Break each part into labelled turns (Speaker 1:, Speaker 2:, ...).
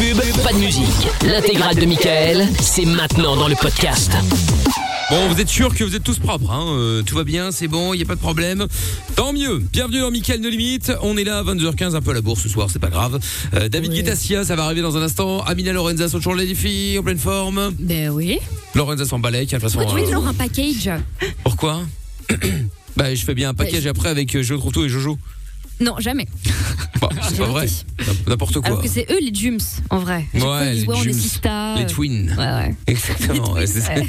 Speaker 1: pub, pas de musique. L'intégrale de Michael, c'est maintenant dans le podcast.
Speaker 2: Bon, vous êtes sûr que vous êtes tous propres, hein euh, Tout va bien, c'est bon, il y a pas de problème. Tant mieux. Bienvenue dans Mickaël No Limite. On est là à 22h15, un peu à la bourse ce soir, c'est pas grave. Euh, David Guettassia, ça va arriver dans un instant. Amina Lorenza sont toujours les filles, en pleine forme.
Speaker 3: Ben oui.
Speaker 2: Lorenza s'emballait, de toute façon.
Speaker 3: Pourquoi tu
Speaker 2: euh,
Speaker 3: un package?
Speaker 2: Pourquoi? Bah, je fais bien un package après avec euh, Joe Troutou et Jojo.
Speaker 3: Non, jamais.
Speaker 2: Bah, c'est pas vrai. N'importe quoi.
Speaker 3: Alors que c'est eux les Jums, en vrai. À chaque fois, ils disent,
Speaker 2: les
Speaker 3: ouais, on est
Speaker 2: Jums,
Speaker 3: Sista.
Speaker 2: Les twins.
Speaker 3: Ouais, ouais.
Speaker 2: Exactement. ouais, c'est ça.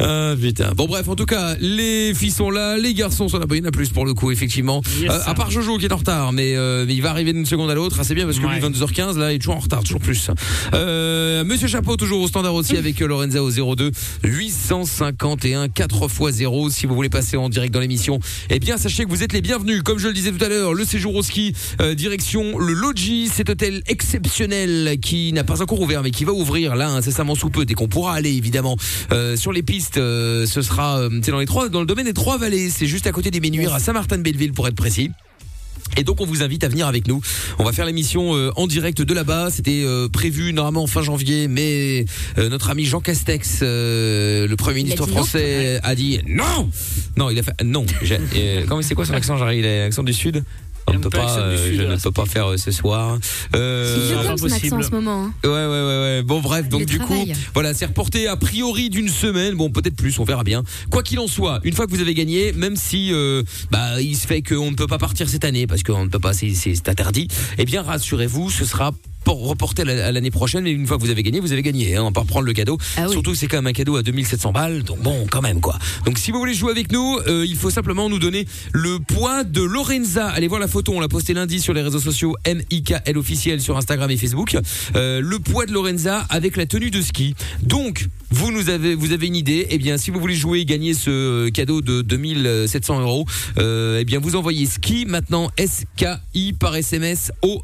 Speaker 2: Ah putain. Bon bref, en tout cas, les filles sont là, les garçons sont là. Bah, il y en a plus pour le coup, effectivement.
Speaker 4: Yes.
Speaker 2: Euh, à part Jojo qui est en retard, mais, euh, il va arriver d'une seconde à l'autre. Ah, c'est bien parce que
Speaker 4: Ouais.
Speaker 2: lui, 22h15, là, il est toujours en retard, toujours plus. Euh, Monsieur Chapeau, toujours au standard aussi avec euh, Lorenza au 02 851 4 x 0. Si vous voulez passer en direct dans l'émission, eh bien, sachez que vous êtes les bienvenus. Comme je le disais tout à l'heure, le séjour au ski, euh, direction le Logis, cet hôtel exceptionnel qui n'a pas encore ouvert, mais qui va ouvrir là incessamment sous peu, dès qu'on pourra aller évidemment euh, sur les pistes. euh, ce sera, c'est dans les trois, dans le domaine des trois vallées. C'est juste à côté des Ménuires, à Saint-Martin-de-Belleville pour être précis. Et donc on vous invite à venir avec nous. On va faire l'émission euh, en direct de là-bas. C'était euh, prévu normalement fin janvier, mais euh, notre ami Jean Castex, euh, le premier ministre
Speaker 3: non
Speaker 2: français, a dit non. Non, il a fait non. J'ai- euh, comment c'est quoi son accent J'arrive, il a l'accent du sud? On peut
Speaker 4: pas
Speaker 2: pas, euh,
Speaker 4: Sud,
Speaker 2: je
Speaker 4: là,
Speaker 2: ne peux pas faire euh, ce soir. Euh,
Speaker 3: C'est accent en ce moment. hein.
Speaker 2: Ouais, ouais, ouais, ouais. Bon, bref, donc
Speaker 3: Le
Speaker 2: du
Speaker 3: travail.
Speaker 2: coup, voilà, c'est reporté a priori d'une semaine. Bon, peut-être plus, on verra bien. Quoi qu'il en soit, une fois que vous avez gagné, même si, euh, bah, il se fait qu'on ne peut pas partir cette année parce qu'on ne peut pas, c'est- interdit. Eh bien, rassurez-vous, ce sera reporté à la- à l'année prochaine et une fois que vous avez gagné vous avez gagné hein, on va pas reprendre le cadeau
Speaker 3: Ah oui.
Speaker 2: surtout que c'est quand même un cadeau à 2700 balles donc bon quand même quoi donc si vous voulez jouer avec nous euh, il faut simplement nous donner le poids de Lorenza allez voir la photo on l'a posté lundi sur les réseaux sociaux MIKL officiel sur Instagram et Facebook. Euh, le poids de Lorenza avec la tenue de ski. Donc vous nous avez vous avez une idée. Eh bien si vous voulez jouer et gagner ce cadeau de 2700 euros euh, eh bien vous envoyez ski maintenant SKI par SMS au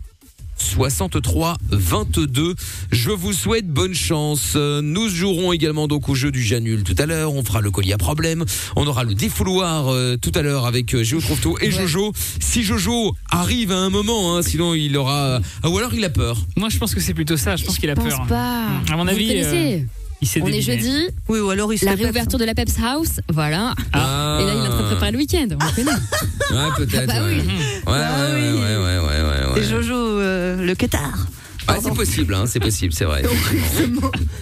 Speaker 2: 63 22. Je vous souhaite bonne chance. Euh, Nous jouerons également donc au jeu du Janul tout à l'heure. On fera le collier à problème. On aura le défouloir euh, tout à l'heure avec euh, Géo et Jojo. Si Jojo arrive à un moment, hein, sinon il aura ah, ou alors il a peur.
Speaker 4: Moi, je pense que c'est plutôt ça. Je pense qu'il a
Speaker 3: Je pense
Speaker 4: peur.
Speaker 3: pas.
Speaker 4: À mon
Speaker 3: Vous
Speaker 4: avis,
Speaker 3: connaissez?
Speaker 4: Il s'est
Speaker 3: On est jeudi,
Speaker 5: Oui, ou alors il se
Speaker 3: la réouverture de la Peps House, voilà.
Speaker 2: Ah.
Speaker 3: Et là, il est en train de préparer le week-end, on le connaît.
Speaker 2: Ouais, peut-être.
Speaker 3: Ah bah
Speaker 2: ouais.
Speaker 3: oui.
Speaker 2: Ouais,
Speaker 5: Bah
Speaker 2: ouais, ouais,
Speaker 5: oui.
Speaker 2: ouais, ouais, ouais, ouais, ouais.
Speaker 5: Et Jojo, euh, le quetard.
Speaker 2: Ah, c'est possible, hein, c'est possible, c'est vrai.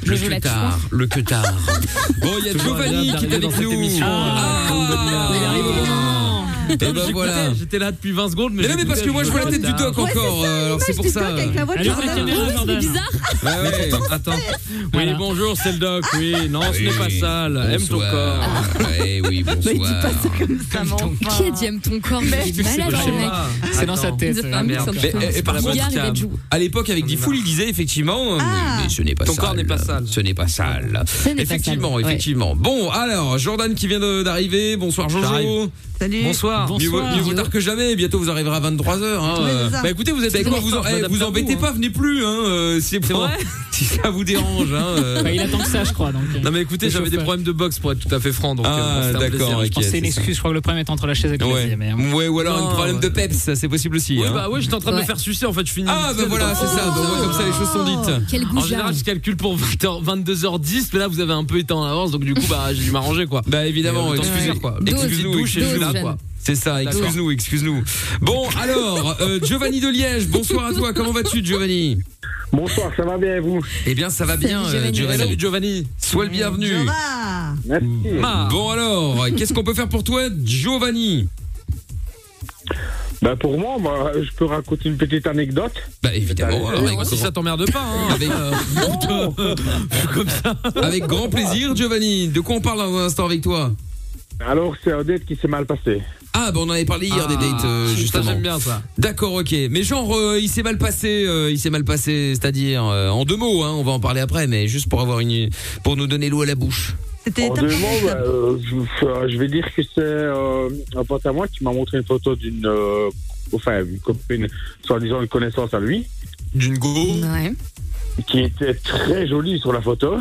Speaker 2: Le
Speaker 3: Jojo la
Speaker 2: queutard, le queutard. Bon, il y a
Speaker 6: Toujours
Speaker 2: Giovanni qui est avec
Speaker 6: dans cette
Speaker 2: nous.
Speaker 6: émission.
Speaker 2: Ah,
Speaker 4: Il arrive au moment.
Speaker 2: Et ben voilà.
Speaker 6: J'étais là depuis 20 secondes, mais.
Speaker 2: Mais non, mais parce que moi je vois la tête du doc
Speaker 5: Ouais,
Speaker 2: encore, euh, alors c'est pour ça.
Speaker 4: Jordan.
Speaker 2: Ouais, ouais.
Speaker 6: Attends.
Speaker 4: Voilà.
Speaker 6: Oui, bonjour, c'est le doc. Oui, non, ce
Speaker 2: Oui,
Speaker 6: n'est pas sale. Aime ton corps.
Speaker 2: Oui,
Speaker 5: Mais il dit
Speaker 2: bonsoir.
Speaker 5: pas ça comme ça, mais enfin.
Speaker 3: Qui a dit aime ton corps
Speaker 6: pas.
Speaker 4: C'est dans sa tête.
Speaker 3: Il a fait
Speaker 4: euh,
Speaker 3: un mix
Speaker 6: merde.
Speaker 3: entre
Speaker 2: Mais, et- par contre. À l'époque avec Diffoul il disait effectivement, mais-
Speaker 5: Ah.
Speaker 2: ce n'est pas
Speaker 6: Ton corps n'est pas sale.
Speaker 2: Ce n'est pas sale. Effectivement, effectivement. Bon, alors Jordan qui vient de- d'arriver. Bonsoir Jojo.
Speaker 5: Salut.
Speaker 6: Bonsoir.
Speaker 4: Bonsoir.
Speaker 2: mieux vaut tard que jamais. Bientôt vous arriverez à 23h. Hein.
Speaker 5: Ouais.
Speaker 2: Bah écoutez, vous êtes avec
Speaker 6: bon,
Speaker 2: Vous, en- eh, vous embêtez pas, venez plus. Hein. euh, si,
Speaker 6: C'est vrai
Speaker 2: si ça vous dérange. Hein. euh.
Speaker 4: Bah, il attend que ça, je crois. Donc, euh,
Speaker 6: Non, mais écoutez, j'avais des problèmes de boxe pour être tout à fait franc. Donc,
Speaker 2: Ah, d'accord,
Speaker 6: plaisir.
Speaker 2: ok.
Speaker 4: Je pense que c'est une excuse. Je crois que le problème est entre la chaise et le
Speaker 2: Ouais.
Speaker 4: Mais,
Speaker 2: ouais, ou alors
Speaker 6: Non,
Speaker 2: un problème de
Speaker 6: ouais.
Speaker 2: peps, ça, c'est possible aussi.
Speaker 6: Oui,
Speaker 2: hein.
Speaker 6: bah oui, j'étais en train de
Speaker 2: Ouais.
Speaker 6: me faire sucer. En fait, je finis.
Speaker 2: Ah, bah voilà, c'est ça. Comme ça, les choses sont dites.
Speaker 3: Quel
Speaker 6: En général, je calcule pour 20h, 22h10, mais là, vous avez un peu été en avance, donc du coup, bah, j'ai dû m'arranger, quoi.
Speaker 2: Bah évidemment,
Speaker 6: Et, le temps de
Speaker 2: excuse-
Speaker 6: finir, quoi. Je suis là, quoi.
Speaker 2: C'est ça, excuse-nous, excuse-nous. Bon, alors, euh, Giovanni de Liège, bonsoir à toi, comment vas-tu Giovanni?
Speaker 7: Bonsoir, ça va bien et vous?
Speaker 2: Eh bien, ça va bien,
Speaker 3: Salut,
Speaker 2: euh,
Speaker 3: Giovanni.
Speaker 2: Giovanni.
Speaker 6: Salut Giovanni.
Speaker 2: Sois le bienvenu.
Speaker 5: Jova.
Speaker 7: Merci.
Speaker 2: Bon alors, qu'est-ce qu'on peut faire pour toi, Giovanni?
Speaker 7: Ben pour moi, bah, je peux raconter une petite anecdote.
Speaker 2: Bah évidemment, alors, avec,
Speaker 6: Si ça t'emmerde pas, hein.
Speaker 2: avec,
Speaker 6: Comme ça.
Speaker 2: avec grand plaisir, Giovanni. De quoi on parle dans un instant avec toi?
Speaker 7: Alors, c'est un date qui s'est mal passé.
Speaker 2: Ah, bah on en avait parlé hier des dates, euh,
Speaker 6: Ça,
Speaker 2: justement.
Speaker 6: j'aime bien ça.
Speaker 2: D'accord, ok. Mais genre, euh, il s'est mal passé, euh, il s'est mal passé, c'est-à-dire euh, en deux mots, hein, on va en parler après, mais juste pour avoir une, pour nous donner l'eau à la bouche.
Speaker 5: C'était
Speaker 7: En deux mots, bah, euh, je, je vais dire que c'est euh, un pote à moi qui m'a montré une photo d'une, euh, enfin, une copine, soi-disant une connaissance à lui,
Speaker 2: D'une go.
Speaker 3: Ouais.
Speaker 7: qui était très jolie sur la photo.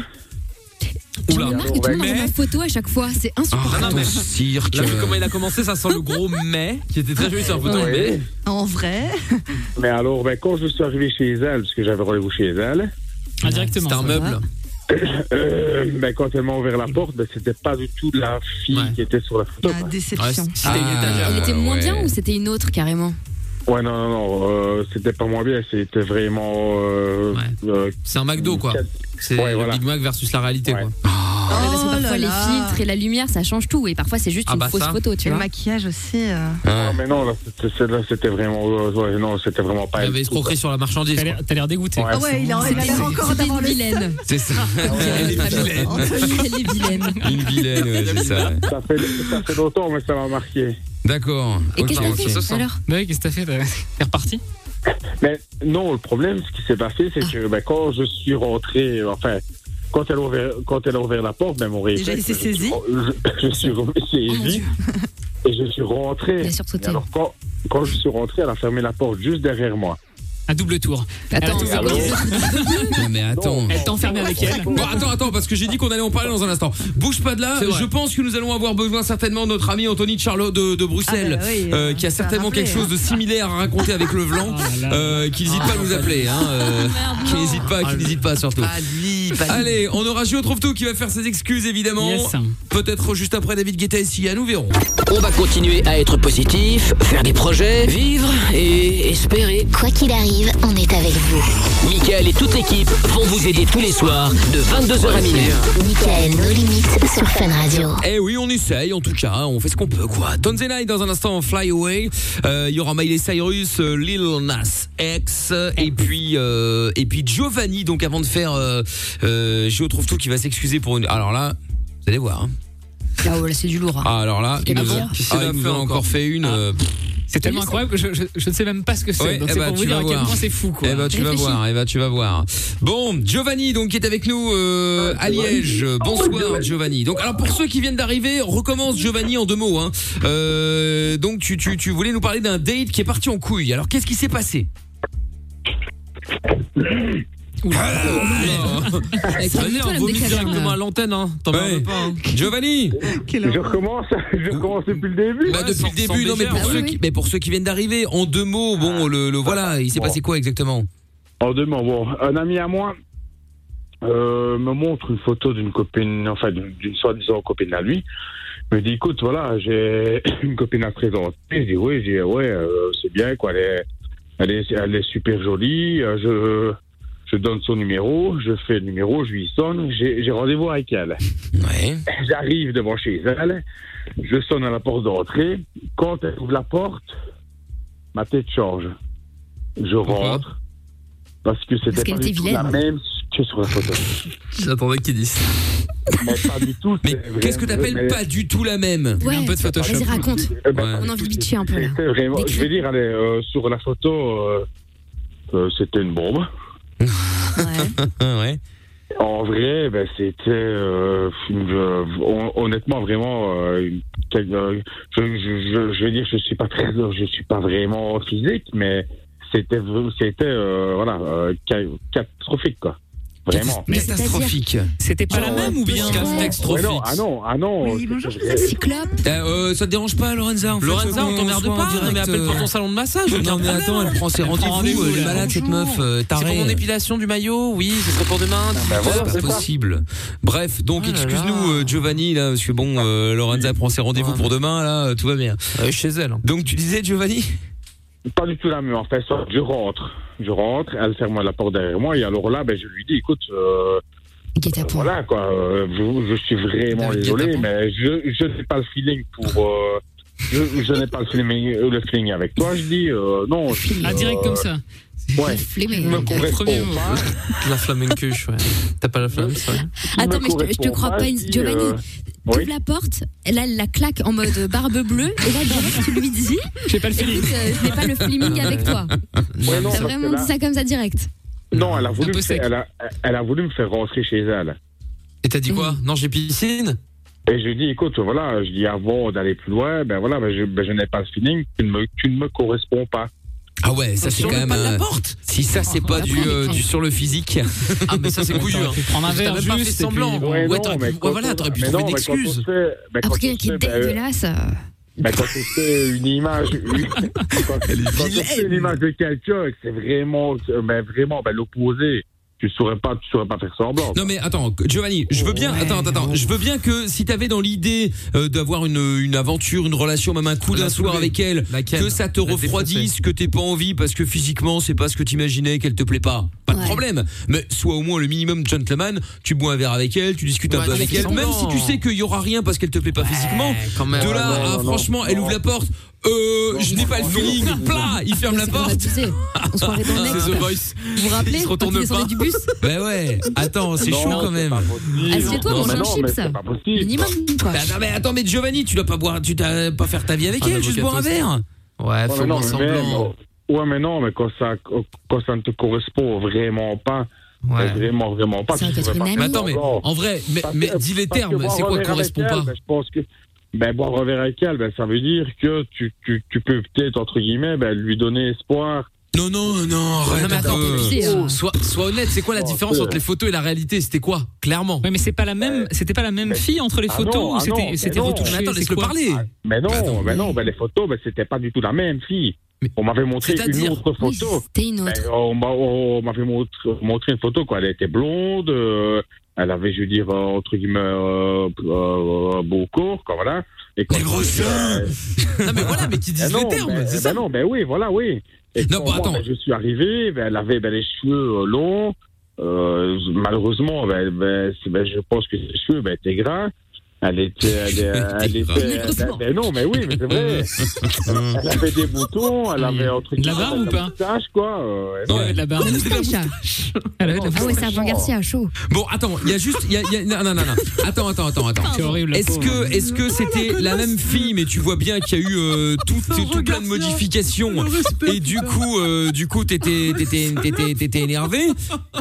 Speaker 3: Je
Speaker 2: Oula.
Speaker 3: remarque que tout le monde
Speaker 7: Mais-
Speaker 3: ma photo à chaque fois. C'est insupportable.
Speaker 6: Ah, non, mais-
Speaker 2: cirque.
Speaker 6: Là, vu comment il a commencé, ça sent le gros mais qui était très joli sur la photo.
Speaker 7: Oui.
Speaker 6: Mais
Speaker 5: En vrai.
Speaker 7: Mais alors, ben, quand je suis arrivé chez elle, parce que j'avais rendez-vous chez elle,
Speaker 4: Ah, directement.
Speaker 6: c'était un meuble.
Speaker 7: euh, ben, quand elle m'a ouvert la porte, ben, c'était pas du tout la fille
Speaker 6: Ouais.
Speaker 7: qui était sur la photo.
Speaker 6: Ouais,
Speaker 5: déception.
Speaker 6: c'était une étagère.
Speaker 3: Elle était moins
Speaker 2: ouais.
Speaker 3: bien ou c'était une autre carrément?
Speaker 7: Ouais, non, non, non, euh, c'était pas moins bien, c'était vraiment. Euh,
Speaker 6: Ouais.
Speaker 7: euh,
Speaker 6: C'est un McDo, quoi. C'est
Speaker 7: Ouais,
Speaker 6: le
Speaker 7: voilà.
Speaker 6: Big Mac versus la réalité,
Speaker 7: Ouais.
Speaker 6: quoi.
Speaker 3: Ouais, Parce que
Speaker 5: Oh
Speaker 3: parfois
Speaker 5: là
Speaker 3: les
Speaker 5: là.
Speaker 3: filtres et la lumière ça change tout et parfois c'est juste
Speaker 6: Ah
Speaker 3: une
Speaker 6: bah
Speaker 3: fausse
Speaker 6: ça.
Speaker 3: photo tu
Speaker 5: Et le
Speaker 3: vois.
Speaker 5: maquillage aussi. euh.
Speaker 2: Ah.
Speaker 7: non, mais non, là, c'était- vraiment. euh, ouais, non, c'était vraiment pas.
Speaker 6: Il avait escroquerie sur la marchandise.
Speaker 4: T'as l'air- dégoûté.
Speaker 7: Ouais.
Speaker 5: Ah ouais, il a, l'air encore d'avoir
Speaker 3: une
Speaker 5: le
Speaker 3: vilaine.
Speaker 2: C'est ça.
Speaker 3: Elle est vilaine.
Speaker 5: Anthony.
Speaker 3: Elle est vilaine.
Speaker 2: Une vilaine, ouais, c'est ça. ouais.
Speaker 7: Ça fait, ça fait longtemps, mais ça m'a marqué.
Speaker 2: D'accord.
Speaker 3: Et qu'est-ce que t'as fait alors
Speaker 4: Ouais, qu'est-ce que t'as fait T'es reparti?
Speaker 7: Mais non, le problème, ce qui s'est passé, c'est que ben, quand je suis rentré, enfin, quand elle a ouvert, quand elle a ouvert la porte, ben, mon réflexe,
Speaker 5: Déjà, il s'est
Speaker 7: je suis-
Speaker 5: saisi
Speaker 7: Je, je suis
Speaker 3: Oh
Speaker 7: saisi
Speaker 3: dieu.
Speaker 7: et je suis rentré. Et alors, quand, quand je suis rentré, elle a fermé la porte juste derrière moi.
Speaker 4: Un double tour.
Speaker 3: Attends,
Speaker 4: Elle
Speaker 3: c'est
Speaker 4: a
Speaker 3: quoi
Speaker 4: tout-
Speaker 3: ce-
Speaker 2: Non, mais attends.
Speaker 4: Elle t'a enfermé avec elle.
Speaker 2: Bon, attends, attends, parce que j'ai dit qu'on allait en parler dans un instant. Bouge pas de là. Je pense que nous allons avoir besoin certainement de notre ami Anthony de Charlotte de, de Bruxelles,
Speaker 5: Ah bah oui,
Speaker 2: euh,
Speaker 5: euh,
Speaker 2: qui a certainement
Speaker 5: rappelé,
Speaker 2: quelque chose de similaire à raconter avec le Vlan.
Speaker 4: Oh.
Speaker 2: Euh, qui n'hésite pas à nous appeler, hein. euh, qui n'hésite pas, qui n'hésite pas surtout.
Speaker 6: Pas pas.
Speaker 2: Allez, on aura Gio trouve tout qui va faire ses excuses évidemment.
Speaker 4: Yes.
Speaker 2: Peut-être juste après David Guetta et Sia, nous verrons.
Speaker 1: On va continuer à être positif, faire des projets, vivre et espérer.
Speaker 8: Quoi qu'il arrive, on est avec vous.
Speaker 1: Michael et toute l'équipe vont vous aider tous les soirs de 22h à minuit.
Speaker 8: Michael, nos limites sur Fun Radio.
Speaker 2: Eh oui, on essaye en tout cas, on fait ce qu'on peut quoi. Tonze Night dans un instant, Fly Away. Euh, Il y aura Miley Cyrus, euh, Lil Nas X et puis euh, et puis Giovanni. Donc avant de faire, euh, euh, Gio trouve tout qui va s'excuser pour une. Alors là, vous allez voir. hein.
Speaker 3: Oh, là, c'est du lourd. hein.
Speaker 2: Ah, alors là,
Speaker 3: Quel
Speaker 2: il nous,
Speaker 3: enfer.
Speaker 2: ah, il nous a encore fait une. euh,
Speaker 4: C'est tellement incroyable que je, je- je ne sais même pas ce que c'est.
Speaker 2: Ouais,
Speaker 4: Donc
Speaker 2: eh
Speaker 4: c'est
Speaker 2: bah,
Speaker 4: pour vous
Speaker 2: tu
Speaker 4: dire
Speaker 2: vas
Speaker 4: à quel
Speaker 2: voir.
Speaker 4: point c'est fou, quoi.
Speaker 2: Eh ben tu vas voir, eh ben tu vas voir. Bon, Giovanni donc qui est avec nous euh, à Liège. Bonsoir Giovanni. Donc alors pour ceux qui viennent d'arriver, recommence Giovanni en deux mots. Hein. Euh, donc tu, tu, tu voulais nous parler d'un date qui est parti en couille. Alors qu'est-ce qui s'est passé?
Speaker 3: Toi,
Speaker 6: on vomit directement à l'antenne, hein. T'en
Speaker 2: Ouais.
Speaker 6: veux pas, hein.
Speaker 2: Giovanni
Speaker 7: Je recommence, je recommence depuis le début.
Speaker 2: bah, depuis le début, non mais pour
Speaker 3: Ah
Speaker 2: ceux
Speaker 3: oui,
Speaker 2: qui mais pour ceux qui viennent d'arriver, en deux mots, bon le, le voilà, il s'est
Speaker 7: Bon.
Speaker 2: passé quoi exactement?
Speaker 7: En deux mots, bon, un ami à moi euh, me montre une photo d'une copine, enfin d'une soi-disant copine à lui. Il me dit, écoute, voilà, j'ai une copine à te présenter. Je dis, oui, je dis, ouais, euh, c'est bien, quoi, elle est, elle est, elle est super jolie. euh, Je, je donne son numéro, je fais le numéro, je lui sonne, j'ai rendez-vous avec elle.
Speaker 2: Ouais.
Speaker 7: J'arrive devant chez elle, je sonne à la porte d'entrée. Quand elle ouvre la porte, ma tête change. Je rentre parce que c'était pas du
Speaker 3: était
Speaker 7: tout la même que sur la photo.
Speaker 6: J'attendais qu'ils disent.
Speaker 7: mais pas du tout.
Speaker 2: Mais qu'est-ce que t'appelles
Speaker 7: mais-
Speaker 2: pas du tout la même?
Speaker 3: Ouais.
Speaker 4: Un peu de Photoshop.
Speaker 3: Vas-y, raconte.
Speaker 7: Ben,
Speaker 2: Ouais.
Speaker 3: On a envie de bitcher un peu là.
Speaker 7: Vraiment, je vais dire, allez, euh, sur la photo, euh, euh, c'était une bombe.
Speaker 3: Ouais.
Speaker 2: Ouais.
Speaker 7: En vrai, ben, c'était euh, euh, hon- honnêtement vraiment. euh, euh, je, je, je, je vais dire, je suis pas très, je suis pas vraiment physique, mais c'était, c'était euh, voilà, euh, ca- catastrophique quoi. Vraiment.
Speaker 3: Mais
Speaker 2: Catastrophique.
Speaker 4: C'était pas la même ou bien
Speaker 2: Catastrophique.
Speaker 7: non, ah non, ah non.
Speaker 5: Oui, bonjour.
Speaker 3: Cyclope.
Speaker 2: Euh, euh, ça te dérange pas Lorenza en fait,
Speaker 6: Lorenza, on t'emmerde pas,
Speaker 2: direct,
Speaker 6: mais appelle pour ton salon de massage.
Speaker 2: Non mais attends, elle prend ses rendez-vous, elle est malade cette meuf, euh,
Speaker 6: C'est pour mon épilation du maillot, oui, ce serait pour demain.
Speaker 7: Ben voilà,
Speaker 2: C'est pas possible. Bref, donc
Speaker 6: là
Speaker 2: excuse-nous
Speaker 6: là.
Speaker 2: Giovanni là, parce que bon, euh, Lorenza prend ses rendez-vous pour demain là, tout va bien.
Speaker 6: Euh, chez elle.
Speaker 2: Donc tu disais Giovanni?
Speaker 7: Pas du tout la même. En fait, soit je rentre, je rentre, elle ferme la porte derrière moi, et alors là, ben, je lui dis, écoute. Euh. Voilà quoi, euh, je, je suis vraiment désolé, mais je, je n'ai pas le feeling pour. euh, je je n'ai pas le feeling, le feeling avec toi, je dis euh, non. je
Speaker 4: Ah, direct
Speaker 7: euh,
Speaker 4: comme ça.
Speaker 7: Ouais. Me pas.
Speaker 6: La flamencuche, ouais. T'as pas la flamme, ça
Speaker 3: Attends, mais je te- je te crois pas, Giovanni.
Speaker 7: euh, Oui.
Speaker 3: la porte, là, elle la claque en mode barbe bleue, et là, direct, tu lui dis
Speaker 4: J'ai pas le feeling.
Speaker 3: Écoute, euh, je n'ai pas le fleming avec toi.
Speaker 7: Ouais, non,
Speaker 3: T'as vraiment
Speaker 7: là-
Speaker 3: dit ça comme ça direct.
Speaker 7: Non, elle a, voulu me faire,
Speaker 4: sec.
Speaker 7: elle, a, elle a voulu me faire rentrer chez elle.
Speaker 6: Et t'as dit quoi Non, j'ai piscine
Speaker 7: Et je lui dis, écoute, voilà, je dis avant d'aller plus loin, ben voilà, ben je, ben je n'ai pas le feeling, tu ne me, tu ne me corresponds pas.
Speaker 2: Ah ouais, ça c'est quand même
Speaker 6: pas de la
Speaker 2: euh,
Speaker 6: porte
Speaker 2: si ça c'est pas du, euh, du sur le physique.
Speaker 6: Ah, mais ça, c'est couillu.
Speaker 4: T'aurais
Speaker 6: hein.
Speaker 4: un verre
Speaker 6: même pas fait semblant.
Speaker 4: puis-
Speaker 7: Ouais,
Speaker 6: Ouais,
Speaker 7: non,
Speaker 6: t'aurais pu-
Speaker 7: mais
Speaker 6: ouais,
Speaker 7: quand
Speaker 6: voilà,
Speaker 7: on-
Speaker 6: t'aurais pu trouver
Speaker 7: non,
Speaker 6: une
Speaker 7: on
Speaker 6: excuse.
Speaker 7: fait- mais
Speaker 3: Ah,
Speaker 7: quand
Speaker 3: pour quelqu'un
Speaker 7: on
Speaker 3: qui est
Speaker 7: fait,
Speaker 3: dégueulasse. euh,
Speaker 7: ben, quand on fait une image, une- quand, quand on fait une image de quelqu'un c'est vraiment, ben, vraiment ben, l'opposé, tu saurais pas, tu saurais pas faire semblant.
Speaker 2: Non mais attends, Giovanni, je veux bien. Attends, attends, attends. Je veux bien que si t'avais dans l'idée euh, d'avoir une, une aventure, une relation, même un coup d'un soir avec elle,
Speaker 6: Laquelle
Speaker 2: que ça te refroidisse, que t'aies pas envie parce que physiquement c'est pas ce que t'imaginais, qu'elle te plaît pas. Pas de problème. Mais sois au moins le minimum gentleman. Tu bois un verre avec elle, tu discutes un peu avec elle, même si tu sais qu'il y aura rien parce qu'elle te plaît pas physiquement.
Speaker 6: quand même.
Speaker 2: De là,
Speaker 7: Ouais,
Speaker 2: à,
Speaker 7: non,
Speaker 2: franchement,
Speaker 7: non,
Speaker 2: elle
Speaker 7: non.
Speaker 2: ouvre la porte. Euh, je n'ai pas le feeling. Plat, il ferme la porte.
Speaker 3: On se croirait dans le
Speaker 6: C'est. The Voice.
Speaker 3: Vous vous rappelez
Speaker 6: Il se
Speaker 3: quand
Speaker 6: retourne pas.
Speaker 3: du bus
Speaker 2: Bah ouais. Attends, c'est chaud quand même.
Speaker 3: Assieds-toi, mange un chips.
Speaker 7: c'est pas possible.
Speaker 3: Minimum, quoi.
Speaker 2: Bah, non, mais attends, mais Giovanni, tu dois pas boire, tu dois pas faire ta vie avec
Speaker 6: Un
Speaker 2: elle, juste boire un verre.
Speaker 6: Ouais, moins
Speaker 7: mais
Speaker 6: semblant.
Speaker 7: même, ouais, mais non, mais quand ça, quand ça ne te correspond vraiment pas,
Speaker 6: Ouais.
Speaker 7: vraiment, vraiment pas,
Speaker 3: Ça
Speaker 7: tu pas
Speaker 6: Mais attends, mais en vrai, mais, mais dis les termes, c'est quoi correspond
Speaker 7: elle,
Speaker 6: pas?
Speaker 7: ben, Je pense que ben, boire un verre avec elle, ben, ça veut dire que tu, tu, tu peux peut-être, entre guillemets, ben, lui donner espoir.
Speaker 2: Non, non, non, arrête
Speaker 6: Non, mais attends,
Speaker 3: abusé, hein.
Speaker 6: Sois, sois honnête, c'est quoi la
Speaker 7: Oh,
Speaker 6: différence entre les photos et la réalité? C'était quoi Clairement?
Speaker 4: Ouais, mais c'est pas la même, c'était pas la même fille entre les
Speaker 7: Ah
Speaker 4: photos
Speaker 7: non,
Speaker 4: ou
Speaker 7: ah
Speaker 4: c'était,
Speaker 7: non,
Speaker 4: c'était
Speaker 7: mais non.
Speaker 4: retouché?
Speaker 6: Mais attends, laisse-le parler.
Speaker 7: Mais non,
Speaker 2: Pardon.
Speaker 7: ben non, ben, les photos, ben, c'était pas du tout la même fille.
Speaker 6: Mais-
Speaker 7: On m'avait montré une autre
Speaker 3: Oui,
Speaker 7: photo.
Speaker 3: c'était une autre.
Speaker 7: Ben, on m'a- on m'avait montré, montré une photo, quoi. Elle était blonde, euh, elle avait, je veux dire, euh, entre guillemets, euh, euh, beau corps, quoi, voilà. Et quand
Speaker 2: gros seins.
Speaker 6: Non, mais voilà, mais qui
Speaker 7: Ben
Speaker 6: disent
Speaker 7: non,
Speaker 6: les termes,
Speaker 7: ben,
Speaker 6: c'est
Speaker 7: ben
Speaker 6: ça.
Speaker 7: non, ben oui, voilà, oui. Et
Speaker 2: Non,
Speaker 7: moi,
Speaker 2: attends.
Speaker 7: ben, je suis arrivé, ben, elle avait ben, les cheveux euh, longs. Euh, malheureusement, ben, ben, ben, je pense que ses cheveux ben, étaient gras. Elle était, elle, elle était, ben, non, mais oui, mais c'est vrai. elle avait des boutons, elle avait entre
Speaker 4: De la barbe
Speaker 7: de
Speaker 4: ou pas
Speaker 7: moustache, quoi. euh,
Speaker 4: Elle avait de la barbe.
Speaker 3: La moustache.
Speaker 4: Elle avait de la
Speaker 3: Ah
Speaker 4: moustache.
Speaker 3: Avant Garcia, chaud.
Speaker 2: Bon, attends, il y a juste, il y a, y a- non, non, non, non. Attends, attends, attends, attends.
Speaker 4: C'est horrible.
Speaker 2: Est-ce que, est-ce que c'était la même fille, mais tu vois bien qu'il y a eu euh, tout, tout, tout plein de modifications et du coup, euh, du coup, t'étais, t'étais, t'étais, t'étais énervé,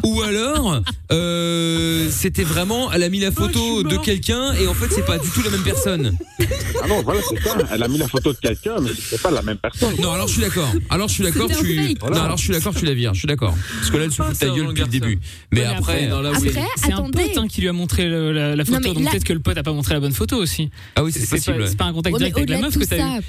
Speaker 2: ou alors, euh, c'était vraiment, elle a mis la photo de quelqu'un et en fait, c'est pas du tout la même personne.
Speaker 7: Ah non, voilà, c'est ça. Elle a mis la photo de quelqu'un, mais c'est pas la même personne.
Speaker 2: Non, alors je suis d'accord. Alors je suis d'accord,
Speaker 3: C'était
Speaker 2: tu,
Speaker 3: fake.
Speaker 2: non, alors je suis d'accord, tu la vires. Je suis d'accord. Parce que là, elle se fout de ta gueule depuis le début. Mais après,
Speaker 6: oui.
Speaker 3: Après,
Speaker 4: C'est un
Speaker 3: attendez.
Speaker 4: pote hein, qui lui a montré le- la, la photo,
Speaker 3: mais
Speaker 4: donc
Speaker 3: là-
Speaker 4: peut-être que le pote a pas montré la bonne photo aussi.
Speaker 2: ah oui, c'est possible.
Speaker 4: pas, c'est pas un contact
Speaker 3: Ouais, mais
Speaker 4: direct avec la
Speaker 3: au-delà
Speaker 4: meuf que
Speaker 3: tout
Speaker 4: t'as
Speaker 3: ça,
Speaker 4: eu.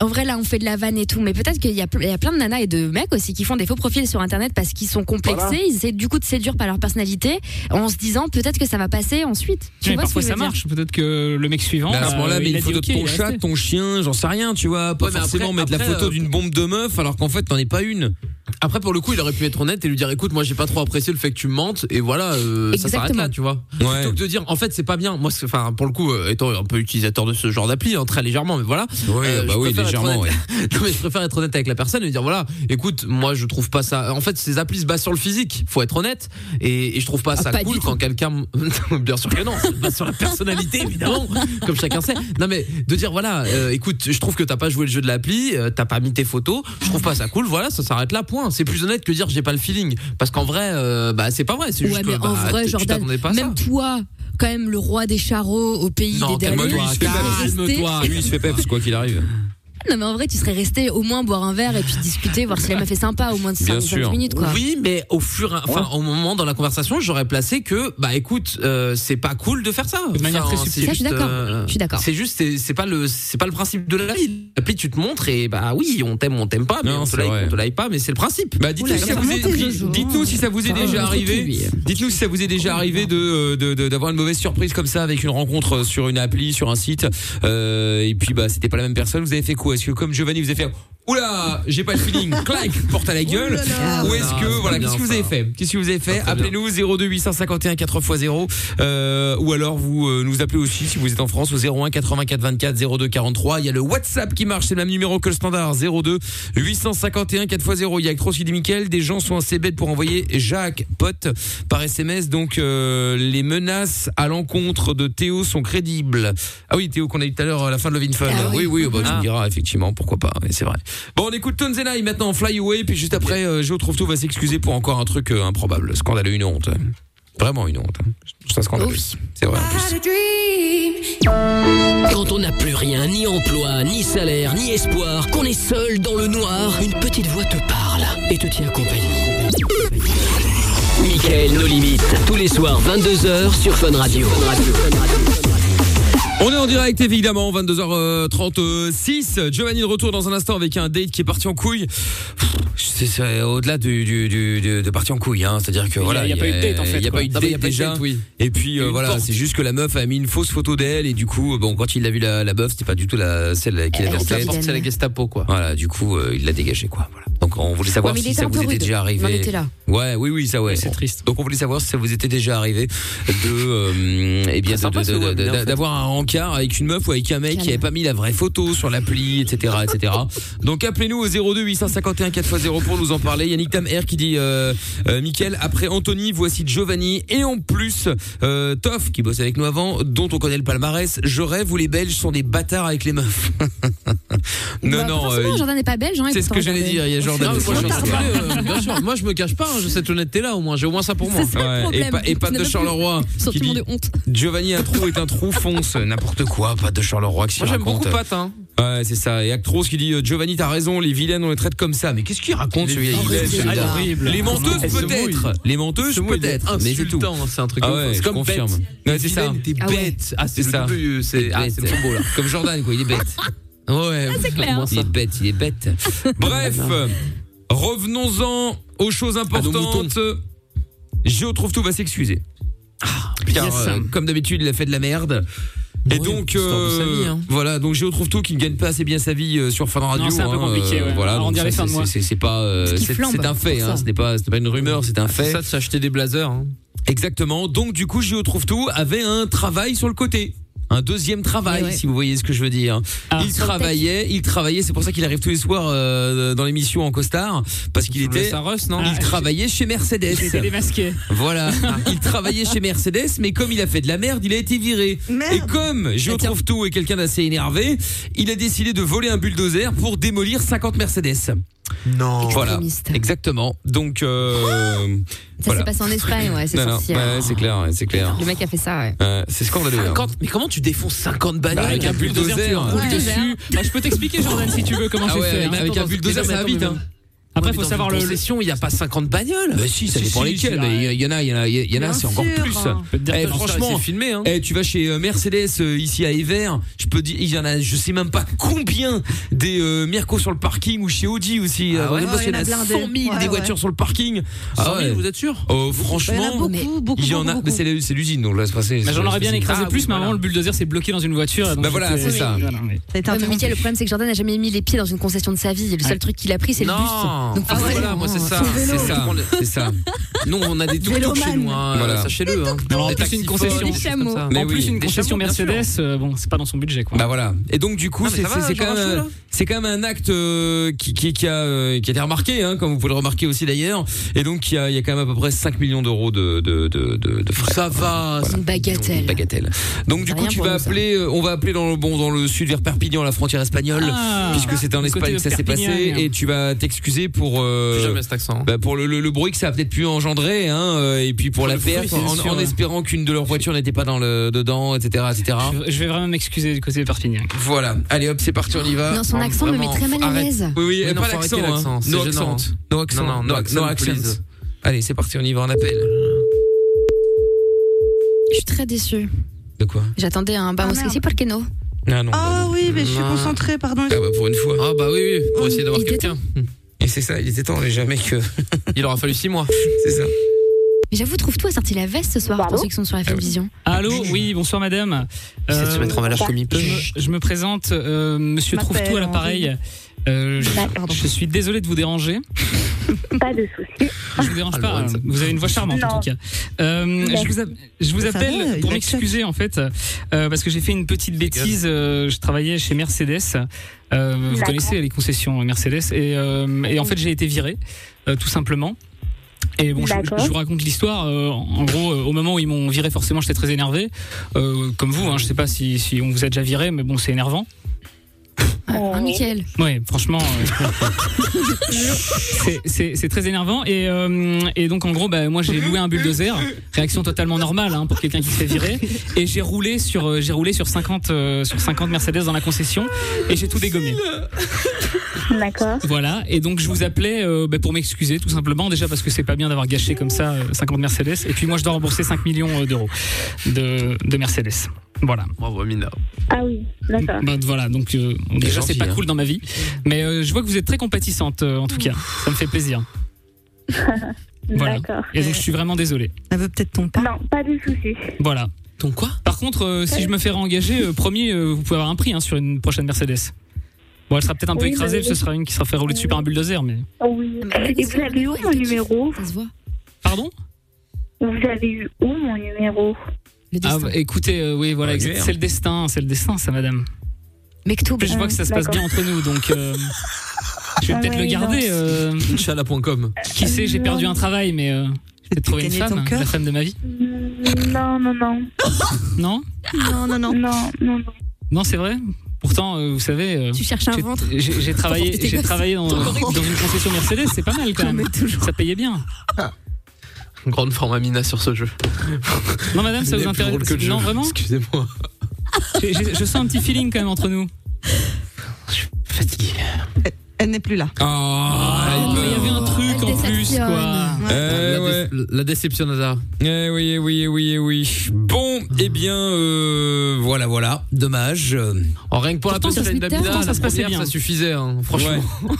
Speaker 3: En vrai, là, on fait de la vanne et tout, mais peut-être qu'il y, a y plein de nanas et de mecs aussi qui font des faux profils sur Internet parce qu'ils sont complexés,
Speaker 7: Voilà.
Speaker 3: ils essaient du coup de séduire par leur personnalité en se disant peut-être que ça va passer ensuite. Tu
Speaker 4: Mais
Speaker 3: vois
Speaker 4: parfois
Speaker 3: que
Speaker 4: ça marche. Peut-être que le mec suivant.
Speaker 2: À ce
Speaker 4: bah,
Speaker 2: moment-là, mais
Speaker 4: il
Speaker 2: une photo de ton chat, ton chien, j'en sais rien, tu vois. Pas
Speaker 6: Ouais, mais
Speaker 2: forcément
Speaker 6: après-
Speaker 2: mettre la photo
Speaker 6: euh,
Speaker 2: d'une bombe de meuf alors qu'en fait t'en es pas une.
Speaker 6: Après, pour le coup, il aurait pu être honnête et lui dire écoute, moi, j'ai pas trop apprécié le fait que tu me mentes et voilà, euh, ça s'arrête
Speaker 3: Exactement.
Speaker 6: là, tu vois.
Speaker 2: Ouais.
Speaker 6: Plutôt que de dire en fait, c'est pas bien. Moi, enfin, pour le coup, euh, étant un peu utilisateur de ce genre d'appli, hein, très légèrement, mais voilà.
Speaker 2: Ouais,
Speaker 6: Euh,
Speaker 2: bah oui, légèrement,
Speaker 6: honnête.
Speaker 2: ouais.
Speaker 6: non, mais je préfère être honnête avec la personne et lui dire voilà, écoute, moi, je trouve pas ça. En fait, ces applis se basent sur le physique, faut être honnête. Et, et je trouve pas
Speaker 3: Ah,
Speaker 6: ça
Speaker 3: pas
Speaker 6: cool quand quelqu'un. bien sûr que non, ça se base sur la personnalité, évidemment, comme chacun sait. Non, mais de dire voilà, euh, écoute, je trouve que t'as pas joué le jeu de l'appli, euh, t'as pas mis tes photos, je trouve pas ça cool, voilà, ça s'arrête là, point. C'est plus honnête que dire j'ai pas le feeling. Parce qu'en vrai, euh, bah, c'est pas vrai, c'est
Speaker 3: Ouais,
Speaker 6: juste
Speaker 3: mais
Speaker 6: que
Speaker 3: en
Speaker 6: bah,
Speaker 3: vrai,
Speaker 6: tu- tu
Speaker 3: Jordan,
Speaker 6: t'attendais pas ça.
Speaker 3: même toi, quand même le roi des charros au pays
Speaker 6: Non,
Speaker 3: des
Speaker 6: calme-toi,
Speaker 3: serais
Speaker 6: calme-toi.
Speaker 3: resté-
Speaker 2: Lui il se fait peps quoi qu'il arrive.
Speaker 3: Non, mais en vrai, tu serais resté au moins boire un verre et puis discuter, voir si la meuf est sympa, au moins de
Speaker 2: Bien
Speaker 3: 5
Speaker 2: sûr.
Speaker 3: minutes, quoi.
Speaker 6: Oui, mais au fur, et- enfin, au moment dans la conversation, j'aurais placé que, bah, écoute, euh, c'est pas cool de faire ça.
Speaker 4: De manière
Speaker 6: Enfin,
Speaker 4: très subtile.
Speaker 6: c'est
Speaker 3: Ça, je suis d'accord.
Speaker 6: euh,
Speaker 3: Je suis d'accord.
Speaker 6: C'est juste, c'est c'est pas le, c'est pas le principe de la vie. L'appli, tu te montres et bah oui, on t'aime, on t'aime pas, mais
Speaker 2: Non,
Speaker 6: on te
Speaker 2: c'est
Speaker 6: like, on te like pas, mais c'est le principe.
Speaker 2: Bah dites-nous si, ça vous est- dites- si ça vous déjà arrivé. Dites-nous si ça vous est déjà arrivé de de- de- d'avoir une mauvaise surprise comme ça avec une rencontre sur une appli, sur un site, euh, et puis bah c'était pas la même personne. Vous avez fait quoi? Est-ce que comme Giovanni vous avez fait Oula, j'ai pas le feeling, clac, porte à la gueule. Ou est-ce
Speaker 6: Ah,
Speaker 2: que
Speaker 6: c'est
Speaker 2: voilà, qu'est-ce que vous avez fait? Qu'est-ce que vous avez fait?
Speaker 6: Ah.
Speaker 2: Appelez-nous 02 851 4x0 euh, ou alors vous euh, nous appelez aussi si vous êtes en France au 01 84 24 02 43. Il y a le WhatsApp qui marche, c'est le même numéro que le standard 02 851 4x0. Il y a Cross dit Mickaël, des gens sont assez bêtes pour envoyer Jacques pote par SMS donc euh, les menaces à l'encontre de Théo sont crédibles. Ah oui, Théo qu'on a dit tout à l'heure à la fin de Love in Fun.
Speaker 3: Ah
Speaker 2: oui
Speaker 3: oui.
Speaker 2: oui, bah, tu
Speaker 6: Ah.
Speaker 2: me diras effectivement pourquoi pas, mais c'est vrai. Bon, on écoute Tonzenai maintenant Fly Away puis juste après euh, Joe trouve tout va s'excuser pour encore un truc euh, improbable, scandaleux, une honte. Vraiment une honte. Je trouve ça scandaleux. C'est vrai en plus.
Speaker 1: Quand on n'a plus rien, ni emploi, ni salaire, ni espoir, qu'on est seul dans le noir, une petite voix te parle et te tient compagnie. Michael, nos limites. Tous les soirs, 22h sur Fun Radio.
Speaker 2: On est en direct évidemment, 22h36. Giovanni de retour dans un instant avec un date qui est parti en couille. C'est au-delà du, du, du- de, de parti en couille, hein. c'est-à-dire que
Speaker 4: Il y a-
Speaker 2: voilà,
Speaker 4: il y a pas eu de date, en fait,
Speaker 2: Il n'y a
Speaker 4: quoi.
Speaker 2: pas eu de
Speaker 6: Non,
Speaker 2: date déjà.
Speaker 6: date, oui.
Speaker 2: Et puis euh, voilà, c'est juste que la meuf a mis une fausse photo d'elle et du coup, bon, quand il a vu la, la meuf, c'était pas du tout la celle qu'il avait en tête.
Speaker 6: C'est la Gestapo, quoi.
Speaker 2: Voilà, du coup, euh, il l'a dégagé quoi. Voilà. Donc on voulait savoir
Speaker 3: Ouais,
Speaker 2: si ça vous était déjà arrivé.
Speaker 3: Était là.
Speaker 2: Ouais, oui, oui, ça ouais.
Speaker 4: C'est triste.
Speaker 2: Donc on voulait savoir si ça vous était déjà arrivé de, euh, eh bien, d'avoir un avec une meuf ou avec un mec qui avait pas mis la vraie photo sur l'appli, etc., etc. Donc appelez-nous au 02 851 4x0 pour nous en parler. Yannick Tam R qui dit, euh, euh, Mickaël, après Anthony, voici Giovanni et en plus euh, Toff qui bosse avec nous avant, dont on connaît le palmarès. Je rêve où les Belges sont des bâtards avec les meufs. non,
Speaker 3: Bah,
Speaker 2: non. euh,
Speaker 3: Jordan n'est pas belge. Hein,
Speaker 2: c'est ce que j'allais dire. Il y a Jordan.
Speaker 6: Non, moi, je euh, bien sûr. Moi, je me cache pas, hein, j'ai cette honnêteté-là au moins. J'ai au moins ça pour moi.
Speaker 3: Ça
Speaker 2: Ouais, et, pas, et pas
Speaker 3: Tu
Speaker 2: de Charleroi
Speaker 3: Sentiment
Speaker 2: dit
Speaker 3: de honte.
Speaker 2: Giovanni un trou est un trou fonce n'importe quoi pas de Charleroi qui
Speaker 6: Moi, j'aime
Speaker 2: raconte
Speaker 6: beaucoup Pat, hein.
Speaker 2: ouais c'est ça et Actros qui dit euh, Giovanni t'as raison les vilaines on les traite comme ça mais qu'est-ce qu'il raconte celui-là
Speaker 3: c'est
Speaker 4: horrible.
Speaker 2: les menteuses
Speaker 6: Elle se
Speaker 2: peut-être
Speaker 6: mouille.
Speaker 2: les menteuses
Speaker 6: il est
Speaker 2: peut-être mais c'est tout
Speaker 6: insultant, C'est un truc
Speaker 2: Ah
Speaker 6: de
Speaker 2: ouais, je
Speaker 6: comme
Speaker 2: confirme.
Speaker 6: bête.
Speaker 2: Ouais, c'est ça.
Speaker 6: T'es
Speaker 3: Ah ouais.
Speaker 6: bête. Ah, c'est
Speaker 2: C'est
Speaker 6: le
Speaker 2: ça.
Speaker 6: c'est ah, c'est trop beau là.
Speaker 2: comme Jordan quoi il est bête
Speaker 6: Ouais,
Speaker 3: c'est clair.
Speaker 2: il est bête il est bête bref revenons-en aux choses importantes Géo trouve tout va s'excuser car
Speaker 4: Yes.
Speaker 2: euh, comme d'habitude il a fait de la merde et
Speaker 6: Oui,
Speaker 2: donc euh,
Speaker 6: vie, hein.
Speaker 2: voilà donc Géo trouve tout qui ne gagne pas assez bien sa vie euh, sur Fun Radio
Speaker 4: c'est un peu
Speaker 2: hein,
Speaker 4: compliqué, ouais.
Speaker 2: voilà
Speaker 4: On dirait
Speaker 2: ça,
Speaker 4: fin de
Speaker 2: c'est-
Speaker 4: mois.
Speaker 2: c'est c'est pas euh, c'est un fait hein, ce n'est pas c'est pas une rumeur c'est un
Speaker 6: C'est
Speaker 2: fait
Speaker 6: ça de s'acheter des blazers. hein.
Speaker 2: exactement donc du coup Géo trouve tout avait un travail sur le côté un deuxième travail,
Speaker 3: ouais.
Speaker 2: si vous voyez ce que je veux dire.
Speaker 4: Ah.
Speaker 2: il travaillait, il travaillait. C'est pour ça qu'il arrive tous les soirs euh, dans l'émission en costard, parce qu'il était,
Speaker 6: Saros, non
Speaker 2: il
Speaker 4: Ah,
Speaker 2: travaillait chez Mercedes.
Speaker 4: J'étais démasqué.
Speaker 2: Voilà, il travaillait chez Mercedes, mais comme il a fait de la merde, il a été viré.
Speaker 5: Merde.
Speaker 2: Et comme je
Speaker 3: Ah, tiens.
Speaker 2: trouve tout est quelqu'un d'assez énervé, il a décidé de voler un bulldozer pour démolir 50 Mercedes.
Speaker 6: Non.
Speaker 2: Voilà,
Speaker 3: Extrémiste.
Speaker 2: exactement. Donc euh,
Speaker 3: Ça
Speaker 2: voilà.
Speaker 3: s'est passé en Espagne, ouais, c'est
Speaker 2: c'est clair, ouais, c'est clair.
Speaker 3: Le mec a fait ça, ouais.
Speaker 2: Euh, c'est scandaleux. hein.
Speaker 6: 50 Mais comment tu défonces 50 bagnoles
Speaker 2: Bah, avec un bulldozer.
Speaker 4: tu roules
Speaker 3: Ouais.
Speaker 4: dessus. Bah, je peux t'expliquer, Jordan, si tu veux, comment
Speaker 2: Ah
Speaker 4: j'ai
Speaker 2: ouais,
Speaker 4: fait.
Speaker 2: avec,
Speaker 4: hein.
Speaker 2: avec un bulldozer, ça va vite.
Speaker 6: mais
Speaker 2: Hein.
Speaker 4: Après,
Speaker 6: Ouais,
Speaker 4: faut
Speaker 6: mais
Speaker 4: savoir le.
Speaker 6: concession, il n'y a pas 50 bagnoles.
Speaker 2: Bah si, ça dépend mais
Speaker 4: ouais.
Speaker 2: Il y en a, il y en a, il y en a, c'est encore plus. Eh, franchement,
Speaker 6: filmé, hein.
Speaker 2: Eh, tu vas chez euh, Mercedes euh, ici à Ever, je peux dire, il y en a, je sais même pas combien des euh, Mercos sur le parking ou chez Audi aussi.
Speaker 6: Ah
Speaker 2: il y en a
Speaker 5: il y en a
Speaker 2: 100 000
Speaker 5: blindé.
Speaker 2: des voitures sur le parking.
Speaker 6: 100
Speaker 2: Ah
Speaker 6: 000,
Speaker 2: ouais.
Speaker 6: vous êtes sûr?
Speaker 2: Oh,
Speaker 5: Il y en a
Speaker 2: franchement,
Speaker 3: mais
Speaker 2: il y en a, mais
Speaker 5: beaucoup.
Speaker 2: c'est l'usine donc là c'est passé.
Speaker 4: Bah, J'en aurais bien écrasé
Speaker 6: Ah,
Speaker 4: plus, mais
Speaker 6: voilà.
Speaker 4: le bulldozer s'est bloqué dans une voiture.
Speaker 2: Bah voilà, c'est ça.
Speaker 4: Mais-
Speaker 3: mais le problème, c'est que Jordan n'a jamais mis les pieds dans une concession de sa vie. Et le seul truc qu'il a pris, c'est le bus. Donc,
Speaker 6: Ah ouais,
Speaker 3: forcément,
Speaker 6: voilà, moi c'est ça. C'est ça. C'est ça. Nous, on a des tuk-tuk chez nous, hein.
Speaker 2: Voilà.
Speaker 6: Sachez-le. Hein.
Speaker 4: En plus, une concession.
Speaker 2: Mais
Speaker 4: en plus,
Speaker 2: oui,
Speaker 4: une concession. Mercedes, euh, bon, c'est pas dans son budget, quoi.
Speaker 2: Bah voilà. Et donc du coup, c'est c'est- c'est quand même
Speaker 6: là
Speaker 2: c'est quand même un acte euh, qui qui qui a euh, qui a été remarqué hein, comme vous pouvez le remarquer aussi d'ailleurs. Et donc il y a il y a quand même à peu près 5 millions d'euros de de de de, de frais.
Speaker 6: Ça va.
Speaker 3: C'est une bagatelle.
Speaker 2: Bagatelle. Donc du
Speaker 3: C'est
Speaker 2: coup, tu vas appeler euh, on va appeler dans le bon dans le sud vers Perpignan la frontière espagnole
Speaker 4: Ah,
Speaker 2: puisque c'était en Espagne que ça s'est passé et tu vas t'excuser pour euh,
Speaker 6: Plus jamais cet accent.
Speaker 2: bah, pour le, le, le bruit que ça a peut-être pu engendrer, hein, euh, et puis pour
Speaker 4: Pour
Speaker 2: la perte, en, en espérant qu'une de leurs voitures n'était pas dans le dedans, etc., etc.
Speaker 4: Je- Je vais vraiment m'excuser du côté de Perpignan.
Speaker 2: Voilà. Allez hop, c'est parti, on y va.
Speaker 3: Non, son accent me met
Speaker 6: vraiment,
Speaker 3: très mal à l'aise.
Speaker 2: Oui, oui,
Speaker 6: Oui, non,
Speaker 2: pas l'accent, hein. No accent. No accent.
Speaker 6: Non, non, no accent,
Speaker 2: accent.
Speaker 6: please.
Speaker 2: Allez, c'est parti, on y va, on appelle.
Speaker 3: Je suis très déçue.
Speaker 2: De quoi?
Speaker 3: J'attendais un Vamos
Speaker 5: Ah,
Speaker 3: que
Speaker 5: merde.
Speaker 3: si, por qué no
Speaker 2: Ah non. bah
Speaker 5: Ah
Speaker 2: non.
Speaker 5: oui, mais je suis
Speaker 6: Non.
Speaker 5: concentrée, pardon.
Speaker 2: Ah bah pour une fois.
Speaker 6: Ah bah oui, oui, pour essayer d'avoir quelqu'un.
Speaker 2: Et c'est ça, il était temps mec. euh,
Speaker 6: Il aura fallu 6 mois.
Speaker 2: c'est ça.
Speaker 3: Mais j'avoue, trouve-toi a sorti la veste ce soir pour ceux qui sont sur la Vision.
Speaker 4: Allô, oui, bonsoir madame. Euh,
Speaker 6: se mettre en valeur comme il peut.
Speaker 4: je, me- je me présente, euh, Monsieur
Speaker 5: Je m'appelle
Speaker 4: Trouve-tout à l'appareil. Euh, je,
Speaker 5: Pardon.
Speaker 4: je suis désolé de vous déranger.
Speaker 9: Pas de souci.
Speaker 4: Je vous dérange
Speaker 6: Ah,
Speaker 4: pas.
Speaker 6: loin.
Speaker 4: Vous avez une voix charmante en tout cas. Euh, je vous, je appelle
Speaker 5: va,
Speaker 4: pour m'excuser en fait euh, parce que j'ai fait une petite bêtise. euh, je travaillais chez Mercedes. Euh, vous connaissez les concessions Mercedes et, euh, et en fait j'ai été viré euh, tout simplement. Et bon, je, vous raconte l'histoire. euh, en gros, euh, au moment où ils m'ont viré, forcément, j'étais très énervé. Euh, comme vous, hein, je sais pas si, si on vous a déjà viré, mais bon, c'est énervant.
Speaker 3: Ah, Mickaël.
Speaker 4: Ouais, franchement, euh, c'est- c'est c'est très énervant. Et, euh, et donc, en gros, bah, moi, j'ai loué un bulldozer. Réaction totalement normale hein, pour quelqu'un qui se fait virer. Et j'ai roulé sur, euh, j'ai roulé sur 50, euh, sur 50 Mercedes dans la concession. Et j'ai tout dégommé.
Speaker 9: D'accord.
Speaker 4: Voilà. Et donc, je vous appelais euh, bah, pour m'excuser, tout simplement. Déjà parce que c'est pas bien d'avoir gâché comme ça euh, 50 Mercedes. Et puis, moi, je dois rembourser 5 millions euh, d'euros de, de Mercedes. Voilà.
Speaker 6: Bravo, Amina.
Speaker 9: Ah oui, d'accord.
Speaker 4: Bah, voilà, donc euh, déjà c'est pas
Speaker 6: hein.
Speaker 4: cool dans ma vie, mais euh, je vois que vous êtes très compatissante euh, en tout cas. Ça me fait plaisir. Voilà.
Speaker 9: D'accord.
Speaker 4: Et donc je suis vraiment désolé.
Speaker 5: Elle veut peut-être ton pas.
Speaker 9: Non, pas de souci.
Speaker 4: Voilà.
Speaker 6: Ton quoi?
Speaker 4: Par contre, euh, si je me fais réengager, euh, promis, euh, vous pouvez avoir un prix hein, sur une prochaine Mercedes. Bon, elle sera peut-être un peu
Speaker 9: Oui,
Speaker 4: écrasée,
Speaker 9: bah,
Speaker 4: ce sera une qui sera fait rouler dessus par un bulldozer, mais.
Speaker 9: Oui. Et vous avez eu mon numéro
Speaker 3: Ça se voit.
Speaker 4: Pardon?
Speaker 9: Vous avez eu où mon numéro?
Speaker 3: Le
Speaker 4: Ah,
Speaker 3: destin.
Speaker 4: bah, écoutez, euh, oui, voilà, c'est le destin, c'est le destin, ça, madame.
Speaker 3: Mektoub.
Speaker 4: En plus, je vois que ça se passe bien entre nous, donc. euh, je vais
Speaker 9: Ah
Speaker 4: peut-être
Speaker 9: ouais,
Speaker 4: le garder. euh,
Speaker 6: Inch'Allah.com.
Speaker 4: qui sait, j'ai perdu un travail, mais. euh, je vais trouver une femme, la femme de ma vie.
Speaker 9: Non, non, non.
Speaker 4: Non?
Speaker 5: Non, non, non.
Speaker 9: Non, non, non.
Speaker 4: Non, c'est vrai. Pourtant, euh, vous savez, euh,
Speaker 3: Tu cherches un
Speaker 4: j'ai-
Speaker 3: ventre.
Speaker 4: j'ai j'ai travaillé, j'ai travaillé dans, dans une concession Mercedes, c'est pas mal quand même. Ça payait bien.
Speaker 6: Grande forme Amina sur ce jeu.
Speaker 4: Non, madame, ça vous intéresse
Speaker 6: que le jeu.
Speaker 4: Non, vraiment
Speaker 6: Excusez-moi.
Speaker 4: Je sens un petit feeling quand même entre nous.
Speaker 6: Fatigué.
Speaker 5: Elle n'est plus là.
Speaker 2: Ah,
Speaker 4: Oh, mais il y avait un truc
Speaker 3: Elle
Speaker 4: en plus, quoi.
Speaker 2: Eh
Speaker 6: la,
Speaker 2: ouais.
Speaker 6: dé- la déception Nazar.
Speaker 2: Eh oui, eh oui, eh oui, eh oui. Bon, eh bien, euh, voilà, voilà. Dommage. Euh,
Speaker 6: Oh, rien que pour
Speaker 3: Pourtant,
Speaker 6: la
Speaker 3: ça
Speaker 6: petite
Speaker 3: se tellement,
Speaker 6: la
Speaker 4: ça se passait
Speaker 6: première,
Speaker 4: bien.
Speaker 6: ça suffisait, hein, franchement.
Speaker 2: Ouais.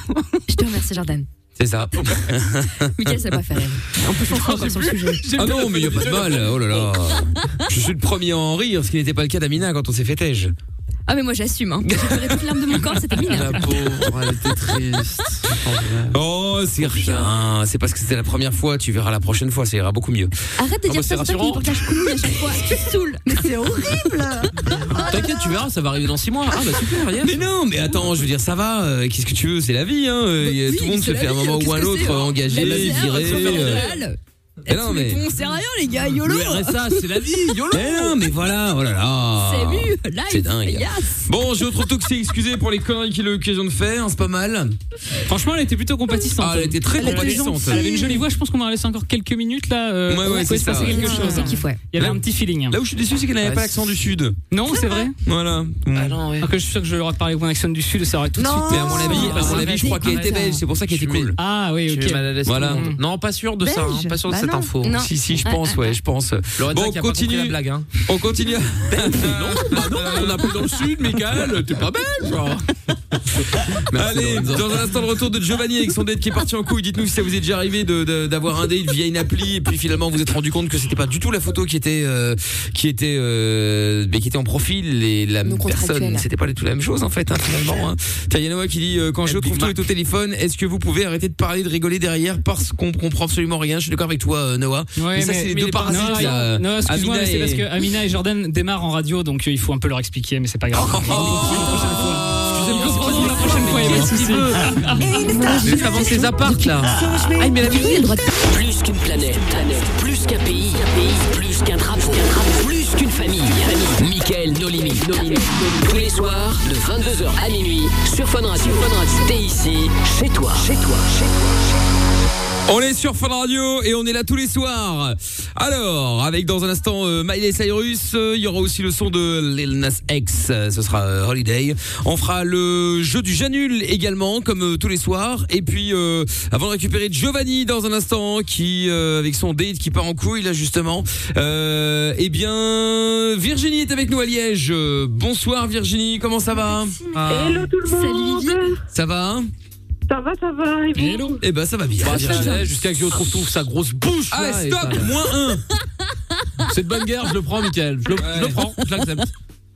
Speaker 3: Je te remercie, Jordan.
Speaker 2: C'est ça.
Speaker 3: Mickaël, ça va pas faire rire. En plus, on fera encore sur le sujet.
Speaker 2: Ah non, mais il n'y a pas de mal. Oh là là. Je suis le premier à en rire, ce qui n'était pas le cas d'Amina quand on s'est fait tège.
Speaker 3: Ah, mais moi, j'assume. Hein. J'ai pleuré de mon corps, c'était
Speaker 6: La
Speaker 3: minable.
Speaker 6: pauvre, elle était triste.
Speaker 2: Oh, c'est rien. C'est parce que c'était la première fois. Tu verras la prochaine fois, ça ira beaucoup mieux.
Speaker 3: Arrête de dire
Speaker 6: bah, c'est
Speaker 3: ça, c'est toi qui la choucroute à chaque fois. Tu te saoules.
Speaker 5: Mais c'est horrible
Speaker 6: T'inquiète, tu verras, ça va arriver dans 6 mois. Ah bah super, yes.
Speaker 2: Mais non, mais attends, je veux dire, ça va. euh, Qu'est-ce que tu veux C'est la vie, hein. euh, y a-
Speaker 3: Oui,
Speaker 2: tout le monde se fait à un moment ou un autre
Speaker 3: c'est,
Speaker 2: euh, engagé, viré. euh. Mais non, mais.
Speaker 3: On sait rien, les gars, YOLO.
Speaker 6: Le RSA, c'est la vie, YOLO.
Speaker 2: Mais non, mais voilà, oh là là.
Speaker 3: C'est vu, live.
Speaker 2: C'est dingue.
Speaker 3: Yes.
Speaker 2: Bon, j'ai autre qui s'est excusé pour les conneries qu'il a eu l'occasion de faire, hein, c'est pas mal.
Speaker 4: Franchement, elle était plutôt compatissante.
Speaker 2: Ah, elle était très
Speaker 5: Elle
Speaker 2: compatissante.
Speaker 4: Elle avait une jolie voix, je pense qu'on va laisser encore quelques minutes là. euh,
Speaker 2: Ouais, ouais, c'est ça,
Speaker 4: quelque chose.
Speaker 3: Kiff, ouais.
Speaker 4: Il y avait
Speaker 2: Là-
Speaker 4: un petit feeling.
Speaker 2: Là où je suis déçu, c'est qu'elle n'avait
Speaker 6: Ah,
Speaker 2: pas l'accent du sud.
Speaker 4: Non, c'est vrai.
Speaker 2: Voilà.
Speaker 6: Ah non, ouais.
Speaker 4: Alors que je suis sûr que je leur ai parlé avec mon accent du sud, ça aurait tout de suite.
Speaker 2: Mais à mon avis, à mon avis, je crois qu'elle était belge, c'est pour ça qu'elle était
Speaker 6: Je
Speaker 2: cool.
Speaker 4: Ah oui,
Speaker 6: Je
Speaker 4: ok.
Speaker 2: Voilà.
Speaker 6: Non, pas sûr de ça, hein, pas sûr de
Speaker 5: Bah
Speaker 6: cette. Info.
Speaker 3: Non.
Speaker 2: Si, si, je pense, ouais, je pense.
Speaker 6: Lorenza
Speaker 2: Bon,
Speaker 6: compris
Speaker 2: continue.
Speaker 6: la blague, hein.
Speaker 2: On continue.
Speaker 6: non, bah non, on a plus dans le sud, Michael, t'es pas belle, genre. Merci,
Speaker 2: Allez,
Speaker 6: Lorenza.
Speaker 2: dans un instant, le retour de Giovanni avec son date qui est parti en couille. Dites-nous si ça vous est déjà arrivé de- de- d'avoir un date via une appli et puis finalement vous vous êtes rendu compte que c'était pas du tout la photo qui était euh, qui était euh, mais qui était en profil et la
Speaker 3: Non
Speaker 2: personne c'était pas du tout la même chose en fait hein, finalement. Hein. T'as Yanoa qui dit euh, quand je trouve tout est au téléphone, est-ce que vous pouvez arrêter de parler de rigoler derrière? Parce qu'on comprend absolument rien. Je suis d'accord avec toi euh, Noah.
Speaker 4: Ouais,
Speaker 2: mais ça c'est deux parasites
Speaker 4: Non,
Speaker 2: là.
Speaker 4: non, excuse-moi, mais c'est
Speaker 2: et-
Speaker 4: parce que Amina et Jordan démarrent en radio, donc euh, il faut un peu leur expliquer, mais c'est pas grave.
Speaker 2: Oh,
Speaker 4: la prochaine fois, il y a pas de souci.
Speaker 6: Juste avant ces apparts, là. Ah, mais la
Speaker 3: Oui, le droit de
Speaker 1: Plus qu'une planète, plus qu'un pays, plus qu'un drapeau, plus qu'une famille. Michael No Limit. Tous les soirs, de 22h à minuit, sur Fun Radio. T'es ici, chez toi. Chez toi. Chez toi.
Speaker 2: On est sur Fun Radio et on est là tous les soirs. Alors, avec dans un instant euh, Miley Cyrus, euh, il y aura aussi le son de Lil Nas X, euh, ce sera euh, Holiday. On fera le jeu du Janul également, comme euh, tous les soirs. Et puis, euh, avant de récupérer Giovanni dans un instant, qui euh, avec son date qui part en couille là justement. Euh, eh bien, Virginie est avec nous à Liège. Bonsoir Virginie, comment ça va?
Speaker 9: Hello tout le
Speaker 3: Salut,
Speaker 9: monde.
Speaker 3: Vivi.
Speaker 2: Ça va? hein
Speaker 9: Ça va, ça va. Et vous
Speaker 4: Hello.
Speaker 2: Eh ben ça va bien.
Speaker 6: Bah, Jusqu'à que je retrouve tout sa grosse bouche.
Speaker 2: Ah
Speaker 6: là, et
Speaker 2: stop,
Speaker 6: ça-
Speaker 2: moins un.
Speaker 6: C'est de bonne guerre, je le prends, Michael. Je le, je le prends, je l'accepte.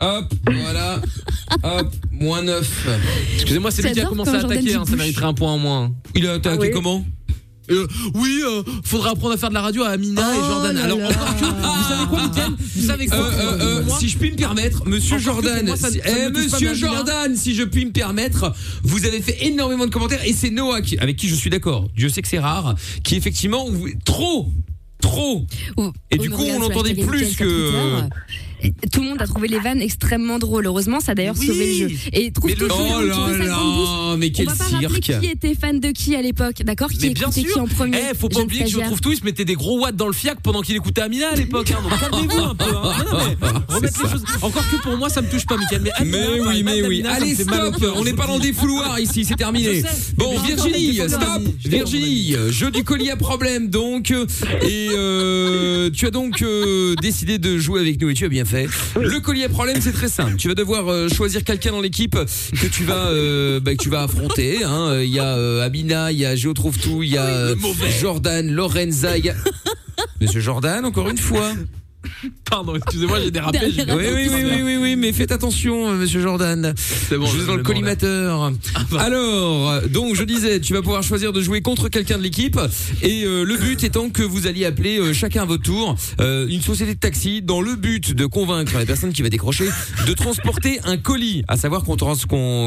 Speaker 2: Hop, voilà. Hop, moins 9.
Speaker 6: Excusez-moi, c'est lui qui a commencé à attaquer, hein, ça mériterait un point en moins.
Speaker 2: Il a attaqué
Speaker 9: Ah oui.
Speaker 2: comment?
Speaker 6: Euh, oui, euh, faudra apprendre à faire de la radio à Amina et
Speaker 5: Oh
Speaker 6: Jordan.
Speaker 5: là
Speaker 6: Alors,
Speaker 5: là.
Speaker 6: encore que, vous savez quoi, Michael Vous savez quoi
Speaker 2: euh, euh,
Speaker 6: moi,
Speaker 2: Si je puis me permettre, Monsieur
Speaker 6: Encore
Speaker 2: Jordan,
Speaker 6: moi, ça-
Speaker 2: si-
Speaker 6: ça me
Speaker 2: eh, Monsieur Jordan, si je puis me permettre, vous avez fait énormément de commentaires et c'est Noah qui- avec qui je suis d'accord. Dieu sait que c'est rare, qui effectivement vous- trop, trop. Et du
Speaker 3: ou
Speaker 2: coup, on l'entendait plus
Speaker 3: Mickaël
Speaker 2: que-.
Speaker 3: Tout le monde a trouvé les vannes extrêmement drôles. Heureusement, ça a d'ailleurs
Speaker 6: Oui.
Speaker 3: sauvé le jeu. Et trouve
Speaker 6: Mais
Speaker 3: tout
Speaker 6: le-
Speaker 2: Oh là là, mais
Speaker 3: On
Speaker 2: quel
Speaker 3: va pas rappeler
Speaker 2: cirque
Speaker 3: qui était fan de qui à l'époque, d'accord? Qui
Speaker 6: Mais bien
Speaker 3: écoutait
Speaker 6: sûr.
Speaker 3: qui en premier
Speaker 6: Eh, faut pas oublier que je trouve tout, il se mettait des gros watts dans le fiac pendant qu'il écoutait Amina à l'époque. Hein, donc calmez-vous un peu. Hein. Non, non, mais remettre les choses. Encore que pour moi, ça me touche pas, Mickaël. Mais, Amina,
Speaker 2: Mais oui, mais oui. Allez, stop On n'est pas dans des fouloirs ici, c'est terminé. Bon, Virginie, stop Virginie, jeu du collier à problème donc. Et euh, tu as donc euh, décidé de jouer avec nous et tu as bien fait. Le collier à problème, c'est très simple. Tu vas devoir euh, choisir quelqu'un dans l'équipe que tu vas euh, bah, que tu vas affronter. hein. Il y a euh, Amina, il y a Géo trouve tout, il y a euh, Jordan, Lorenza, il y a Monsieur Jordan, encore une fois.
Speaker 6: Pardon, excusez-moi, j'ai dérapé.
Speaker 2: Oui, oui, oui, oui, oui, oui, mais faites attention, euh, Monsieur Jordan.
Speaker 6: C'est bon,
Speaker 2: je suis dans le collimateur.
Speaker 6: bah.
Speaker 2: Alors, donc je disais, tu vas pouvoir choisir de jouer contre quelqu'un de l'équipe, et euh, le but étant que vous alliez appeler euh, chacun à votre tour euh, une société de taxi dans le but de convaincre la personne qui va décrocher de transporter un colis. À savoir qu'on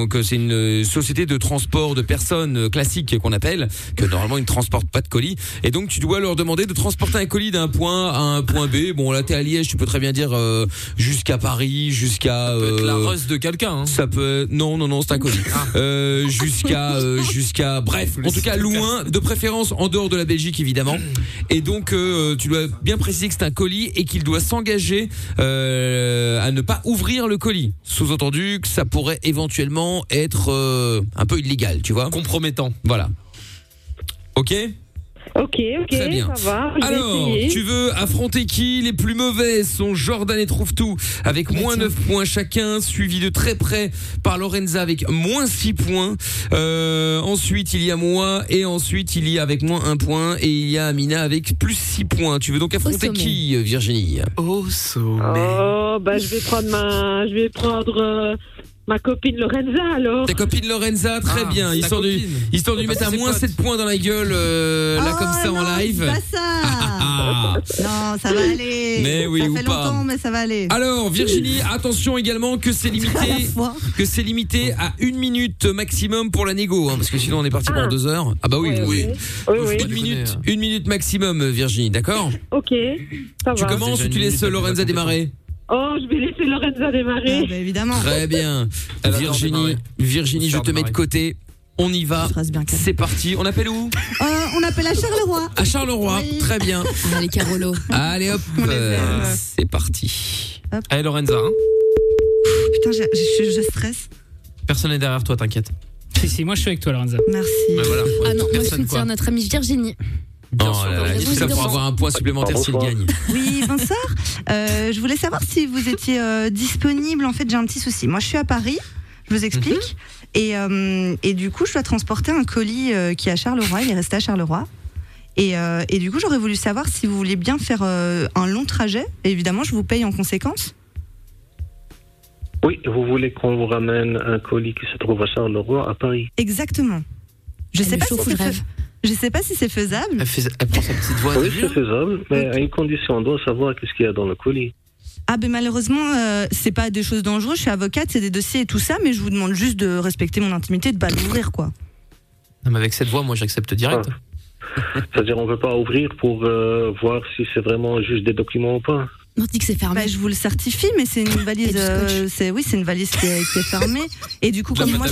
Speaker 2: que c'est une société de transport de personnes classique qu'on appelle, que normalement ils ne transportent pas de colis, et donc tu dois leur demander de transporter un colis d'un point à un point B. Bon, là t'es à Liège, tu peux très bien dire euh, jusqu'à Paris, jusqu'à
Speaker 6: peut être la
Speaker 2: euh,
Speaker 6: ruse de quelqu'un. Hein.
Speaker 2: ça peut non non non c'est un colis. Euh, jusqu'à euh, jusqu'à bref en tout cas loin de préférence en dehors de la Belgique évidemment. Et donc euh, tu dois bien préciser que c'est un colis et qu'il doit s'engager euh, à ne pas ouvrir le colis. Sous-entendu que ça pourrait éventuellement être euh, un peu illégal tu vois.
Speaker 6: Compromettant.
Speaker 2: voilà. Ok?
Speaker 9: Ok, ok,
Speaker 2: Très bien.
Speaker 9: ça va. je vais
Speaker 2: alors,
Speaker 9: essayer.
Speaker 2: tu veux affronter qui Les plus mauvais sont Jordan et Trouve Tout avec moins 9 points chacun, suivi de très près par Lorenza avec moins 6 points. Euh, ensuite, il y a moi et ensuite il y a avec moins 1 point et il y a Amina avec plus 6 points. Tu veux donc affronter
Speaker 3: sommet.
Speaker 2: qui, Virginie?
Speaker 6: Au sommet.
Speaker 9: Oh, bah, je vais prendre ma, je vais prendre euh, ma copine Lorenza alors.
Speaker 2: Ta copine Lorenza, très
Speaker 6: Ah,
Speaker 2: bien. Histoire de, histoire de lui
Speaker 6: Bah,
Speaker 2: mettre à moins
Speaker 6: potes.
Speaker 2: 7 points dans la gueule, euh, là
Speaker 5: Oh,
Speaker 2: comme ça en
Speaker 5: non,
Speaker 2: live.
Speaker 5: Pas ça.
Speaker 2: Ah.
Speaker 5: non, ça va aller.
Speaker 2: Mais oui,
Speaker 5: ça
Speaker 2: ou
Speaker 5: fait
Speaker 2: pas.
Speaker 5: longtemps, mais ça va aller.
Speaker 2: Alors Virginie, attention également que c'est limité, que c'est limité à une minute maximum pour la négo, hein, parce que sinon on est parti pendant
Speaker 9: Ah.
Speaker 2: deux heures. Ah bah oui, oui.
Speaker 9: oui. Oui, oui.
Speaker 2: Une minute, une minute maximum, Virginie, d'accord?
Speaker 9: Ok, ça
Speaker 2: Tu
Speaker 9: va.
Speaker 2: commences ou tu laisses Lorenza démarrer?
Speaker 9: Oh, je vais laisser Lorenza
Speaker 5: Ah,
Speaker 9: démarrer.
Speaker 5: bah, évidemment.
Speaker 2: Très bien. Virginie. Virginie, je te mets de côté. On y va.
Speaker 5: Je reste bien calme.
Speaker 2: C'est parti. On appelle où?
Speaker 5: Euh, on appelle à Charleroi.
Speaker 2: À Charleroi.
Speaker 5: Oui.
Speaker 2: Très bien.
Speaker 3: Ah, les Carolo.
Speaker 2: Allez hop, euh, c'est parti.
Speaker 6: Allez, Lorenza. hein.
Speaker 5: Putain, je, je- je stresse.
Speaker 6: Personne n'est derrière toi, t'inquiète.
Speaker 4: Si, si, moi je suis avec toi, Lorenza.
Speaker 5: Merci.
Speaker 6: Voilà.
Speaker 3: Ah non, moi je
Speaker 6: Personne,
Speaker 3: soutiens
Speaker 6: quoi.
Speaker 3: notre amie Virginie.
Speaker 6: Bien
Speaker 2: Oh
Speaker 6: sûr,
Speaker 2: là là, ça pour avoir un point supplémentaire s'il gagne.
Speaker 5: Oui, bonsoir. Euh, je voulais savoir si vous étiez euh, disponible. En fait, j'ai un petit souci. Moi, je suis à Paris. Je vous explique. et, euh, et du coup, je dois transporter un colis euh, qui est à Charleroi. Il est resté à Charleroi. Et, euh, et du coup, j'aurais voulu savoir si vous vouliez bien faire euh, un long trajet. Et évidemment, je vous paye en conséquence.
Speaker 10: Oui, vous voulez qu'on vous ramène un colis qui se trouve à Charleroi, à Paris
Speaker 5: Exactement. Je
Speaker 3: Elle
Speaker 5: sais
Speaker 3: me
Speaker 5: pas si
Speaker 3: je rêve?
Speaker 5: Je sais pas si c'est faisable.
Speaker 6: Elle, fait- elle prend sa petite voix.
Speaker 10: Oui, c'est faisable, mais à une condition, on doit savoir qu'est-ce qu'il y a dans le colis.
Speaker 5: Ah ben malheureusement, euh, c'est pas des choses dangereuses. Je suis avocate, c'est des dossiers et tout ça, mais je vous demande juste de respecter mon intimité, de pas l'ouvrir quoi.
Speaker 6: Non, mais avec cette voix, moi j'accepte direct.
Speaker 10: C'est-à-dire, on ne peut pas ouvrir pour euh, voir si c'est vraiment juste des documents ou pas.
Speaker 3: Non, dis que c'est fermé.
Speaker 5: Bah, je vous le certifie, mais c'est une valise. Euh, c'est oui, c'est une valise qui est, qui est fermée. Et du coup,
Speaker 2: La
Speaker 5: comme moi,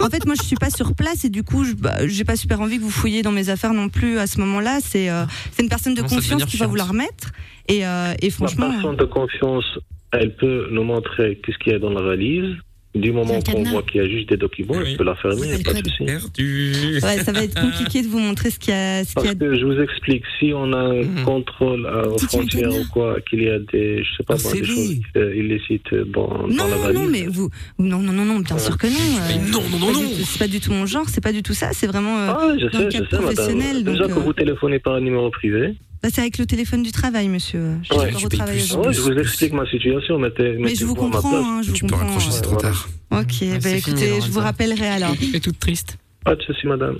Speaker 5: en fait, moi, je suis pas sur place et du coup, je- bah, j'ai pas super envie que vous fouilliez dans mes affaires non plus à ce moment-là. C'est euh, c'est une personne de confiance qui va vous la remettre. Et, euh, et
Speaker 10: La
Speaker 5: franchement,
Speaker 10: personne de confiance, elle peut nous montrer qu'est-ce qu'il y a dans la valise. Du moment qu'on voit qu'il y a juste des documents,
Speaker 2: Oui.
Speaker 10: elle peut la fermer, pas de
Speaker 3: le
Speaker 10: souci.
Speaker 5: Ouais, ça va être compliqué de vous montrer ce qu'il y a. Ce qu'il y
Speaker 10: Parce
Speaker 5: a...
Speaker 10: que je vous explique, si on a un
Speaker 6: Mhm.
Speaker 10: contrôle à- aux frontières ou quoi, qu'il y a des, je sais pas,
Speaker 2: Un
Speaker 10: moi, des choses euh, illicites dans, dans
Speaker 5: Non,
Speaker 10: la
Speaker 5: non,
Speaker 10: valise.
Speaker 5: non, mais vous, non, non, non, non, bien sûr que non. Euh,
Speaker 2: non, non, non, non.
Speaker 5: C'est pas du tout mon genre, c'est pas du tout ça. C'est vraiment. euh,
Speaker 10: Ah, je
Speaker 5: dans le
Speaker 10: sais, je
Speaker 5: cadre
Speaker 10: sais,
Speaker 5: professionnel,
Speaker 10: madame. Déjà
Speaker 5: donc,
Speaker 10: que
Speaker 5: euh,
Speaker 10: vous téléphonez par un numéro privé.
Speaker 5: Bah, c'est avec le téléphone du travail, monsieur. Je suis
Speaker 10: Ouais,
Speaker 5: encore
Speaker 2: tu
Speaker 5: au
Speaker 2: payes
Speaker 5: travail
Speaker 2: plus.
Speaker 5: aujourd'hui.
Speaker 10: Ouais, je vous explique ma situation, mettez,
Speaker 5: Mais je vous comprends, hein, je vous
Speaker 2: Tu peux
Speaker 5: comprends.
Speaker 2: raccrocher, c'est trop tard.
Speaker 5: Ok,
Speaker 6: Ouais,
Speaker 5: bah écoutez,
Speaker 6: fini,
Speaker 5: je vous rappellerai alors.
Speaker 4: Et toute triste.
Speaker 10: Pas de souci, madame.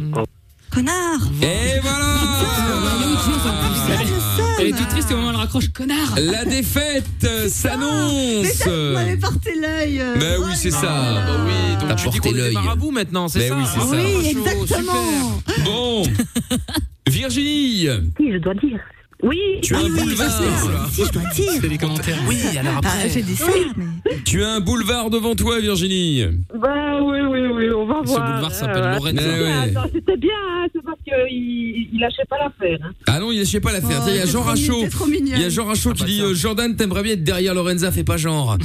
Speaker 5: Connard
Speaker 2: Et voilà
Speaker 4: Elle est toute triste et au moment où elle raccroche, connard
Speaker 2: La défaite euh,
Speaker 5: Mais
Speaker 2: s'annonce
Speaker 5: ça, vous m'avez porté l'œil. euh,
Speaker 2: Mais oui, c'est ça.
Speaker 5: là.
Speaker 6: Bah oui, donc tu dis
Speaker 2: porté
Speaker 6: qu'on est des
Speaker 2: l'œil.
Speaker 6: marabouts maintenant, c'est
Speaker 2: Mais
Speaker 6: ça
Speaker 2: oui, c'est
Speaker 6: Ah,
Speaker 2: ça.
Speaker 5: Oui,
Speaker 6: chaud,
Speaker 5: exactement.
Speaker 2: Bon Virginie
Speaker 9: Oui, je dois dire? Oui.
Speaker 2: Tu as un boulevard.
Speaker 5: Si, je dois dire.
Speaker 4: C'est les commentaires.
Speaker 6: Oui, alors
Speaker 5: Ah,
Speaker 6: après.
Speaker 5: j'ai dit ça, mais.
Speaker 2: Tu as un boulevard devant toi, Virginie.
Speaker 9: Bah oui, oui, oui, on va
Speaker 6: Ce
Speaker 9: voir.
Speaker 6: boulevard s'appelle
Speaker 9: Euh,
Speaker 6: Lorenza.
Speaker 2: Ouais,
Speaker 9: C'était bien, hein, c'est parce qu'il il, il lâchait pas l'affaire. Hein.
Speaker 2: Ah non, il lâchait pas l'affaire. Tiens, Il y a
Speaker 5: Oh,
Speaker 2: Jean Rachaud. Il y a Jean Rachaud qui
Speaker 6: bah,
Speaker 2: dit euh, Jordan, t'aimerais bien être derrière Lorenza, fais pas genre.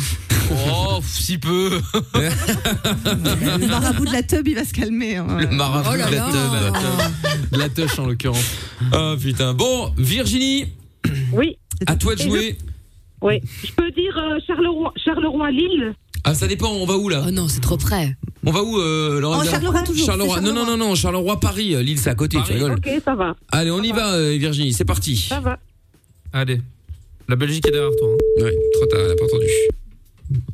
Speaker 6: Oh, si peu.
Speaker 5: Le marabout de la tub, il va se calmer. hein.
Speaker 2: Le marabout
Speaker 3: Oh là
Speaker 2: de la teub.
Speaker 6: De la touche en l'occurrence.
Speaker 2: Oh putain. Bon, Virginie,
Speaker 9: Oui,
Speaker 2: à toi de jouer.
Speaker 9: oui. Je peux dire euh, Charleroi, Charleroi Lille.
Speaker 2: Ah, ça dépend, on va où là
Speaker 3: Oh non, c'est trop près.
Speaker 2: On va où, euh, Lorenza
Speaker 5: Oh, Charleroi, toujours,
Speaker 2: Charleroi.
Speaker 5: c'est
Speaker 2: Non, non,
Speaker 5: Charleroi.
Speaker 2: non, non, Charleroi, Paris. euh, Lille, c'est à côté, tu rigoles.
Speaker 9: Ok, ça va,
Speaker 2: Allez, on y va, euh, Virginie, c'est parti.
Speaker 9: ça va.
Speaker 6: Allez. La Belgique est derrière toi. hein.
Speaker 2: Ouais, trop tard, elle a pas entendu.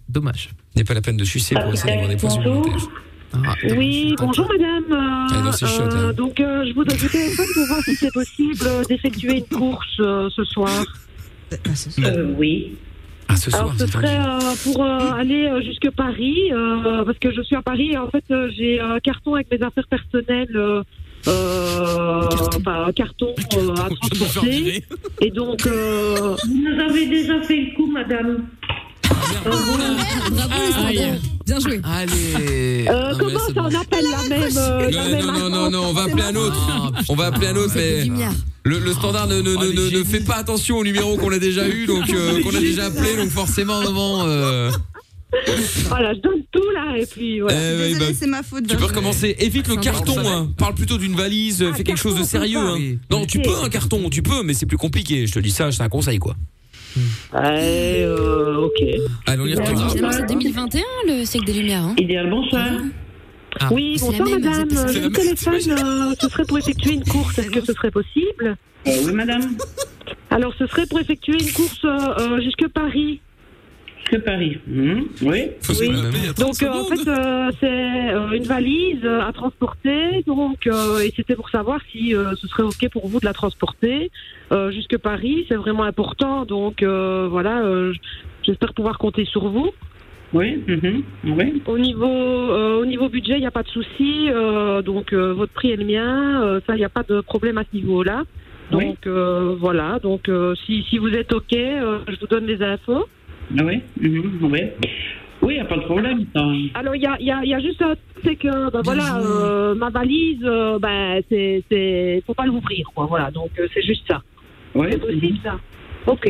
Speaker 6: Dommage.
Speaker 2: N'est pas la peine de sucer pour essayer d'avoir des points supplémentaires.
Speaker 6: Ah,
Speaker 9: Oui, bonjour madame. Euh, euh,
Speaker 2: là.
Speaker 9: donc euh, je vous donne le téléphone pour voir si c'est possible euh, d'effectuer une course euh, ce soir.
Speaker 11: oui.
Speaker 2: Ah, ce soir,
Speaker 9: Alors ce serait euh, pour euh, aller euh, jusque Paris, euh, parce que je suis à Paris et en fait euh, j'ai un carton avec mes affaires personnelles. Euh, euh, enfin, un carton euh, à transporter. Et donc, euh,
Speaker 11: Vous nous avez déjà fait le coup, madame.
Speaker 3: Bien joué.
Speaker 6: Allez.
Speaker 9: euh,
Speaker 6: Non,
Speaker 9: comment ça on appelle la même, euh, la
Speaker 2: Non,
Speaker 9: même
Speaker 2: non, non, non, non, on va appeler un autre.
Speaker 6: Ah,
Speaker 2: On va appeler un autre, mais le, le standard ne, ne,
Speaker 6: Oh,
Speaker 2: ne, ne- fait pas attention au numéro qu'on a déjà eu, donc euh, qu'on a déjà appelé, donc forcément, maman. Euh,
Speaker 9: Voilà, je donne tout là et puis voilà.
Speaker 2: eh
Speaker 5: Désolée,
Speaker 2: bah,
Speaker 5: c'est ma faute.
Speaker 2: tu peux recommencer. Évite le carton. hein. Parle plutôt d'une valise.
Speaker 9: Ah,
Speaker 2: Fais quelque chose de sérieux. hein. Non, tu peux un carton, tu peux, mais c'est plus compliqué. Je te dis ça, c'est un conseil quoi.
Speaker 9: Ouais, euh, ok.
Speaker 2: Allez, on y retourne.
Speaker 3: Finalement, c'est 2021 le siècle des Lumières. Hein.
Speaker 11: Idéal, bonsoir.
Speaker 6: Ah.
Speaker 9: Oui,
Speaker 3: C'est la
Speaker 9: bonsoir
Speaker 3: même,
Speaker 9: madame.
Speaker 3: c'est pas-
Speaker 2: c'est
Speaker 9: Je
Speaker 2: la
Speaker 9: vous
Speaker 2: même,
Speaker 9: téléphone, euh, ce serait pour effectuer une course. Est-ce que ce serait possible
Speaker 11: Euh, oui, madame.
Speaker 9: Alors, ce serait pour effectuer une course euh, euh, jusque Paris.
Speaker 11: Que Paris. Mhm, Oui.
Speaker 2: Faut se
Speaker 9: Oui.
Speaker 2: mettre il y a 30
Speaker 9: Donc, euh, en fait, euh, c'est euh, une valise à transporter. Donc, euh, et c'était pour savoir si euh, ce serait OK pour vous de la transporter euh, jusque Paris. C'est vraiment important. Donc, euh, voilà, euh, j'espère pouvoir compter sur vous.
Speaker 11: Oui. mhm, Oui.
Speaker 9: Au niveau, euh, au niveau budget, il n'y a pas de souci. euh, donc, euh, votre prix est le mien. euh, ça, il n'y a pas de problème à ce niveau-là. Donc, euh, voilà. Donc, euh, si, si vous êtes OK, euh, je vous donne les infos.
Speaker 11: Oui. mhm, Oui. Oui, il n'y a pas de problème.
Speaker 9: Alors, il y a, y, a, il y a juste un c'est que, ben, voilà, euh, ma valise, euh, ben, c'est, c'est, faut pas l'ouvrir, quoi. Voilà. Donc, euh, c'est juste ça.
Speaker 11: Oui.
Speaker 9: C'est possible, ça. OK.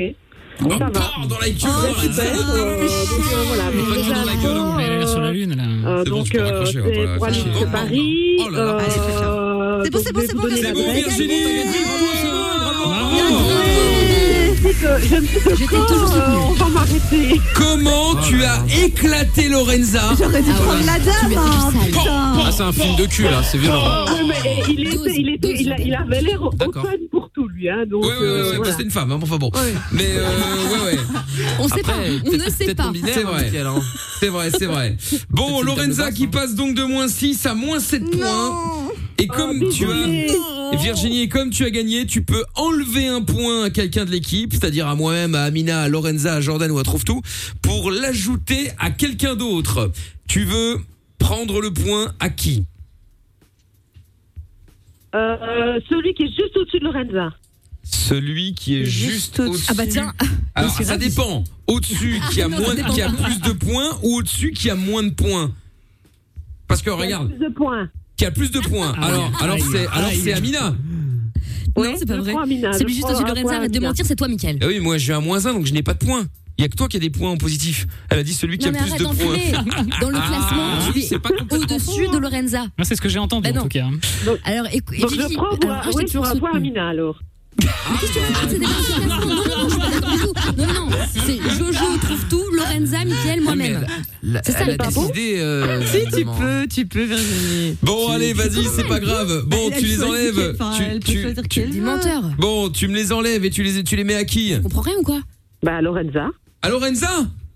Speaker 2: Oh,
Speaker 9: ça va.
Speaker 2: porc dans la gueule.
Speaker 9: Ah,
Speaker 2: là.
Speaker 9: super. Euh, donc, euh, voilà.
Speaker 2: On dans la gueule,
Speaker 4: a l'air sur la lune là.
Speaker 9: euh,
Speaker 2: C'est bon,
Speaker 9: donc,
Speaker 2: on
Speaker 9: c'est
Speaker 2: pas
Speaker 9: pour aller
Speaker 2: raccrocher.
Speaker 9: jusqu'à Paris.
Speaker 5: C'est C'est bon,
Speaker 9: donc,
Speaker 5: c'est
Speaker 9: je
Speaker 5: bon,
Speaker 9: vais
Speaker 5: c'est
Speaker 9: vous
Speaker 5: bon,
Speaker 9: donner
Speaker 5: c'est
Speaker 2: C'est
Speaker 5: bon,
Speaker 2: bon,
Speaker 9: l'adresse.
Speaker 2: Virginie.
Speaker 4: Bravo.
Speaker 9: Je que- je que
Speaker 3: toujours
Speaker 9: euh, on va m'arrêter.
Speaker 2: Comment
Speaker 6: Oh
Speaker 2: tu as éclaté Lorenza
Speaker 5: J'aurais dû
Speaker 3: Ah ouais.
Speaker 5: prendre la dame, hein, putain.
Speaker 6: Ah, c'est un film de cul là, c'est violent.
Speaker 9: Ah, ouais, mais il, était, il, était, il, a- il avait l'air
Speaker 6: D'accord.
Speaker 9: open pour tout, lui. Hein, donc,
Speaker 2: Ouais, ouais, ouais,
Speaker 9: euh,
Speaker 2: ouais,
Speaker 9: voilà.
Speaker 2: bah, c'était une femme, hein, enfin bon. Mais euh, ouais, ouais,
Speaker 3: On sait pas. On ne sait pas.
Speaker 6: non-binaire,
Speaker 2: C'est
Speaker 6: hein,
Speaker 2: vrai.
Speaker 6: Hein.
Speaker 2: c'est vrai, c'est vrai. Bon, Lorenza qui
Speaker 6: hein.
Speaker 2: passe donc de moins 6 à moins 7 points. Et comme
Speaker 9: Oh,
Speaker 2: tu as. Virginie, et comme tu as gagné, tu peux enlever un point à quelqu'un de l'équipe, c'est-à-dire à moi-même, à Amina, à Lorenza, à Jordan ou à Trouve-Tout, pour l'ajouter à quelqu'un d'autre. Tu veux prendre le point à qui?
Speaker 9: Euh, celui qui est juste au-dessus de Lorenza.
Speaker 2: Celui qui est juste,
Speaker 5: Juste au-dessus.
Speaker 3: Ah bah tiens.
Speaker 2: Alors, ça dépend. Au-dessus qui a
Speaker 3: Non,
Speaker 2: moins, qui a plus de points ou au-dessus qui a moins de points? Parce que regarde,
Speaker 9: Plus de points.
Speaker 2: qui a plus de points.
Speaker 4: Ah
Speaker 2: Alors, alors c'est, alors c'est Amina.
Speaker 3: Non, c'est pas vrai. Celui juste
Speaker 9: prends
Speaker 3: au-dessus de
Speaker 9: un
Speaker 3: Lorenza, arrête de mentir, c'est toi, Mickaël.
Speaker 2: Ah oui, moi j'ai un moins 1 donc je n'ai pas de points. Il y a que toi qui as des points en positif. Elle a dit celui qui
Speaker 3: Non
Speaker 2: a plus de points.
Speaker 3: Dans le
Speaker 2: Ah,
Speaker 3: classement, tu es
Speaker 2: c'est
Speaker 3: au-dessus de
Speaker 2: hein.
Speaker 3: Lorenza.
Speaker 4: Moi, c'est ce que j'ai entendu
Speaker 3: Bah
Speaker 4: en
Speaker 3: non.
Speaker 4: tout cas.
Speaker 3: Alors écoute,
Speaker 9: je prends
Speaker 3: alors,
Speaker 9: pour,
Speaker 3: moi, je
Speaker 9: oui,
Speaker 3: t'ai
Speaker 9: sur
Speaker 3: toujours
Speaker 9: un point
Speaker 3: soutenu.
Speaker 9: Amina, alors.
Speaker 3: C'est non, non. C'est Jojo trouve tout, Lorenza, Mickaël, moi-même.
Speaker 6: La-
Speaker 3: C'est ça,
Speaker 6: elle
Speaker 3: le
Speaker 6: a décidé. euh,
Speaker 5: Si, tu peux, tu peux, Virginie.
Speaker 2: Bon, allez, vas-y, c'est pas grave. Bon,
Speaker 5: Elle
Speaker 2: tu les enlèves. Tu-
Speaker 5: elle peut
Speaker 2: tu- tu-
Speaker 5: veut.
Speaker 3: menteur.
Speaker 2: Bon, tu me les enlèves et tu les, tu les mets à qui?
Speaker 3: On comprend rien ou quoi?
Speaker 9: Bah, Lorenza.
Speaker 2: À Lorenza?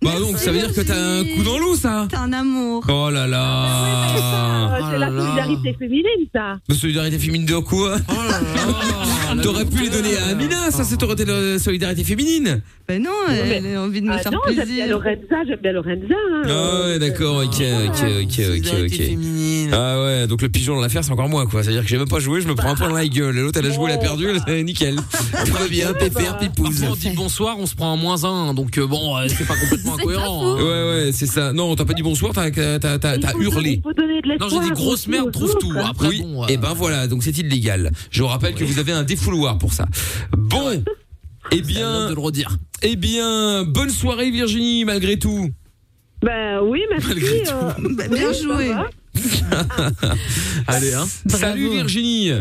Speaker 2: Bah donc ça veut dire que t'as un coup dans l'eau ça
Speaker 5: T'es un amour.
Speaker 2: Oh là là
Speaker 9: Euh, c'est la solidarité féminine, ça.
Speaker 2: De solidarité féminine de quoi T'aurais pu les donner à Amina, ça c'est aurait été de solidarité féminine
Speaker 5: Ben non, elle a envie de me
Speaker 9: Ah
Speaker 5: faire
Speaker 9: non, j'aime bien
Speaker 5: plaisir.
Speaker 9: Lorenza, j'aime bien Lorenza. hein.
Speaker 2: Ah ouais d'accord, ok, ok, ok, ok, ok. Ah ouais, donc le pigeon dans l'affaire c'est encore moi quoi, c'est-à-dire que j'ai même pas joué, je me prends un point dans la gueule, l'autre elle a joué, elle a perdu, c'est nickel. Tout va bien, pépère, pipouse.
Speaker 6: Après, on dit bonsoir, on se prend un moins un, donc euh, bon, euh, c'est pas complètement incohérent. hein.
Speaker 2: Ouais ouais, c'est ça. Non, t'as pas dit bonsoir, t'as hurlé.
Speaker 6: Non, j'ai dit grosse merde, trouve tout. Après,
Speaker 2: Oui,
Speaker 6: bon. euh,
Speaker 2: et ben voilà, donc c'est illégal. Je vous rappelle que vous avez un défouloir pour ça. Bon, eh bien,
Speaker 6: de le redire.
Speaker 2: eh bien, bonne soirée Virginie malgré tout.
Speaker 9: Ben oui, merci.
Speaker 2: Malgré tout.
Speaker 9: euh,
Speaker 5: Bah, bien
Speaker 9: oui, ça
Speaker 5: joué.
Speaker 6: Allez, hein.
Speaker 2: Salut Virginie.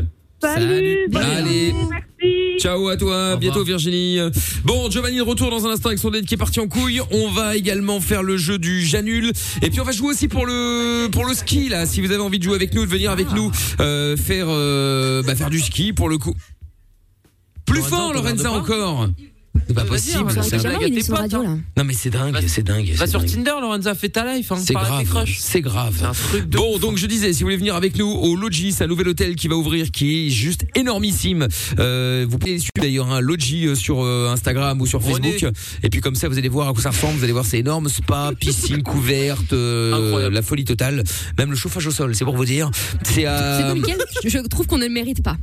Speaker 9: Salut. bonne
Speaker 2: Allez.
Speaker 9: Merci.
Speaker 2: Ciao à toi, bientôt Virginie. Bon, Giovanni de retour dans un instant avec son date qui est parti en couille. On va également faire le jeu du Janul et puis on va jouer aussi pour le pour le ski là. Si vous avez envie de jouer avec nous, de venir avec nous euh, faire euh, bah, faire du ski pour le coup. Plus fort Lorenza encore. C'est pas possible. c'est
Speaker 6: à hein.
Speaker 3: là.
Speaker 2: Non mais c'est dingue, c'est dingue.
Speaker 6: Va sur
Speaker 2: dingue.
Speaker 6: Tinder, Lorenza, fais ta life. Hein,
Speaker 2: C'est
Speaker 6: à
Speaker 2: grave, c'est
Speaker 6: C'est
Speaker 2: grave.
Speaker 6: un truc de.
Speaker 2: Bon, donc je disais, si vous voulez venir avec nous au Logis, c'est un nouvel hôtel qui va ouvrir, qui est juste énormissime. Euh, vous pouvez suivre d'ailleurs, un Logis euh, sur euh, Instagram ou sur
Speaker 6: René.
Speaker 2: Facebook. Et puis comme ça, vous allez voir à quoi ça ressemble. Vous allez voir, c'est énorme, spa, piscine couverte, euh,
Speaker 6: Incroyable.
Speaker 2: la folie totale. Même le chauffage au sol, c'est pour vous dire. C'est
Speaker 3: C'est
Speaker 2: à.
Speaker 3: je trouve qu'on ne le mérite pas.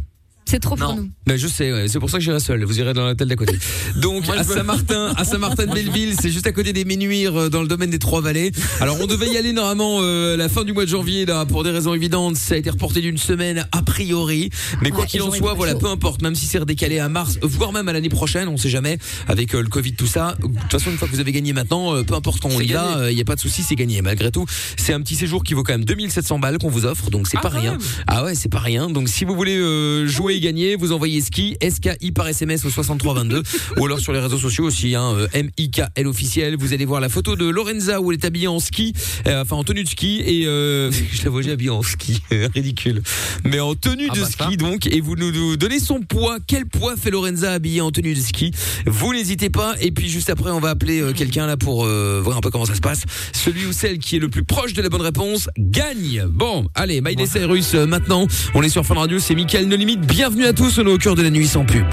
Speaker 3: C'est trop pour
Speaker 6: Non.
Speaker 3: nous.
Speaker 2: Ben, je sais, ouais, c'est pour ça que j'irai seul. Vous irez dans l'hôtel d'à côté. Donc
Speaker 6: Moi,
Speaker 2: à Saint-Martin, à Saint-Martin de Belleville, c'est juste à côté des Ménuires euh, dans le domaine des Trois Vallées. Alors on devait y aller normalement euh, la fin du mois de janvier là pour des raisons évidentes. Ça a été reporté d'une semaine a priori. Mais quoi
Speaker 3: Ouais,
Speaker 2: qu'il en soit, voilà,
Speaker 3: chaud.
Speaker 2: peu importe. Même si c'est redécalé à mars, voire même à l'année prochaine, on sait jamais avec euh, le Covid tout ça. De toute façon, une fois que vous avez gagné maintenant, euh, peu importe quand on
Speaker 6: C'est
Speaker 2: y va, il n'y a pas de souci, c'est gagné. Malgré tout, c'est un petit séjour qui vaut quand même 2700 balles qu'on vous offre, donc c'est
Speaker 6: Ah,
Speaker 2: pas rien.
Speaker 6: même.
Speaker 2: Ah ouais, c'est pas rien. Donc si vous voulez euh, jouer gagner, vous envoyez ski SKI par SMS au 6322 ou alors sur les réseaux sociaux aussi hein, euh, MIKL officiel. Vous allez voir la photo de Lorenza où elle est habillée en ski, euh, enfin en tenue de ski et euh, je la vois déjà habillée en ski, ridicule. Mais en tenue
Speaker 6: Ah
Speaker 2: de
Speaker 6: bah
Speaker 2: ski
Speaker 6: ça.
Speaker 2: donc et vous nous, nous donnez son poids, quel poids fait Lorenza habillée en tenue de ski? Vous n'hésitez pas et puis juste après on va appeler euh, quelqu'un là pour voir un peu comment ça se passe. Celui ou celle qui est le plus proche de la bonne réponse gagne. Bon, allez, Cyrus euh, maintenant. On est sur Fun Radio, c'est Mickaël No Limite. Bienvenue à tous, on est au cœur de la nuit sans pub.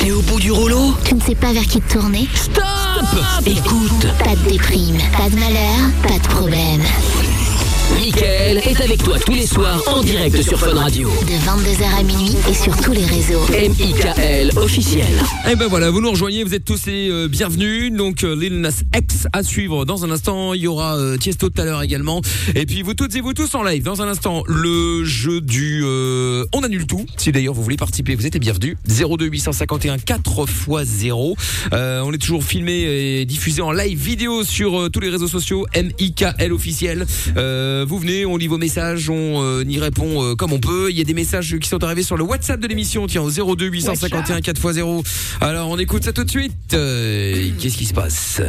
Speaker 1: T'es au bout du rouleau
Speaker 8: Tu ne sais pas vers qui te tourner
Speaker 1: Stop Écoute,
Speaker 8: Pas de déprime, pas de malheur, pas de problème.
Speaker 1: Mickaël est avec toi tous les soirs en direct sur Fun Radio.
Speaker 8: De 22h à minuit et sur tous les réseaux.
Speaker 1: M.I.K.L. officiel.
Speaker 2: Eh ben voilà, vous nous rejoignez, vous êtes tous les euh, bienvenus. Donc euh, Lil Nas X à suivre dans un instant. Il y aura euh, Tiesto tout à l'heure également. Et puis vous toutes et vous tous en live dans un instant. Le jeu du euh, on annule tout. Si d'ailleurs vous voulez participer, vous êtes les bienvenus. 02 851 4 x 0. Euh, on est toujours filmé et diffusé en live vidéo sur euh, tous les réseaux sociaux MIKL officiel. Euh, vous venez, on lit vos messages, on euh, y répond euh, comme on peut. Il y a des messages qui sont arrivés sur le WhatsApp de l'émission, tiens au 02 851 4 x 0. Alors on écoute ça tout de suite. Euh, Qu'est-ce qui se passe?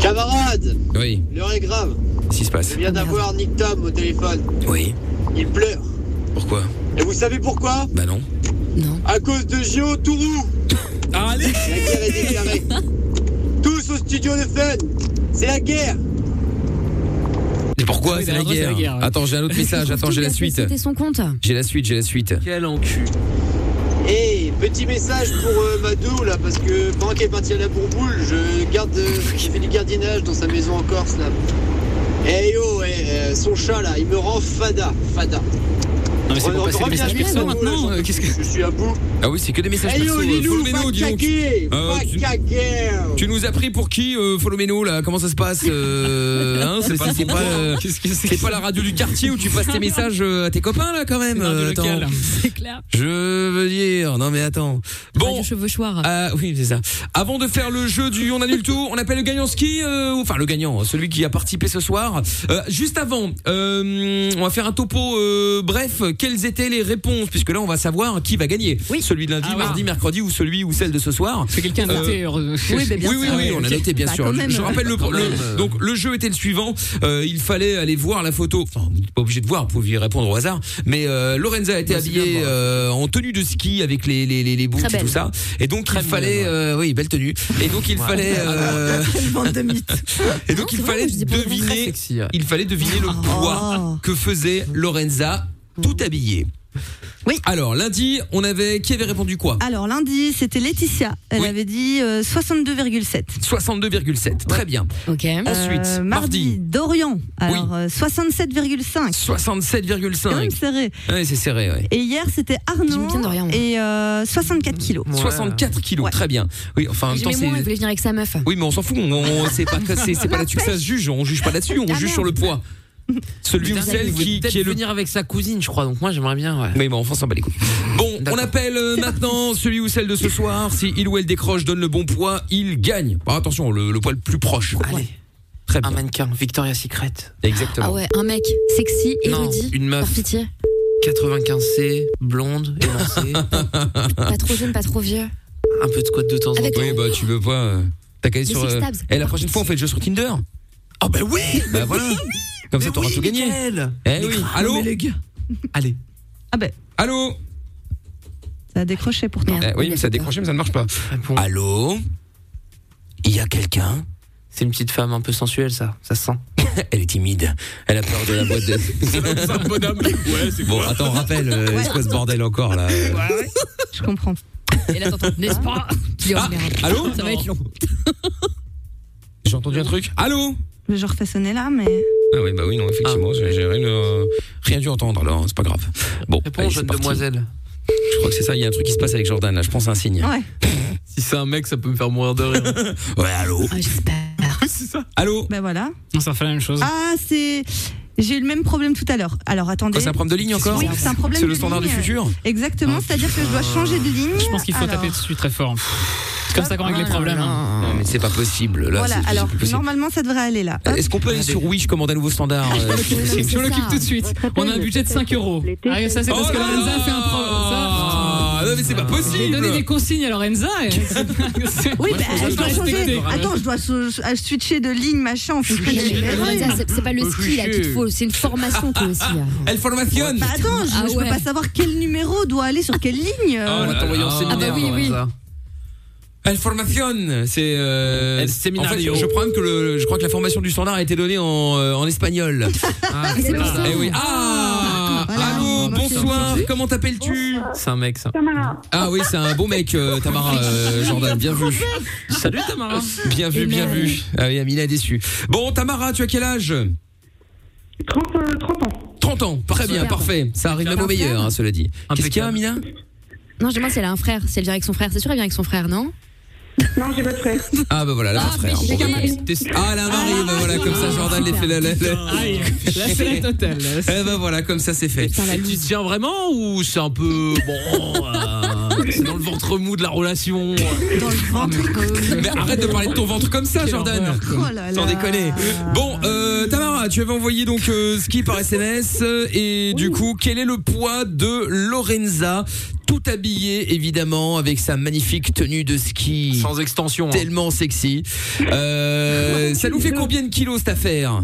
Speaker 12: Camarade,
Speaker 2: Oui,
Speaker 12: l'heure est grave.
Speaker 2: qu'est-ce qui se passe?
Speaker 12: Je viens d'avoir Nick Tom au téléphone.
Speaker 2: Oui,
Speaker 12: Il pleure.
Speaker 2: pourquoi?
Speaker 12: Et vous savez pourquoi?
Speaker 2: Bah non.
Speaker 3: Non.
Speaker 12: À cause de Gio Tourou.
Speaker 2: Allez
Speaker 12: La guerre est déclarée. Tous au studio de Fun. C'est la guerre.
Speaker 2: Et pourquoi
Speaker 4: Oui,
Speaker 2: c'est la, guerre
Speaker 4: la guerre, ouais.
Speaker 2: Attends, j'ai un autre message, attends, j'ai la suite.
Speaker 3: C'était son compte.
Speaker 2: J'ai la suite, j'ai la suite.
Speaker 6: Quel encu.
Speaker 12: Et petit message pour euh, Madou là, parce que pendant qu'elle est partie à la bourboule, je garde, euh, je fais du gardiennage dans sa maison en Corse là. Eh yo, eh, euh, son chat là, il me rend fada, fada.
Speaker 4: Non, mais c'est pour passer des messages perso maintenant. euh, Qu'est-ce que.
Speaker 12: Je suis à bout.
Speaker 2: Ah oui, c'est que des messages perso. euh, follow Meno,
Speaker 12: va
Speaker 2: dis donc.
Speaker 12: caguer,
Speaker 2: Euh, tu-
Speaker 12: caguer.
Speaker 2: Tu nous as pris pour qui, euh, Follow Meno, là? Comment ça se passe euh, hein, C'est pas, euh,
Speaker 4: c'est
Speaker 2: la radio du quartier où tu passes tes messages euh, à tes copains, là, quand même attends.
Speaker 3: C'est clair.
Speaker 2: Je veux dire, non mais attends. Bon,
Speaker 3: Radio cheveux choir.
Speaker 2: Ah oui, c'est ça. Avant de faire le jeu du on annule tout, on appelle le gagnant ski, euh, enfin le gagnant, celui qui a participé ce soir. Euh, juste avant, euh, on va faire un topo euh, bref. Quelles étaient les réponses Puisque là, on va savoir qui va gagner. Celui de lundi,
Speaker 4: Ah ouais.
Speaker 2: mardi, mercredi ou celui ou celle de ce soir.
Speaker 4: C'est quelqu'un a noté, euh,
Speaker 2: oui,
Speaker 4: bah, bien
Speaker 2: oui, oui,
Speaker 4: sûr.
Speaker 2: oui, on a
Speaker 4: Ok.
Speaker 2: noté, bien
Speaker 4: Bah,
Speaker 2: sûr. Je- rappelle le, donc le jeu était le suivant. Euh, il fallait aller voir la photo. Enfin, vous n'êtes pas obligé de voir, vous pouviez répondre au hasard. Mais euh, Lorenza a été
Speaker 6: Ouais, c'est bien de
Speaker 2: habillée euh, en tenue de ski avec les les les, les boots
Speaker 3: Très
Speaker 2: et tout ça. Et donc il fallait, euh, oui, belle tenue. Et donc il fallait. Et donc il fallait deviner, il fallait deviner le poids que faisait Lorenza tout habillée.
Speaker 5: Oui.
Speaker 2: Alors lundi, on avait qui avait répondu quoi?
Speaker 5: Alors lundi, c'était Laetitia. Elle
Speaker 2: Oui.
Speaker 5: avait dit euh, 62,7.
Speaker 2: 62,7. Très bien.
Speaker 3: Ok.
Speaker 2: Ensuite,
Speaker 5: Euh, mardi,
Speaker 2: mardi,
Speaker 5: Dorian. Alors euh, 67,5.
Speaker 2: 67,5.
Speaker 5: Quand même serré.
Speaker 2: Ouais, c'est serré, ouais.
Speaker 5: Et hier, c'était Arnaud et euh, 64 kilos.
Speaker 2: 64 kilos, très bien. Oui, enfin, en même temps,
Speaker 3: J'aimais moins, il
Speaker 2: c'est.
Speaker 3: voulait venir avec sa meuf.
Speaker 2: Oui, mais on s'en fout. On, on- c'est pas, c'est, c'est pas là-dessus que ça se juge. On juge pas là-dessus. On
Speaker 3: Ah,
Speaker 2: juge sur le poids. Celui ou celle qui, est le.
Speaker 6: venir avec sa cousine, je crois. Donc moi, j'aimerais bien. Ouais.
Speaker 2: Oui, bon, enfin, on s'en bat les couilles. Bon, on appelle euh, maintenant celui ou celle de ce soir. Si il ou elle décroche, donne le bon poids, il gagne. Bon, attention, le, le poids le plus proche.
Speaker 6: Allez.
Speaker 2: Très bien.
Speaker 6: Un mannequin, Victoria's Secret.
Speaker 2: Exactement.
Speaker 3: Ah ouais, un mec sexy, érudit,
Speaker 6: une meuf.
Speaker 3: par pitié.
Speaker 6: 95C, blonde, élancée.
Speaker 3: Pas trop jeune, pas trop vieux.
Speaker 6: un peu de squat de temps en
Speaker 3: Avec
Speaker 6: temps.
Speaker 2: Oui, bah, tu veux pas. euh, T'as qu'à aller sur.
Speaker 3: six
Speaker 2: euh,
Speaker 3: tabs.
Speaker 2: Et la prochaine fois, on fait le jeu sur Tinder.
Speaker 6: Ah bah oui
Speaker 2: Bah voilà. Comme ça, t'auras
Speaker 6: oui,
Speaker 2: tout gagné. Eh
Speaker 6: Mais
Speaker 2: oui.
Speaker 6: grave,
Speaker 2: Allô
Speaker 6: mais les gars. Allez.
Speaker 5: Ah ben,
Speaker 2: Allô
Speaker 5: ça a décroché pourtant.
Speaker 2: Eh Oui, mais ça a décroché, mais ça ne marche pas. Allô Il y a quelqu'un
Speaker 6: C'est une petite femme un peu sensuelle, ça. Ça se sent.
Speaker 2: Elle est timide. Elle a peur de la boîte de.
Speaker 6: C'est un bonhomme. Ouais, c'est
Speaker 2: Bon, attends, rappelle, euh, c'est quoi ce bordel encore là euh
Speaker 5: Je comprends.
Speaker 3: Et là, t'entends, n'est-ce pas Tu dis,
Speaker 2: Ah,
Speaker 3: merde.
Speaker 2: allô
Speaker 3: Ça va être long.
Speaker 2: J'ai entendu un truc. Allô
Speaker 5: Je refais sonner là, mais.
Speaker 2: Ah oui, bah oui, non, effectivement, j'ai j'ai rien, euh, rien dû entendre alors, c'est pas grave. Bon,
Speaker 6: Réponds, jeune
Speaker 2: parti.
Speaker 6: demoiselle.
Speaker 2: Je crois que c'est ça, il y a un truc qui se passe avec Jordan là, je pense à un signe.
Speaker 5: Ouais.
Speaker 6: Si c'est un mec, ça peut me faire mourir de rire.
Speaker 2: Ouais, allô
Speaker 3: Ah, J'espère.
Speaker 6: c'est ça.
Speaker 2: Allô
Speaker 5: Ben voilà.
Speaker 4: Non, ça fait la même chose.
Speaker 5: Ah, c'est. J'ai eu le même problème tout à l'heure. Alors attendez.
Speaker 2: C'est un problème de ligne encore
Speaker 5: Oui, c'est un problème
Speaker 2: C'est le standard
Speaker 5: ligne.
Speaker 2: du futur
Speaker 5: Exactement, c'est-à-dire que je dois changer de ligne.
Speaker 4: Je pense qu'il faut
Speaker 5: Alors,
Speaker 4: taper dessus très fort. C'est comme ça qu'on règle les problèmes. hein.
Speaker 2: Non, mais c'est pas possible. Là,
Speaker 5: Voilà,
Speaker 2: c'est- c'est
Speaker 5: alors
Speaker 2: plus possible.
Speaker 5: normalement ça devrait aller là. Hop.
Speaker 2: Est-ce qu'on peut aller sur Wish commander un nouveau standard euh,
Speaker 4: Je
Speaker 3: ça.
Speaker 4: tout de suite. On a un budget de 5 euros. Ah, ça, c'est parce
Speaker 2: Oh
Speaker 4: que Lorenza a fait un pro. Ça,
Speaker 2: Ah, non, mais c'est pas
Speaker 4: J'ai
Speaker 2: possible
Speaker 4: donné des consignes à Lorenza. et-
Speaker 5: Oui, bah,
Speaker 4: je
Speaker 5: dois changer. Attends, je dois so- switcher de ligne machin en fonction
Speaker 3: Lorenza, c'est- c'est pas le ski là qu'il te faut, c'est une formation toi aussi.
Speaker 2: Elle formation
Speaker 5: Bah attends, je,
Speaker 3: Ah
Speaker 5: je
Speaker 3: ouais.
Speaker 5: peux pas savoir quel numéro doit aller sur quelle ligne.
Speaker 2: Oh
Speaker 5: euh.
Speaker 6: On va
Speaker 2: là
Speaker 6: t'envoyer en
Speaker 2: là.
Speaker 6: séminaire.
Speaker 3: Ah bah oui, oui.
Speaker 6: Lorenza.
Speaker 2: Elle formation, c'est euh,
Speaker 6: El
Speaker 2: en fait, je crois même que le, je crois que la formation du standard a été donnée en, euh, en espagnol.
Speaker 6: Ah,
Speaker 3: C'est
Speaker 6: c'est
Speaker 3: pour ça.
Speaker 2: Eh oui. Ah,
Speaker 5: Voilà.
Speaker 2: allô, bonsoir. Comment t'appelles-tu
Speaker 6: C'est un mec, ça.
Speaker 2: Ah oui, c'est un beau mec, euh, Tamara euh, Jordan. Bien vu,
Speaker 6: Salut, Tamara.
Speaker 2: bien vu, bien vu. Ah oui, Amina est déçue. Bon, Tamara, tu as quel âge
Speaker 11: 30, euh, 30 ans.
Speaker 2: 30 ans. Très bien, parfait. Ça arrive même au meilleur, hein, cela dit. Qu'est-ce qu'il y a. Amina
Speaker 3: Non, je demande si elle a un frère, si elle vient avec son frère. C'est sûr, elle vient avec son frère, non
Speaker 11: Non, j'ai pas de frère.
Speaker 2: Ah bah voilà, là,
Speaker 3: Ah,
Speaker 2: frère.
Speaker 3: mais
Speaker 2: Bon, bah, Ah, là, Marie, bah voilà, comme ça, Jordan les fait la, la, la-
Speaker 4: Aïe, là c'est la totale.
Speaker 2: Eh ben voilà, comme ça c'est fait.
Speaker 6: Tu tiens vraiment ou c'est un peu bon euh, C'est dans le ventre mou de la relation.
Speaker 5: Dans le ventre.
Speaker 2: Mais arrête de parler de ton ventre comme ça, Jordan.
Speaker 5: Oh.
Speaker 2: Sans déconner. Bon, euh, Tamara, tu avais envoyé donc euh, ski par SMS euh, et du coup, quel est le poids de Lorenza? Tout habillée évidemment avec sa magnifique tenue de ski
Speaker 6: Sans extension. hein.
Speaker 2: tellement sexy. Euh, ça nous fait combien de kilos cette affaire?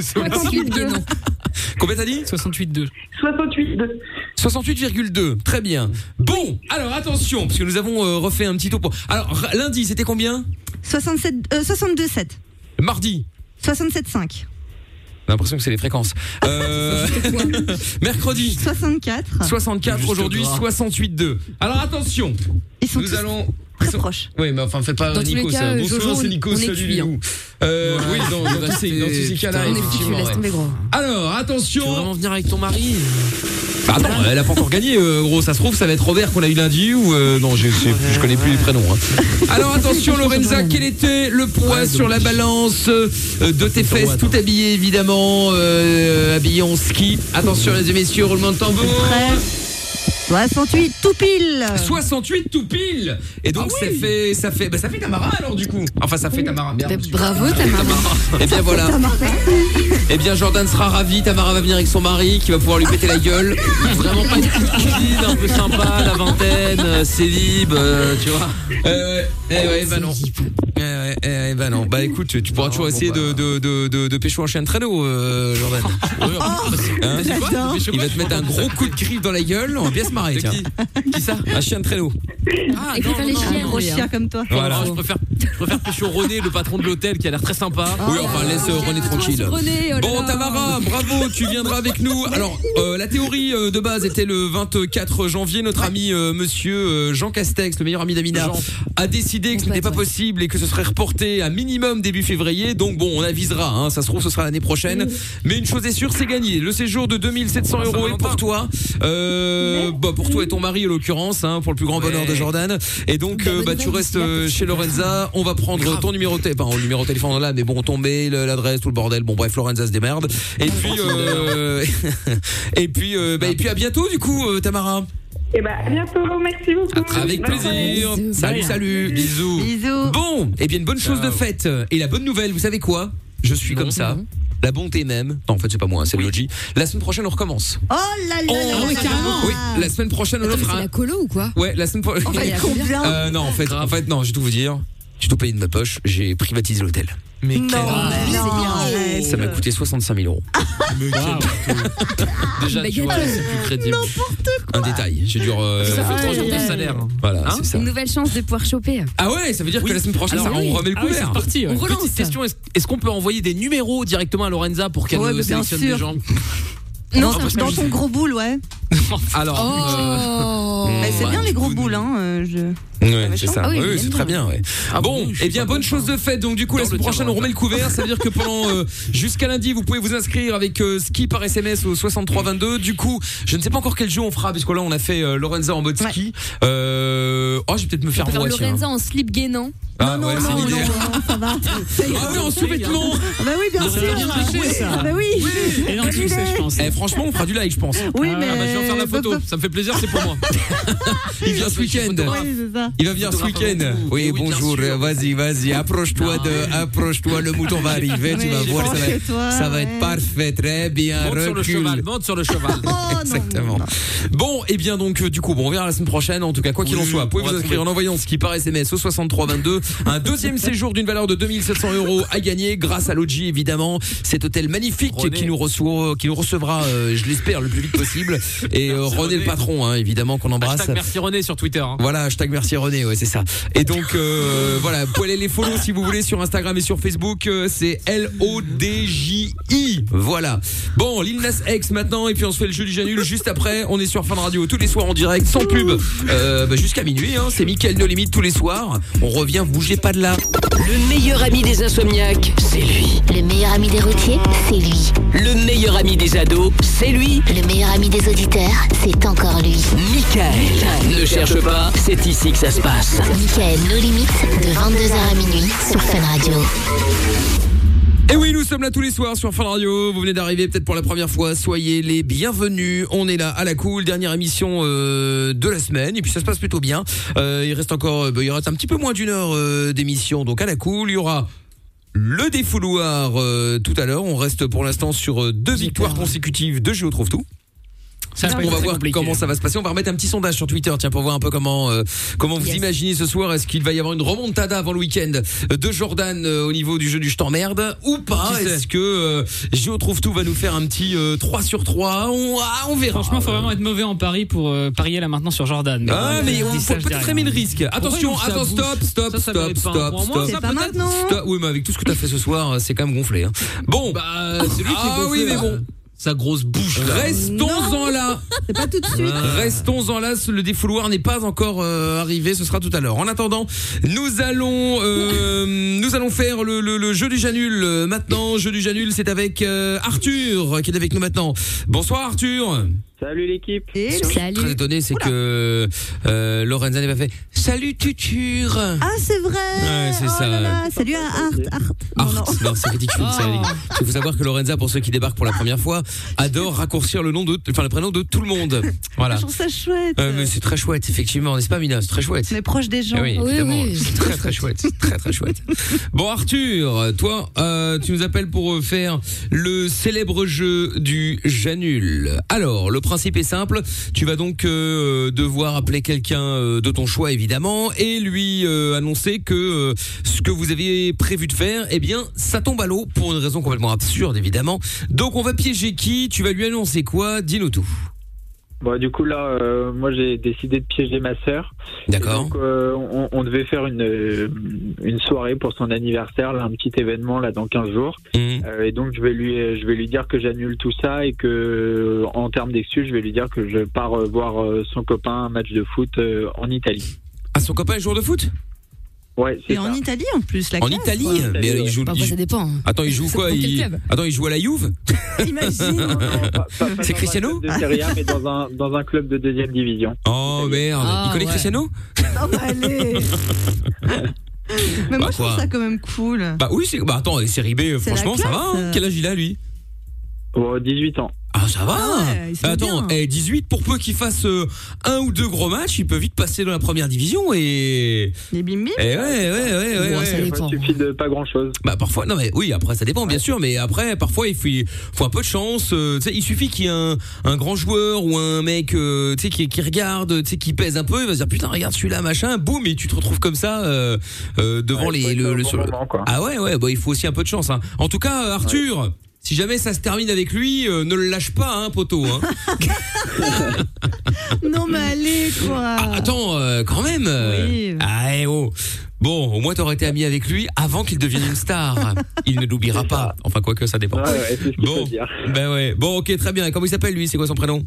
Speaker 11: 68, deux.
Speaker 2: Combien t'as dit?
Speaker 4: 68,2.
Speaker 11: 68, deux.
Speaker 2: 68,2. Très bien. Bon, alors attention, parce que nous avons euh, refait un petit topo. Alors, lundi, c'était combien?
Speaker 5: 67, euh, 62,7.
Speaker 2: Mardi.
Speaker 5: 67,5.
Speaker 2: J'ai l'impression que c'est les fréquences. Euh, mercredi.
Speaker 5: 64.
Speaker 2: 64
Speaker 6: Juste
Speaker 2: aujourd'hui,
Speaker 6: gras.
Speaker 2: 68,2. Alors attention,
Speaker 5: Ils sont
Speaker 2: nous
Speaker 5: tous
Speaker 2: allons.
Speaker 5: Très
Speaker 2: sont-
Speaker 5: proches.
Speaker 2: Oui, mais enfin, fais pas
Speaker 3: Dans
Speaker 2: Nico ça.
Speaker 3: euh,
Speaker 2: Bonsoir,
Speaker 3: Jojo,
Speaker 2: c'est Nico,
Speaker 3: hein.
Speaker 2: loups. Euh, oui, dans, dans, tous ces- dans ces cas-là, effectivement.
Speaker 3: laisse
Speaker 2: ouais.
Speaker 3: tomber gros.
Speaker 2: Alors,
Speaker 6: Tu veux
Speaker 2: attention.
Speaker 6: vraiment venir avec ton mari
Speaker 2: Bah, attends, elle a pas encore gagné, euh, gros. Ça se trouve, ça va être Robert qu'on a eu lundi ou euh, non, je, je, je connais plus les prénoms. hein. Alors attention, Lorenza, quel était le poids sur la balance euh, de tes fesses, tout habillé évidemment, euh, habillé en ski? Attention, les messieurs, roulement de tambour.
Speaker 5: 68 tout pile
Speaker 2: 68 tout pile Et donc ça fait ça fait bah ça fait Tamara alors du coup. Enfin ça fait Tamara bien.
Speaker 3: Bravo Tamara.
Speaker 2: Et bien voilà. Et bien Jordan sera ravi, Tamara va venir avec son mari qui va pouvoir lui péter la gueule.
Speaker 6: Vraiment pas une petite cousine un peu sympa, la vingtaine, euh, célib, euh, tu vois.
Speaker 2: Euh, ouais, eh ouais, bah non. Eh ouais, eh ouais, bah non. Bah écoute, tu pourras toujours essayer de, de, de, de, de pécho un chien de traîneau, euh, Jordan. Hein
Speaker 5: j'adore.
Speaker 2: Il va te mettre un gros coup de griffe dans la gueule, on bien se marrer, tiens.
Speaker 6: Qui ça
Speaker 2: Un chien de traîneau.
Speaker 6: Ah,
Speaker 3: Et préfère les chiens.
Speaker 5: Gros
Speaker 3: lui, hein.
Speaker 5: chien comme toi.
Speaker 2: Voilà.
Speaker 6: je préfère, je préfère pécho René, le patron de l'hôtel, qui a l'air très sympa.
Speaker 2: Oui, enfin, laisse euh, René tranquille.
Speaker 3: René, oh
Speaker 2: Bon. Tamara, bravo, tu viendras avec nous. Alors, euh, la théorie euh, de base était le 24 janvier. Notre ami euh, monsieur euh, Jean Castex, le meilleur ami d'Amina, a décidé que ce n'était pas possible et que ce serait reporté à minimum début février. Donc bon, on avisera, hein, ça se trouve, ce sera l'année prochaine. Mais une chose est sûre, c'est gagné. Le séjour de 2700 euros est pour toi. Euh, bah, pour toi et ton mari, en l'occurrence, hein, pour le plus grand bonheur de Jordan. Et donc, euh, bah, tu restes euh, chez Lorenza. On va prendre ton numéro de téléphone, enfin, le numéro de téléphone là, mais bon, ton mail, l'adresse, tout le bordel. Bon, bref, Lorenza se démerde. Et puis, euh, et puis, euh, bah, et puis à bientôt, du coup, euh, Tamara.
Speaker 11: Et bah, à bientôt, merci beaucoup.
Speaker 2: Avec plaisir. Salut, salut. Bisous.
Speaker 5: Bisous.
Speaker 2: Bon, et bien une bonne chose de faite. Et la bonne nouvelle, vous savez quoi? Je suis comme ça. La bonté même. Non, en fait, c'est pas moi, hein, c'est le Logi. La semaine prochaine, on recommence.
Speaker 5: Oh là là là là.
Speaker 2: Oui, la semaine prochaine, on
Speaker 3: Attends, mais
Speaker 2: offre
Speaker 3: c'est
Speaker 2: un.
Speaker 3: la colo ou quoi
Speaker 2: Ouais, la semaine prochaine.
Speaker 3: Enfin, il y a combien
Speaker 2: Euh, non, en fait, en fait, non, je vais tout vous dire. J'ai tout payé de ma poche. J'ai privatisé l'hôtel.
Speaker 6: Mais
Speaker 5: Non, mais non, arrête.
Speaker 2: Ça m'a coûté 65 000 euros.
Speaker 6: Déjà, tu vois, c'est plus crédible.
Speaker 2: Un détail. J'ai dû. euh,
Speaker 6: Ça fait
Speaker 3: Ah,
Speaker 6: trois jours de salaire.
Speaker 2: Voilà,
Speaker 6: Hein
Speaker 2: c'est ça.
Speaker 3: Une nouvelle chance de pouvoir choper.
Speaker 2: Ah ouais, ça veut dire que la semaine prochaine,
Speaker 6: Alors,
Speaker 2: ça, on remet le
Speaker 4: Ah oui,
Speaker 2: couvert.
Speaker 4: c'est parti. ouais.
Speaker 3: On relance.
Speaker 6: Petite question, est-ce qu'on peut envoyer des numéros directement à Lorenza pour qu'elle
Speaker 5: Ouais, mais
Speaker 6: sélectionne des gens?
Speaker 5: Non,
Speaker 3: c'est peu
Speaker 5: dans ton gros boule, ouais.
Speaker 6: Alors,
Speaker 3: Oh
Speaker 5: Mais c'est
Speaker 6: bah,
Speaker 5: bien les gros boules, hein. euh, je...
Speaker 2: Ouais, c'est ça.
Speaker 3: Ah oui,
Speaker 2: oui, c'est très
Speaker 3: bien.
Speaker 2: Ouais.
Speaker 6: Ah
Speaker 2: bon,
Speaker 6: je
Speaker 2: eh bien, bonne chose de faite. Donc, du coup,
Speaker 6: Dans
Speaker 2: la semaine prochaine, on remet le couvert. Ça veut dire que pendant euh, jusqu'à lundi, vous pouvez vous inscrire avec euh, ski par SMS au 6322. Du coup, je ne sais pas encore quel jeu on fera, puisque là, on a fait euh, Lorenza en mode ski. Euh, oh, je vais peut-être me faire moi, tiens.
Speaker 3: Lorenza en slip gainant.
Speaker 2: Ah
Speaker 5: non,
Speaker 2: ouais, c'est
Speaker 5: non, non, non, ça va.
Speaker 2: Ah oui, en sous-vêtements.
Speaker 5: Ah bah oui, bien
Speaker 4: Non,
Speaker 5: sûr.
Speaker 4: c'est.
Speaker 5: Ah bah oui.
Speaker 4: Énorme succès, je pense.
Speaker 2: Eh, franchement, on fera du live, je pense.
Speaker 5: Oui, mais.
Speaker 6: ah bah, je vais en faire la photo. Ça me fait plaisir, c'est pour moi.
Speaker 2: Il vient ce week-end.
Speaker 5: Bob- Oui, c'est ça.
Speaker 2: Il va venir ce week-end. Oui, bonjour. Vas-y, vas-y. Approche-toi de, approche-toi. Le mouton va arriver. Tu vas voir. Ça va ça va être parfait. Très bien.
Speaker 6: Monte sur le
Speaker 2: Recule.
Speaker 6: cheval, monte sur le cheval.
Speaker 5: Oh,
Speaker 2: Exactement. Bon, et bien donc euh, du coup, bon, on verra la semaine prochaine. En tout cas, quoi qu'il en soit, vous pouvez
Speaker 6: on
Speaker 2: vous inscrire en envoyant ce qui par SMS au 6322. Un deuxième séjour d'une valeur de 2700 euros à gagner grâce à Logi évidemment. Cet hôtel magnifique qui nous reçoit, qui nous recevra, je l'espère, le plus vite possible. Et euh, René, le patron, hein, évidemment qu'on embrasse.
Speaker 6: Hashtag merci René sur Twitter. hein.
Speaker 2: Voilà, hashtag merci René, ouais, c'est ça. Et donc, euh, voilà, vous pouvez aller les follow si vous voulez sur Instagram et sur Facebook. euh, c'est L-O-D-J-I. Voilà. Bon, Lil Nas X maintenant, et puis on se fait le jeu du Janul juste après. On est sur Fun Radio tous les soirs en direct, sans pub, euh, bah, jusqu'à minuit. Hein, c'est Mickaël No Limite tous les soirs. On revient, bougez pas de là.
Speaker 1: Le meilleur ami des insomniaques, c'est lui.
Speaker 8: Le meilleur ami des routiers, c'est lui.
Speaker 1: Le meilleur ami des ados, c'est lui.
Speaker 8: Le meilleur ami des auditeurs, c'est encore lui.
Speaker 1: Michael. Ne cherche pas, c'est ici que ça se passe.
Speaker 8: Michael, nos limites, de 22h à minuit sur Fun Radio.
Speaker 2: Et oui, nous sommes là tous les soirs sur Fun Radio. Vous venez d'arriver peut-être pour la première fois. Soyez les bienvenus. On est là à la cool, dernière émission euh, de la semaine. Et puis ça se passe plutôt bien. Euh, il reste encore, euh, bah, il reste un petit peu moins d'une heure euh, d'émission. Donc à la cool, il y aura le défouloir euh, tout à l'heure. On reste pour l'instant sur euh, deux victoires consécutives de Géo trouve tout.
Speaker 4: Ça
Speaker 2: on va voir
Speaker 4: compliqué.
Speaker 2: comment ça va se passer. On va remettre un petit sondage sur Twitter, tiens, pour voir un peu comment euh, comment vous
Speaker 3: Yes.
Speaker 2: imaginez ce soir. Est-ce qu'il va y avoir une remontada avant le week-end de Jordan euh, au niveau du jeu du je t'emmerde ou pas? Est-ce que euh, Géo trouve tout va nous faire un petit euh, 3 sur 3 on, ah, on verra.
Speaker 4: Franchement, faut vraiment être mauvais en pari pour euh, parier là maintenant sur Jordan. Mais
Speaker 2: Ah
Speaker 4: bon,
Speaker 2: mais on
Speaker 4: dis
Speaker 2: peut-être aimer le risque. Attention, attends, stop, stop,
Speaker 6: Ça, ça
Speaker 2: stop,
Speaker 6: mérite pas un
Speaker 2: stop,
Speaker 6: point. Moi,
Speaker 2: stop.
Speaker 5: Pas maintenant.
Speaker 2: Stop. Oui, mais avec tout ce que t'as fait ce soir, c'est quand même gonflé. hein. Bon,
Speaker 6: Bah, c'est lui qui
Speaker 2: Ah
Speaker 6: est gonflé,
Speaker 2: oui, mais bon.
Speaker 6: Sa grosse bouche.
Speaker 2: restons-en là.
Speaker 5: C'est pas tout de suite.
Speaker 2: Restons-en là, le défouloir n'est pas encore euh, arrivé, ce sera tout à l'heure. En attendant, nous allons euh, nous allons faire le, le- le jeu du Janul. Euh, Maintenant, jeu du Janul, c'est avec euh, Arthur qui est avec nous maintenant. Bonsoir Arthur.
Speaker 11: Salut l'équipe.
Speaker 2: Très étonné, c'est que euh, Lorenza n'a pas fait Salut Tuture.
Speaker 5: Ah, c'est vrai.
Speaker 2: Ouais, c'est ça.
Speaker 5: Ah, salut à Art. Art.
Speaker 2: Art, non, c'est ridicule.
Speaker 5: Oh.
Speaker 2: Il faut savoir que Lorenza, pour ceux qui débarquent pour la première fois, adore raccourcir le nom de, enfin le prénom de tout le monde. Voilà.
Speaker 5: Je trouve ça chouette.
Speaker 2: Euh, mais c'est très chouette, effectivement, n'est-ce pas, Mina? C'est très chouette.
Speaker 5: On est proche des gens.
Speaker 2: Eh oui, évidemment. C'est très très chouette, c'est très très chouette. Bon Arthur, toi, euh, tu nous appelles pour euh, faire le célèbre jeu du Janul. Alors, le principe est simple. Tu vas donc euh, devoir appeler quelqu'un euh, de ton choix, évidemment, et lui euh, annoncer que ce que vous aviez prévu de faire, eh bien, ça tombe à l'eau pour une raison complètement absurde, évidemment. Donc, on va piéger qui? Tu vas lui annoncer quoi? Dis-nous tout.
Speaker 11: Bon, du coup, là, euh, moi, j'ai décidé de piéger ma sœur.
Speaker 2: D'accord.
Speaker 11: Donc, euh, on, on devait faire une, euh, une soirée pour son anniversaire, là, un petit événement, là, dans 15 jours. Euh, et donc, je vais lui, je vais lui dire que j'annule tout ça et que, en termes d'excuses, je vais lui dire que je pars voir son copain un match de foot en Italie.
Speaker 2: Ah, son copain est joueur de foot?
Speaker 11: Ouais, c'est
Speaker 5: Et en Italie en plus, la
Speaker 2: En
Speaker 5: classe,
Speaker 2: Italie
Speaker 5: quoi.
Speaker 2: Mais il joue.
Speaker 3: Bah,
Speaker 2: il joue-
Speaker 3: ça dépend.
Speaker 2: Attends, il joue quoi
Speaker 3: dépend quel
Speaker 2: il...
Speaker 3: club.
Speaker 2: Attends, il joue à la Juve
Speaker 5: Imagine.
Speaker 2: C'est Cristiano
Speaker 11: de Serie A, mais dans un, dans un club de deuxième division.
Speaker 2: Oh merde,
Speaker 3: Ah,
Speaker 2: il connaît
Speaker 3: ouais.
Speaker 2: Cristiano
Speaker 5: Non, mais allez. Mais moi,
Speaker 2: Bah,
Speaker 5: je trouve ça quand même cool.
Speaker 2: Bah oui, c'est bah attends, les séries B, franchement, ça va. hein. Quel âge il a lui?
Speaker 11: Pour 18 ans.
Speaker 2: Ah ça va.
Speaker 5: Ah ouais, met
Speaker 2: attends,
Speaker 5: bien.
Speaker 2: eh, 18 pour peu qu'il fasse euh, un ou deux gros matchs, il peut vite passer dans la première division et
Speaker 5: Les bim bim.
Speaker 2: Eh ouais, ouais, ouais, ouais,
Speaker 3: Bon,
Speaker 2: ouais.
Speaker 3: ça dépend.
Speaker 11: Il suffit de pas grand chose.
Speaker 2: Bah parfois non mais oui après ça dépend bien sûr mais après parfois il faut, il faut un peu de chance euh, tu sais il suffit qu'il y ait un, un grand joueur ou un mec euh, tu sais qui, qui regarde tu sais qui pèse un peu il va se dire putain regarde celui-là machin boum et tu te retrouves comme ça euh, euh, devant
Speaker 11: Ouais,
Speaker 2: les le, le-
Speaker 11: bon
Speaker 2: le-
Speaker 11: moment,
Speaker 2: ah ouais ouais bah il faut aussi un peu de chance hein. en tout cas Arthur Si jamais ça se termine avec lui, euh, ne le lâche pas, hein, poteau. Hein.
Speaker 5: Non, mais allez, quoi.
Speaker 2: Ah, attends, euh, quand même. euh,
Speaker 5: Oui.
Speaker 2: Ah, eh, oh. Bon, au moins t'aurais été ami avec lui avant qu'il devienne une star. Il ne l'oubliera pas. Enfin, quoique, ça dépend.
Speaker 11: Ouais, ouais, c'est ce qu'il
Speaker 2: bon,
Speaker 11: faut dire.
Speaker 2: ben ouais. Bon, ok, très bien. Comment il s'appelle lui? C'est quoi son prénom?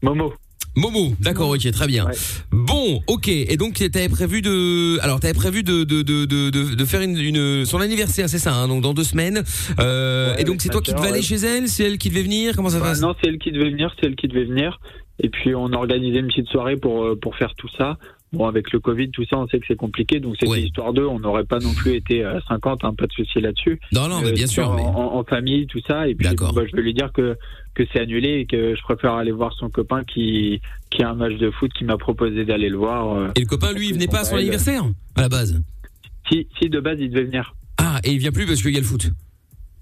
Speaker 11: Momo.
Speaker 2: Momo, d'accord, ok, très bien. Bon, ok, et donc t'avais prévu de, alors t'avais prévu de de, de, de, de de faire une, une son anniversaire, c'est ça, hein, donc dans deux semaines. Euh,
Speaker 11: Ouais,
Speaker 2: et donc c'est toi qui devais aller chez elle, c'est elle qui devait venir, comment ça
Speaker 11: Bah,
Speaker 2: passe?
Speaker 11: non, c'est elle qui devait venir, c'est elle qui devait venir. Et puis on organisait une petite soirée pour euh, pour faire tout ça. Bon, avec le Covid, tout ça, on sait que c'est compliqué, donc c'était histoire d'eux. On n'aurait pas non plus été à 50, hein, pas de souci là-dessus.
Speaker 2: Non, non, mais
Speaker 11: Euh,
Speaker 2: bien sûr,
Speaker 11: En,
Speaker 2: mais-
Speaker 11: en- en famille, tout ça. Et puis, bon, bah, je vais lui dire que que c'est annulé et que je préfère aller voir son copain qui qui a un match de foot qui m'a proposé d'aller le voir. euh.
Speaker 2: Et le copain, lui, il venait pas à son
Speaker 11: Ouais,
Speaker 2: anniversaire à la base?
Speaker 11: Si, si de base il devait venir.
Speaker 2: Ah, et il vient plus parce qu'il y a le foot.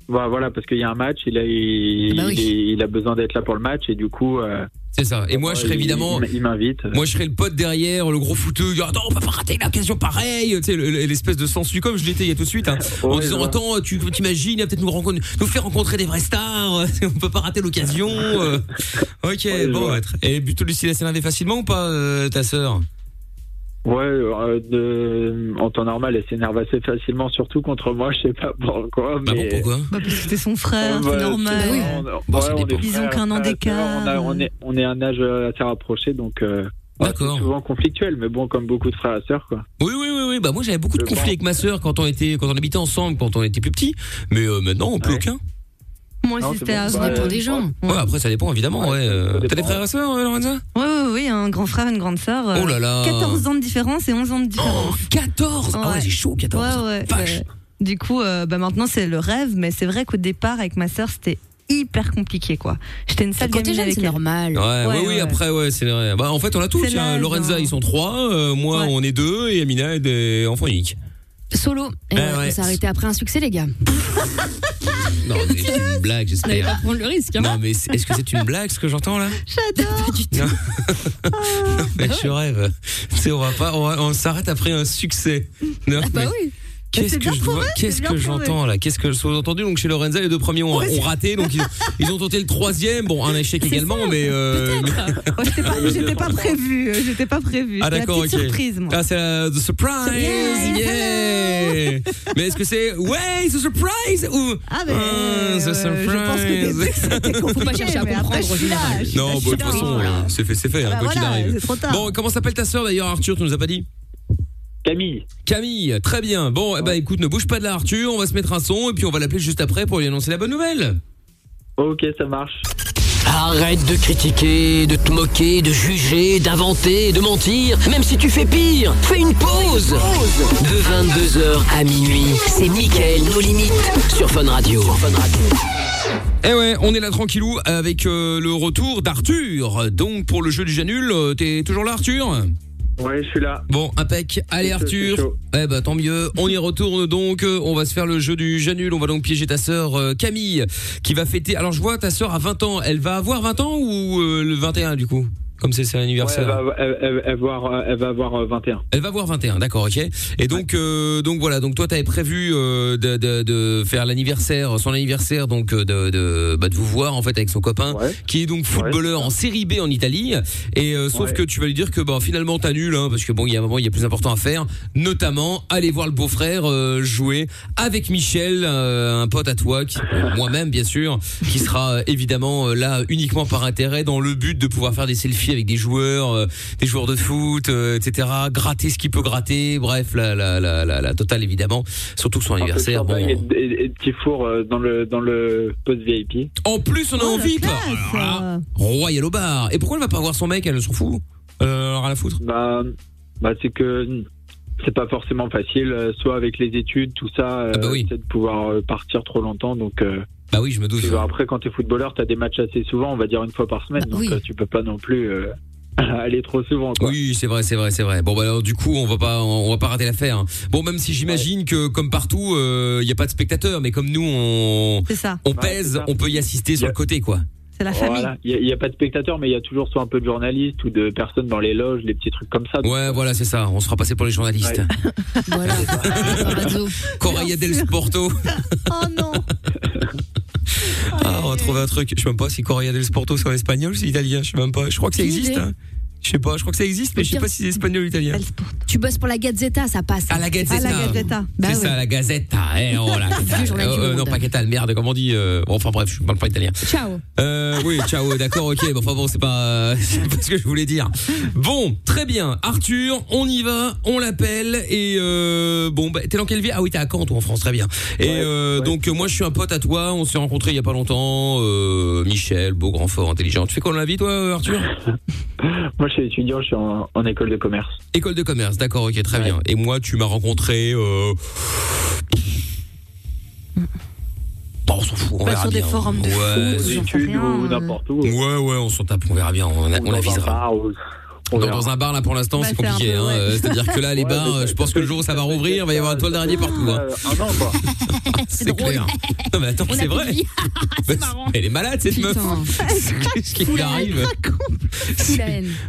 Speaker 11: Voilà, voilà, parce qu'il y a un match, il a il,
Speaker 2: Ah bah oui.
Speaker 11: il- il a besoin d'être là pour le match et du coup. euh,
Speaker 2: C'est ça. Et moi, je serais évidemment.
Speaker 11: il- m'invite.
Speaker 2: Moi, je serais le pote derrière, le gros fouteux. Attends, on va pas rater une occasion pareille. Tu sais, le- le- l'espèce de sensu comme je l'étais il y a tout de suite. hein, en disant,
Speaker 11: ouais.
Speaker 2: attends, tu t'imagines, il va peut-être nous, rencontrer- nous faire rencontrer des vraies stars. on peut pas rater l'occasion. euh. Ok, bon. ouais, très- Et plutôt Lucie, énervée facilement ou pas, euh, ta sœur?
Speaker 11: Ouais, euh, de, en temps normal, elle s'énerve assez facilement, surtout contre moi, je sais pas pourquoi.
Speaker 2: Bah
Speaker 11: mais...
Speaker 2: pourquoi
Speaker 5: Bah, parce que t'es son frère,
Speaker 11: Ouais,
Speaker 5: c'est
Speaker 11: ouais,
Speaker 5: normal.
Speaker 11: c'est- on- ouais, on
Speaker 5: Ils ont qu'un an d'écart.
Speaker 11: On, a- on est, on est un âge assez rapproché, donc euh, ouais, c'est souvent conflictuel, mais bon, comme beaucoup de frères et sœurs, quoi.
Speaker 2: Oui, oui, oui, oui. Bah moi, j'avais beaucoup de conflits avec ma sœur quand on était, quand on habitait ensemble, quand on était plus petits. Mais euh, maintenant, plus aucun.
Speaker 5: Moi aussi,
Speaker 11: c'est
Speaker 5: c'était
Speaker 11: bon,
Speaker 5: avant.
Speaker 11: bah,
Speaker 3: dépend des gens.
Speaker 2: Ouais, après, ça dépend évidemment. Ouais. euh, T'as des frères et sœurs, euh, Lorenza?
Speaker 5: Ouais, ouais, ouais, un grand frère, une grande sœur. euh,
Speaker 2: Oh là là.
Speaker 5: 14 ans de différence et 11 ans de différence.
Speaker 2: 14 Ah ouais, c'est chaud, 14.
Speaker 5: Ouais, ouais. ouais. Du coup, euh, bah maintenant, c'est le rêve, mais c'est vrai qu'au départ, avec ma sœur, c'était hyper compliqué, quoi. J'étais une sale gamine
Speaker 3: jeune,
Speaker 5: avec
Speaker 3: c'est
Speaker 5: elle.
Speaker 3: normal.
Speaker 2: Ouais, ouais, oui, après, ouais, c'est vrai. Bah, en fait, on a tous.
Speaker 5: L'âge,
Speaker 2: Lorenza,
Speaker 5: hein.
Speaker 2: ils sont trois. euh, moi, on est deux. Et Amina est des enfants uniques.
Speaker 3: Solo. Et
Speaker 2: Ah
Speaker 3: ouais,
Speaker 2: ouais.
Speaker 3: On s'est arrêté après un succès, les gars.
Speaker 2: Non, mais c'est une blague,
Speaker 3: On allait pas
Speaker 2: j'espère.
Speaker 3: prendre le risque. Hein.
Speaker 2: Non, mais est-ce que c'est une blague ce que j'entends là?
Speaker 5: J'adore.
Speaker 2: Non. mais je rêve. Tu sais, on va pas, on, va- on s'arrête après un succès. Non,
Speaker 3: bah
Speaker 2: mais
Speaker 3: oui.
Speaker 2: Qu'est-ce que je vois Qu'est-ce que j'entends là? Qu'est-ce que je entendu? Donc chez Lorenza, les deux premiers ont, ont raté, donc ils, ils ont tenté le troisième. Bon, un échec également, mais. euh, mais-
Speaker 5: j'étais pas, j'étais pas prévu, euh, j'étais pas prévu.
Speaker 2: Ah
Speaker 5: C'était la
Speaker 2: d'accord, ok.
Speaker 5: surprise, moi.
Speaker 2: Ah c'est la the surprise, yeah. Mais est-ce que c'est ouais, c'est surprise ou
Speaker 5: Ah mais
Speaker 2: Ah, the
Speaker 5: euh, je pense que
Speaker 2: surprise?
Speaker 5: c'était
Speaker 3: Faut pas chercher à
Speaker 5: après,
Speaker 3: comprendre,
Speaker 5: suis là,
Speaker 2: Non,
Speaker 5: je
Speaker 2: de toute façon, euh, c'est fait, c'est fait,
Speaker 5: Bah
Speaker 2: quoi qu'il
Speaker 5: voilà,
Speaker 2: arrive.
Speaker 5: c'est trop tard.
Speaker 2: Bon, comment s'appelle ta sœur d'ailleurs, Arthur Tu nous as pas dit?
Speaker 11: Camille.
Speaker 2: Camille, très bien. Bon, eh ben écoute, ne bouge pas de là, Arthur. On va se mettre un son et puis on va l'appeler juste après pour lui annoncer la bonne nouvelle.
Speaker 11: Ok, ça marche.
Speaker 1: Arrête de critiquer, de te moquer, de juger, d'inventer, de mentir. Même si tu fais pire, fais une pause. De 22h à minuit, c'est Mickaël, nos limites, sur Fun Radio.
Speaker 2: Eh ouais, on est là tranquillou avec euh, le retour d'Arthur. Donc pour le jeu du Janul, euh, t'es toujours là Arthur?
Speaker 11: Ouais, je suis là.
Speaker 2: Bon, impec. Allez Arthur. Eh bah tant mieux. On y retourne donc. Euh, On va se faire le jeu du Janul. On va donc piéger ta sœur euh, Camille qui va fêter. Alors je vois ta sœur à 20 ans. Elle va avoir 20 ans ou euh, le 21 du coup? Comme c'est son
Speaker 11: Ouais, elle,
Speaker 2: anniversaire.
Speaker 11: va, elle, elle- va avoir, elle va avoir euh, 21.
Speaker 2: Elle va voir 21, d'accord, ok. Et donc, euh, donc voilà, donc toi, t'avais prévu euh, de, de, de faire l'anniversaire, son anniversaire, donc euh, de, de, bah, de vous voir en fait avec son copain, qui est donc footballeur en Série B en Italie. Et euh, sauf que tu vas lui dire que bah, finalement t'annules, hein, parce que bon, il y a un moment, il y a plus important à faire, notamment aller voir le beau-frère euh, jouer avec Michel, euh, un pote à toi, qui, euh, moi-même bien sûr, qui sera euh, évidemment euh, là uniquement par intérêt, dans le but de pouvoir faire des selfies avec des joueurs, euh, des joueurs de foot, euh, etc. Gratter ce qu'il peut gratter, bref, la, la, la, la, la totale évidemment. Surtout que son anniversaire, bon.
Speaker 11: Et, et, et petits fours euh, dans le, dans le post VIP.
Speaker 2: En plus, on est en VIP. Voilà. Royal au bar. Et pourquoi elle va pas voir son mec Elle s'en fout. Euh, rien à foutre?
Speaker 11: Bah, bah c'est que c'est pas forcément facile, soit avec les études, tout ça, euh, c'est de pouvoir partir trop longtemps. Donc, euh,
Speaker 2: bah oui, je me doute.
Speaker 11: tu après, quand t'es footballeur, t'as des matchs assez souvent, on va dire une fois par semaine. donc, euh, tu peux pas non plus euh, aller trop souvent. Quoi.
Speaker 2: Oui, c'est vrai, c'est vrai, c'est vrai. Bon, bah alors du coup, on va pas, on va pas rater l'affaire. hein. Bon, même si j'imagine que comme partout, il y a pas de spectateurs, mais comme nous, on,
Speaker 5: ça.
Speaker 2: on
Speaker 11: Ouais,
Speaker 2: pèse,
Speaker 11: ça.
Speaker 2: on peut y assister sur le côté, quoi.
Speaker 5: C'est la famille.
Speaker 11: Voilà. Il n'y a, pas de spectateurs, mais il y a toujours soit un peu de journalistes ou de personnes dans les loges, des petits trucs comme ça.
Speaker 2: Ouais, voilà, c'est ça. On sera passé pour les journalistes.
Speaker 3: Voilà.
Speaker 2: Correia del Sporto.
Speaker 5: oh non.
Speaker 2: Ah, on va trouver un truc. Je sais même pas si Correia del Sporto c'est en espagnol ou c'est italien. Je sais même pas. Je crois que ça existe. hein. Je sais pas. Je crois que ça existe, mais je sais pas si c'est espagnol ou italien.
Speaker 3: Tu bosses pour la Gazzetta, ça passe.
Speaker 2: Ah, la Gazzetta.
Speaker 3: Bah
Speaker 2: c'est ça, la Gazetta. Eh, oh, la
Speaker 3: du
Speaker 2: Euh, euh, non, pas Catal, merde, comment on dit euh, bon, Enfin bref, je parle pas italien.
Speaker 3: Ciao.
Speaker 2: Euh, oui, ciao, d'accord, ok. Bon, enfin bon, c'est pas, ce que je voulais dire. Bon, très bien. Arthur, on y va, on l'appelle et euh, bon, bah, t'es dans quelle ville? Ah oui, t'es à Caen, toi, en France, très bien. Et euh, donc euh, moi, je suis un pote à toi. On s'est rencontrés il y a pas longtemps. Euh, Michel, beau, grand, fort, intelligent. Tu fais quoi dans la vie, toi, Arthur?
Speaker 11: Moi, je suis étudiant, je suis en, en école de commerce.
Speaker 2: École de commerce, d'accord, ok, très bien. Et moi, tu m'as rencontré. Euh... Bon, on s'en fout, on
Speaker 5: Pas
Speaker 2: verra
Speaker 5: sur des forums de
Speaker 2: ouais,
Speaker 11: ou n'importe où.
Speaker 2: Ouais, ouais, on s'en tape, on verra bien, on, on
Speaker 11: un
Speaker 2: avisera.
Speaker 11: bar, ou- on
Speaker 2: Dans, un bar là pour l'instant
Speaker 11: Bah,
Speaker 2: c'est
Speaker 11: un
Speaker 2: compliqué hein.
Speaker 11: ouais.
Speaker 2: Euh, c'est-à-dire que là les
Speaker 11: Ouais,
Speaker 2: bars euh, je pense que le jour où ça va rouvrir il va y avoir une toile d'araignée partout hein.
Speaker 11: Un an, quoi.
Speaker 2: c'est clair. Non mais attends c'est vrai. Bah, elle est malade cette meuf. Qu'est-ce qui lui arrive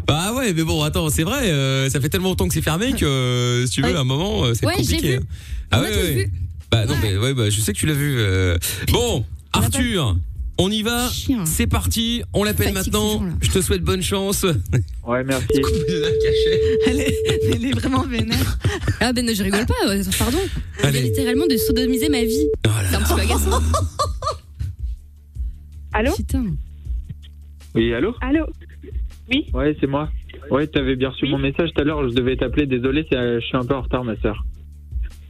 Speaker 2: bah ouais mais bon attends c'est vrai euh, ça fait tellement longtemps que c'est fermé que euh, si tu veux à un moment euh, c'est
Speaker 3: Ouais,
Speaker 2: compliqué
Speaker 3: vu.
Speaker 2: ah ouais, bah non mais ouais bah je sais que tu l'as vu euh. bon Arthur on y va, c'est parti, on l'appelle maintenant. Je te souhaite bonne chance.
Speaker 11: Ouais, merci.
Speaker 5: Elle est, elle est vraiment vénère.
Speaker 3: Ah ben je rigole pas, pardon.
Speaker 2: Allez.
Speaker 3: vient littéralement de sodomiser ma vie. C'est un petit peu agaçant.
Speaker 9: Allô
Speaker 3: Putain.
Speaker 11: Oui, allô
Speaker 9: Allô Oui
Speaker 11: Ouais, c'est moi. Ouais, t'avais bien reçu mon message tout à l'heure, je devais t'appeler, désolé, euh, je suis un peu en retard, ma sœur.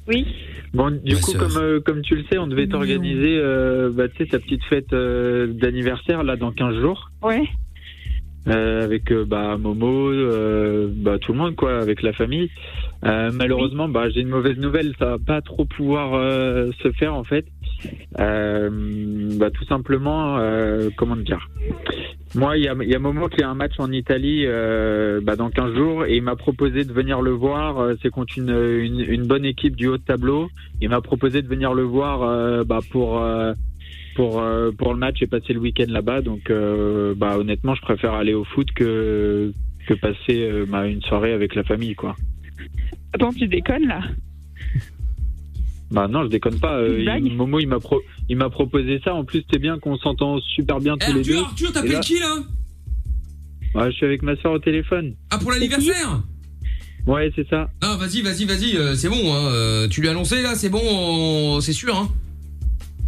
Speaker 9: Oui.
Speaker 11: Bon, du
Speaker 2: Ma
Speaker 11: coup,
Speaker 2: sœur.
Speaker 11: comme, euh, comme tu le sais, on devait t'organiser, euh, bah, tu sais, ta petite fête euh, d'anniversaire, là, dans 15 jours.
Speaker 9: Ouais.
Speaker 11: euh, avec euh, bah, Momo, euh, bah, tout le monde quoi, avec la famille. Euh, malheureusement, bah, j'ai une mauvaise nouvelle, ça va pas trop pouvoir euh, se faire en fait. Euh, bah, tout simplement, euh, comment dire? Moi, il y a, y a Momo qui a un match en Italie euh, bah, dans 15 jours et il m'a proposé de venir le voir. C'est contre une, une, une bonne équipe du haut de tableau. Il m'a proposé de venir le voir bah, pour pour pour le match et passer le week-end là-bas. Donc, euh, bah honnêtement, je préfère aller au foot que que passer euh, bah, une soirée avec la famille, quoi.
Speaker 9: Attends, tu déconnes là
Speaker 11: Bah non, je déconne pas. Euh, il- Momo, il m'a pro- il m'a proposé ça. En plus, c'est bien qu'on s'entend super bien tous les deux.
Speaker 2: Eh, Arthur, Arthur,
Speaker 11: Et
Speaker 2: t'appelles
Speaker 11: là-
Speaker 2: qui là?
Speaker 11: Ouais, je suis avec ma soeur au téléphone.
Speaker 2: Ah pour l'anniversaire?
Speaker 11: Ouais, c'est ça.
Speaker 2: Ah vas-y, vas-y, vas-y, euh, c'est bon, hein, euh, tu lui as annoncé là, c'est bon, on- c'est sûr. Hein.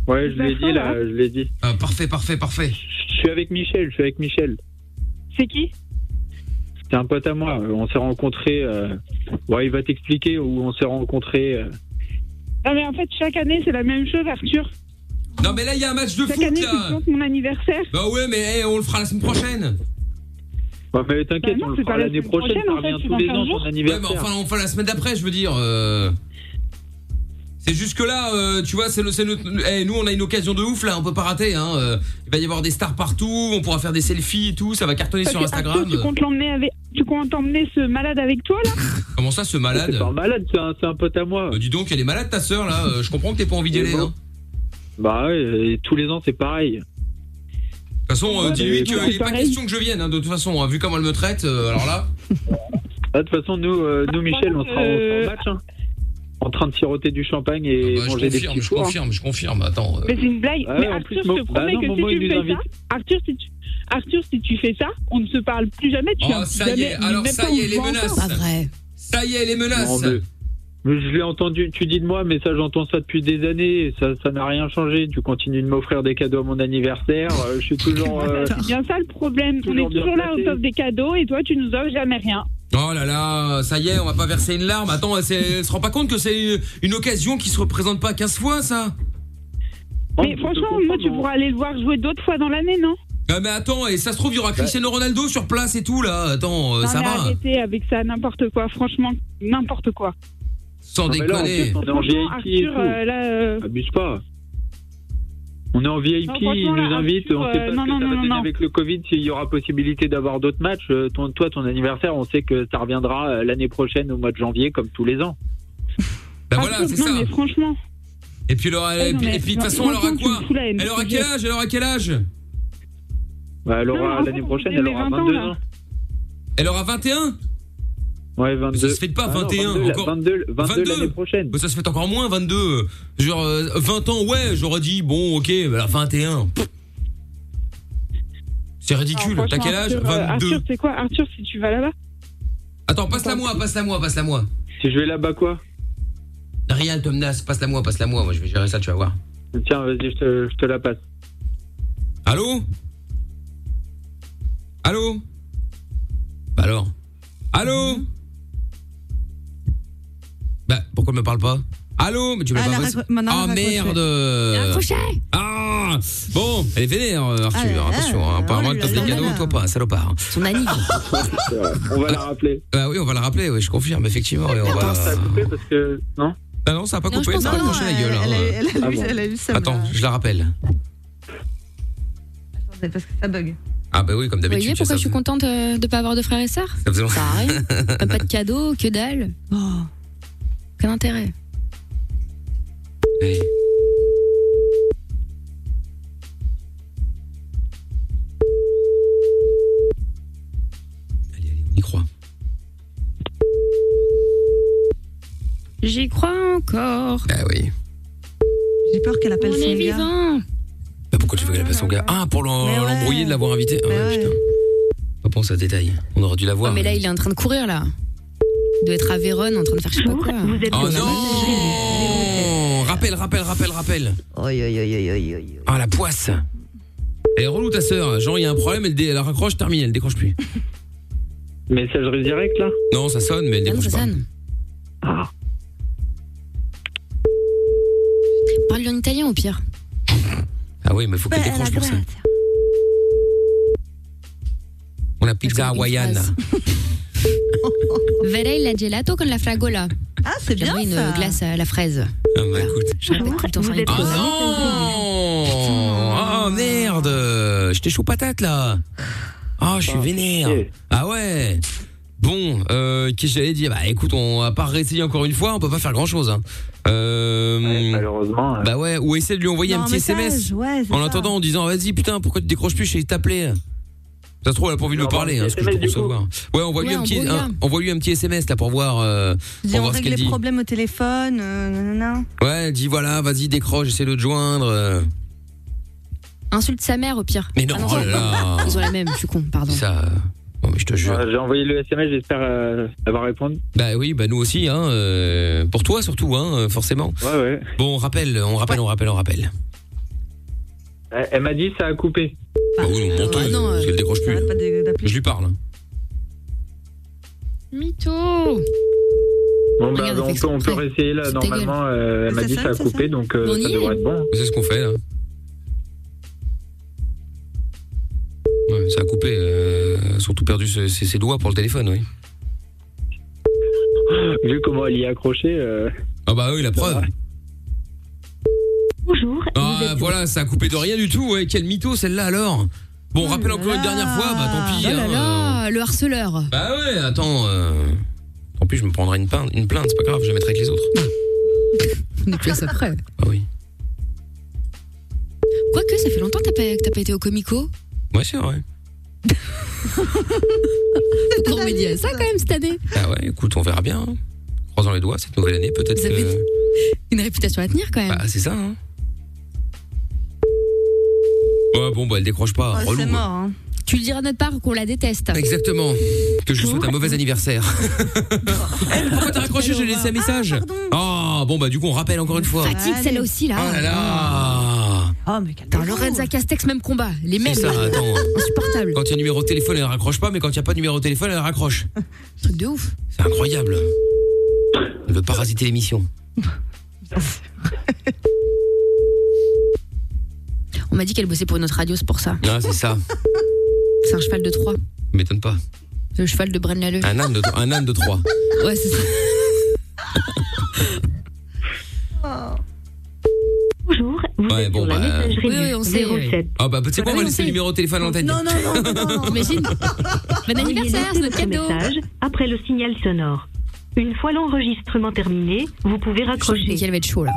Speaker 11: Ouais, je l'ai dit là, je l'ai dit.
Speaker 2: Ah, parfait, parfait, parfait.
Speaker 11: Je suis avec Michel. Je suis avec Michel.
Speaker 9: C'est qui?
Speaker 11: C'est un pote à moi. On s'est rencontrés. Euh... Ouais, il va t'expliquer où on s'est rencontrés.
Speaker 9: Non mais en fait, chaque année, c'est la même chose, Arthur.
Speaker 2: Non mais là il y a un match de
Speaker 13: Chaque
Speaker 2: foot
Speaker 13: année, tu plantes mon anniversaire.
Speaker 2: Bah ouais mais eh, on le fera la semaine prochaine.
Speaker 11: Ouais, mais t'inquiète,
Speaker 13: Bah non,
Speaker 11: on le
Speaker 13: c'est
Speaker 11: fera
Speaker 13: pas la
Speaker 11: l'année
Speaker 13: semaine
Speaker 11: prochaine,
Speaker 13: prochaine,
Speaker 11: ça
Speaker 13: en fait,
Speaker 11: revient
Speaker 13: c'est
Speaker 11: tous
Speaker 13: dans
Speaker 11: les
Speaker 13: 15
Speaker 11: ans
Speaker 13: jours.
Speaker 11: ton
Speaker 2: Ouais
Speaker 11: anniversaire.
Speaker 2: mais enfin on fera la semaine d'après je veux dire. euh. C'est juste que là, euh, tu vois, c'est le, c'est notre- eh, nous on a une occasion de ouf là, on peut pas rater. Hein. euh. Il va y avoir des stars partout, on pourra faire des selfies et tout, ça va cartonner
Speaker 13: Parce
Speaker 2: sur
Speaker 13: que,
Speaker 2: Instagram.
Speaker 13: Arthur, tu comptes l'emmener avec, tu comptes emmener ce malade avec toi là
Speaker 2: Comment ça, ce malade
Speaker 11: C'est pas un malade, c'est un, c'est un pote à moi.
Speaker 2: Bah, dis donc, elle est malade ta sœur là. euh, Je comprends que t'aies pas envie d'y aller.
Speaker 11: bon.
Speaker 2: hein.
Speaker 11: Bah ouais, et tous les ans c'est pareil.
Speaker 2: De toute façon, euh,
Speaker 11: Ouais,
Speaker 2: dis-lui
Speaker 11: mais
Speaker 2: qu'il n'est pas
Speaker 11: pareil.
Speaker 2: question que je vienne. hein, de toute façon, hein, vu comment elle me traite, euh, alors là.
Speaker 11: Ah, De toute façon, nous, euh, nous Michel, on sera, on sera au match. hein. En train de siroter du champagne et
Speaker 2: Bah, je
Speaker 11: manger des
Speaker 2: confirme,
Speaker 11: petits
Speaker 2: je
Speaker 11: fours. hein.
Speaker 2: confirme, je confirme. Attends. euh.
Speaker 13: Mais c'est une blague.
Speaker 11: Ouais,
Speaker 13: mais
Speaker 11: en
Speaker 13: Arthur,
Speaker 11: plus,
Speaker 13: je te
Speaker 11: Mo-
Speaker 13: promets
Speaker 11: bah non,
Speaker 13: que
Speaker 11: Momo,
Speaker 13: si
Speaker 11: il
Speaker 13: tu
Speaker 11: nous
Speaker 13: fais
Speaker 11: invite.
Speaker 13: ça, Arthur, si tu, Arthur, si tu fais ça, on ne se parle plus jamais. Tu
Speaker 2: Oh, ça y est, alors ça y est, les menaces.
Speaker 3: Pas vrai.
Speaker 2: Ça y est, les menaces.
Speaker 11: Non, mais- je l'ai entendu, tu dis de moi, mais ça j'entends ça depuis des années, et ça ça n'a rien changé. Tu continues de m'offrir des cadeaux à mon anniversaire, euh, je suis toujours. euh,
Speaker 13: C'est bien ça le problème. On est toujours là, on t'offre des cadeaux et toi, tu nous offres jamais rien.
Speaker 2: Oh là là, ça y est, on va pas verser une larme. Attends, elle se rend pas compte que c'est une occasion qui se représente pas 15 fois, ça?
Speaker 13: Mais franchement, moi, tu pourras aller le voir jouer d'autres fois dans l'année, non?
Speaker 2: Ah mais attends, et ça se trouve, il y aura Cristiano Ronaldo sur place et tout, là. Attends, euh,
Speaker 13: Non,
Speaker 2: ça
Speaker 13: mais
Speaker 2: va.
Speaker 13: arrêtez avec ça, n'importe quoi. Franchement, n'importe quoi.
Speaker 2: Sans
Speaker 11: Non, mais là, en
Speaker 2: déconner.
Speaker 11: on est en VIP et
Speaker 13: Arthur,
Speaker 11: tout.
Speaker 13: euh, là, euh,
Speaker 11: Abuse pas. On est en VIP,
Speaker 13: Non,
Speaker 11: ils nous invitent, on sait
Speaker 13: euh,
Speaker 11: pas
Speaker 13: non,
Speaker 11: ce que
Speaker 13: non,
Speaker 11: ça va
Speaker 13: non,
Speaker 11: donner
Speaker 13: non.
Speaker 11: avec le Covid, s'il y aura possibilité d'avoir d'autres matchs. Euh, ton- toi, ton anniversaire, on sait que ça reviendra euh, l'année prochaine au mois de janvier, comme tous les ans.
Speaker 2: Bah voilà, c'est
Speaker 13: non,
Speaker 2: ça.
Speaker 13: mais franchement.
Speaker 2: Et puis, elle aura-
Speaker 13: Ouais,
Speaker 2: et
Speaker 13: non,
Speaker 2: puis,
Speaker 13: mais-
Speaker 2: et puis, de
Speaker 13: non,
Speaker 2: toute façon, elle aura quoi Elle aura quel âge Elle aura quel âge?
Speaker 11: Bah, elle aura l'année prochaine, elle aura
Speaker 13: 20 ans,
Speaker 11: 22
Speaker 13: là.
Speaker 11: ans.
Speaker 2: Elle aura 21
Speaker 11: Ouais, 22.
Speaker 2: Ça se fait pas,
Speaker 11: Ah non,
Speaker 2: 21
Speaker 11: 22,
Speaker 2: encore.
Speaker 11: 22, 22 l'année prochaine.
Speaker 2: Bah, ça se fait encore moins, 22. Genre, euh, 20 ans, ouais, j'aurais dit, bon, ok, mais alors 21. Pff. C'est ridicule. T'as quel âge
Speaker 13: Arthur, euh,
Speaker 2: 22.
Speaker 13: Arthur, c'est quoi Arthur, si tu vas là-bas
Speaker 2: Attends, passe-la moi, passe-la moi, passe-la moi.
Speaker 11: Si je vais là-bas, quoi
Speaker 2: Rien ne te menace, passe-la moi, passe-la moi. Moi, je vais gérer ça, tu vas voir.
Speaker 11: Tiens, vas-y, je te, je te la passe.
Speaker 2: Allô Allô Bah alors Allô Bah, pourquoi elle me parle pas Allô Mais tu me
Speaker 5: Ah,
Speaker 2: l'as
Speaker 5: elle
Speaker 2: pas
Speaker 5: a
Speaker 2: passé
Speaker 5: raccro- maintenant,
Speaker 2: Ah
Speaker 5: elle
Speaker 2: merde. Ah Bon, elle est vénère, euh, Arthur.
Speaker 5: Ah là là,
Speaker 2: Attention, hein, apparemment,
Speaker 5: oh
Speaker 2: elle
Speaker 5: là
Speaker 2: des
Speaker 5: là
Speaker 2: cadeaux,
Speaker 5: là.
Speaker 2: toi pas, salopard.
Speaker 3: Son anniv.
Speaker 11: On va la rappeler.
Speaker 2: Bah oui, on va la rappeler, oui, je confirme, effectivement. Et on va...
Speaker 11: Ça a coupé parce que. Non
Speaker 2: Ah non, ça a pas coupé,
Speaker 3: non,
Speaker 2: accroché la
Speaker 5: elle,
Speaker 2: gueule.
Speaker 5: elle a,
Speaker 2: hein.
Speaker 5: elle a
Speaker 11: Ah
Speaker 5: eu, elle a eu ça.
Speaker 2: Attends, je la rappelle.
Speaker 5: Attendez, parce que ça bug.
Speaker 2: Ah bah oui, comme
Speaker 3: Vous
Speaker 2: d'habitude.
Speaker 3: voyez pourquoi
Speaker 2: ça
Speaker 3: je suis contente euh, de pas avoir de frères et sœurs?
Speaker 2: Ça
Speaker 3: rien. Pas de cadeaux, que dalle. Oh. Aucun intérêt.
Speaker 2: Allez. Allez, allez, on y croit.
Speaker 3: J'y crois encore.
Speaker 2: Bah oui.
Speaker 5: J'ai peur qu'elle appelle
Speaker 3: On
Speaker 5: son
Speaker 3: est
Speaker 5: gars.
Speaker 3: vivant.
Speaker 2: Bah pourquoi tu veux qu'elle appelle son gars Ah, pour
Speaker 5: ouais.
Speaker 2: l'embrouiller de l'avoir invité Ah ouais,
Speaker 5: ouais.
Speaker 2: putain. Pas penser à ce détail. On aurait dû la voir.
Speaker 3: Mais là, il est en train de courir, là. Il doit être à Vérone en train de faire je sais pas quoi.
Speaker 13: Vous êtes
Speaker 2: Oh non Rappel, rappel, rappel, rappel.
Speaker 5: Oi, oi, oi, oi, oi, oi.
Speaker 2: Ah, la poisse. Elle est relou ta sœur. Genre, il y a un problème, elle, dé- elle raccroche, termine, elle décroche plus.
Speaker 11: Messagerie directe là
Speaker 2: Non, ça sonne, mais elle
Speaker 3: Ah non,
Speaker 2: décroche
Speaker 3: ça
Speaker 2: pas.
Speaker 3: sonne.
Speaker 11: Ah.
Speaker 3: Parle en italien au pire.
Speaker 2: Ah oui, mais faut qu'elle
Speaker 5: Bella
Speaker 2: décroche pour ça. On a pizza
Speaker 3: phrase. Verei la gelato con la fragola.
Speaker 5: Ah, c'est bien
Speaker 3: J'aimerais une
Speaker 5: ça.
Speaker 3: glace à la fraise.
Speaker 2: Ah bah écoute.
Speaker 3: Je répète tout le temps
Speaker 2: Ah non Oh merde J'étais chaud patate là Ah je suis
Speaker 11: Ah,
Speaker 2: vénère
Speaker 11: chier.
Speaker 2: Ah ouais Bon, euh, qu'est-ce que j'allais dire? Bah écoute, on va pas réessayer encore une fois, on peut pas faire grand chose. Hein. Euh,
Speaker 11: Ouais, malheureusement. euh,
Speaker 2: bah ouais, ou essayer de lui envoyer
Speaker 5: Non,
Speaker 2: un petit SMS
Speaker 5: message, ouais, c'est
Speaker 2: en
Speaker 5: ça.
Speaker 2: l'attendant en disant vas-y putain pourquoi tu décroches plus, j'ai t'appeler. Ça se trouve elle a pas envie de me
Speaker 11: Alors,
Speaker 2: parler, hein, ce que je peux recevoir. Ouais, envoie-lui
Speaker 3: Ouais,
Speaker 2: un petit, un- envoie-lui un petit SMS là pour voir, euh,
Speaker 5: Dis,
Speaker 2: pour
Speaker 5: on
Speaker 2: voir ce
Speaker 5: règle
Speaker 2: qu'elle
Speaker 5: les
Speaker 2: dit.
Speaker 5: problèmes au téléphone. Euh, nanana.
Speaker 2: Ouais, dis voilà, vas-y décroche, essaie de te joindre. euh.
Speaker 3: Insulte sa mère au pire.
Speaker 2: Mais non,
Speaker 3: Ah
Speaker 2: oh là là.
Speaker 3: Ils ont la même, je suis con, pardon.
Speaker 2: Ça, euh, bon, mais je te jure.
Speaker 11: euh, J'ai envoyé le SMS, j'espère euh, avoir répondu.
Speaker 2: Bah oui, bah nous aussi, hein. euh, pour toi surtout, hein, euh, forcément.
Speaker 11: Ouais, ouais.
Speaker 2: Bon, on rappelle, on rappelle, on rappelle, on rappelle.
Speaker 11: Elle, elle m'a dit ça a coupé.
Speaker 2: Bah oui, non, menteuse,
Speaker 3: Ah non, euh,
Speaker 2: parce qu'elle décroche plus.
Speaker 5: Pas d'appeler.
Speaker 2: Je lui parle.
Speaker 3: Mytho
Speaker 11: Bon, bah,
Speaker 3: Regarde,
Speaker 11: on peut, on peut
Speaker 3: exprès.
Speaker 11: réessayer là.
Speaker 3: C'est
Speaker 11: Normalement, euh, elle m'a dit ça a
Speaker 5: ça
Speaker 11: coupé,
Speaker 5: sonne.
Speaker 11: donc euh,
Speaker 3: On
Speaker 11: ça devrait être bon.
Speaker 2: C'est ce qu'on fait là. Ça a coupé. Euh, surtout perdu ses, ses- ses doigts pour le téléphone, oui.
Speaker 11: Vu comment elle y est accrochée. euh,
Speaker 2: Ah bah oui, la preuve.
Speaker 14: Bonjour.
Speaker 2: Ah voilà, ça a coupé de rien du tout. Ouais, quel mytho celle-là alors. Bon, rappelle encore une dernière fois, bah tant pis.
Speaker 3: Oh là
Speaker 2: hein,
Speaker 3: là, le harceleur.
Speaker 2: euh. Bah ouais, attends. Euh... Tant pis, je me prendrai une plainte, une plainte, c'est pas grave, je la mettrai avec les autres.
Speaker 3: On est plus à ça près.
Speaker 2: Ah oui.
Speaker 3: Quoique, ça fait longtemps que t'as pas, que t'as pas été au Comico.
Speaker 2: Ouais, c'est vrai.
Speaker 3: Faut qu'on remédie à ça quand même cette année.
Speaker 2: Ah ouais, écoute, on verra bien. hein. Croisons les doigts, cette nouvelle année, peut-être
Speaker 3: Vous avez
Speaker 2: que.
Speaker 3: Une réputation à tenir quand même.
Speaker 2: Bah, c'est ça, hein. Ouais, bon, bah, elle décroche pas.
Speaker 3: Oh,
Speaker 2: Relou.
Speaker 3: c'est mort, hein. Tu lui diras de notre part qu'on la déteste.
Speaker 2: Exactement. Que je lui souhaite un mauvais anniversaire. Eh, pourquoi t'as raccroché J'ai laissé un message. Ah, bon, bah, du coup, on rappelle encore une fois.
Speaker 3: Fatigue celle-là aussi là.
Speaker 2: Oh là là.
Speaker 3: Oh mais Dans Lorenza Castex, même combat. Les mêmes.
Speaker 2: C'est ça, attends.
Speaker 3: Insupportable.
Speaker 2: Quand il y a un numéro de téléphone, elle raccroche pas, mais quand il n'y a pas de numéro de téléphone, elle raccroche.
Speaker 3: Truc de ouf.
Speaker 2: C'est incroyable. Elle veut parasiter l'émission.
Speaker 3: On m'a dit qu'elle bossait pour une autre radio, c'est pour ça.
Speaker 2: Ah, c'est ça.
Speaker 3: C'est un cheval de Troie.
Speaker 2: M'étonne pas.
Speaker 3: Le cheval de Braine Lalleux.
Speaker 2: Un âne de, un âne de 3.
Speaker 3: Ouais, c'est ça.
Speaker 14: Vous
Speaker 2: Ouais,
Speaker 14: êtes
Speaker 2: bon,
Speaker 14: sur la
Speaker 2: bah.
Speaker 14: messagerie
Speaker 3: Oui, oui, on sait, oui.
Speaker 14: 07.
Speaker 2: Ah, bah, tu sais quoi, on va laisser le numéro de téléphone à l'antenne.
Speaker 3: Non, non, non, non, non. Imagine. Bon anniversaire, c'est notre cadeau.
Speaker 14: message après le signal sonore. Une fois l'enregistrement terminé, vous pouvez raccrocher.
Speaker 3: qu'elle va être chaud là.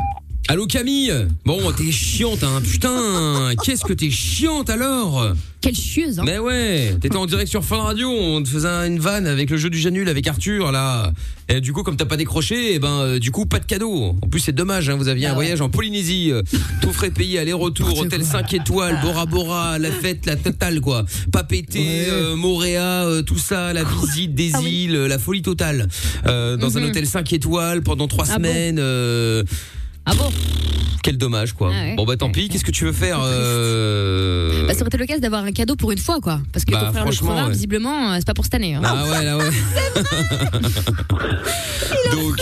Speaker 2: Allô Camille Bon, t'es chiante, hein. Putain, qu'est-ce que t'es chiante alors
Speaker 3: Quelle chieuse, hein.
Speaker 2: Mais ouais, t'étais en direct sur Fun Radio, on te faisait une vanne avec le jeu du Janul avec Arthur là. Et du coup, comme t'as pas décroché, et ben euh, du coup pas de cadeau. En plus c'est dommage, hein, vous aviez un voyage en Polynésie, euh, tout frais payé aller-retour, hôtel 5 étoiles, Bora Bora, la fête, la totale quoi. Pas pété, euh, Moréa, euh, tout ça, la visite des îles, euh, la folie totale. Euh, dans un
Speaker 3: Mhm.
Speaker 2: hôtel 5 étoiles pendant 3
Speaker 3: Ah bon
Speaker 2: semaines. euh,
Speaker 3: Ah bon
Speaker 2: quel dommage quoi.
Speaker 3: Ah ouais.
Speaker 2: Bon bah tant pis, qu'est-ce que tu veux faire euh...
Speaker 3: Bah, ça aurait été l'occasion d'avoir un cadeau pour une fois, quoi. Parce que
Speaker 2: Bah,
Speaker 3: ton frère le
Speaker 2: franchement,
Speaker 3: crevard,
Speaker 2: ouais.
Speaker 3: visiblement, euh, c'est pas pour cette année. hein.
Speaker 2: Ah ouais, là ouais. Donc,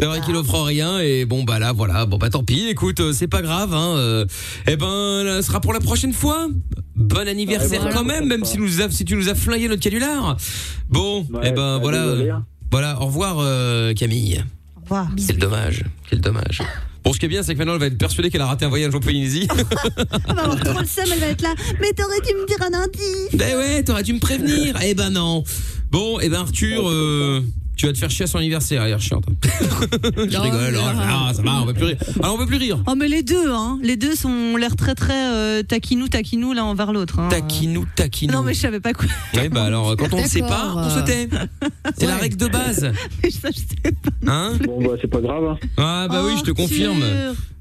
Speaker 2: c'est vrai qu'il offre rien et bon bah là voilà, bon bah tant pis, écoute, euh, c'est pas grave hein. euh, eh ben, là, ce sera pour la prochaine fois. Bon anniversaire
Speaker 11: Ouais, voilà.
Speaker 2: quand même, même si, nous as, si tu nous as flingué notre canular. Bon,
Speaker 11: Ouais,
Speaker 2: eh ben
Speaker 11: bah,
Speaker 2: voilà,
Speaker 11: hein.
Speaker 2: voilà, au revoir euh, Camille.
Speaker 5: Au revoir.
Speaker 2: Quel dommage, quel dommage. Bon, ce qui est bien, c'est que maintenant, elle va être persuadée qu'elle a raté un voyage en Polynésie.
Speaker 5: Elle va avoir trop le seum, elle va être là. Mais t'aurais dû me dire un indice.
Speaker 2: Ben ouais, t'aurais dû me prévenir. Eh ben non. Bon, eh ben Arthur, euh, tu vas te faire chier à son anniversaire, hier chiante. Je rigole, oh là là, ça va, on va plus rire. Alors on veut plus rire.
Speaker 5: Oh mais les deux, hein, les deux sont ont l'air très très euh, taquinou taquinou l'un envers l'autre. Hein.
Speaker 2: Taquinou, taquinou.
Speaker 5: Non mais je savais pas quoi.
Speaker 2: Ouais, bah alors quand on ne sait pas, on se tait. C'est la règle de base.
Speaker 5: Mais ça, je sais pas.
Speaker 2: Hein
Speaker 11: Bon, bah, c'est pas grave. hein.
Speaker 2: Ah bah oui, je te
Speaker 5: Oh,
Speaker 2: confirme.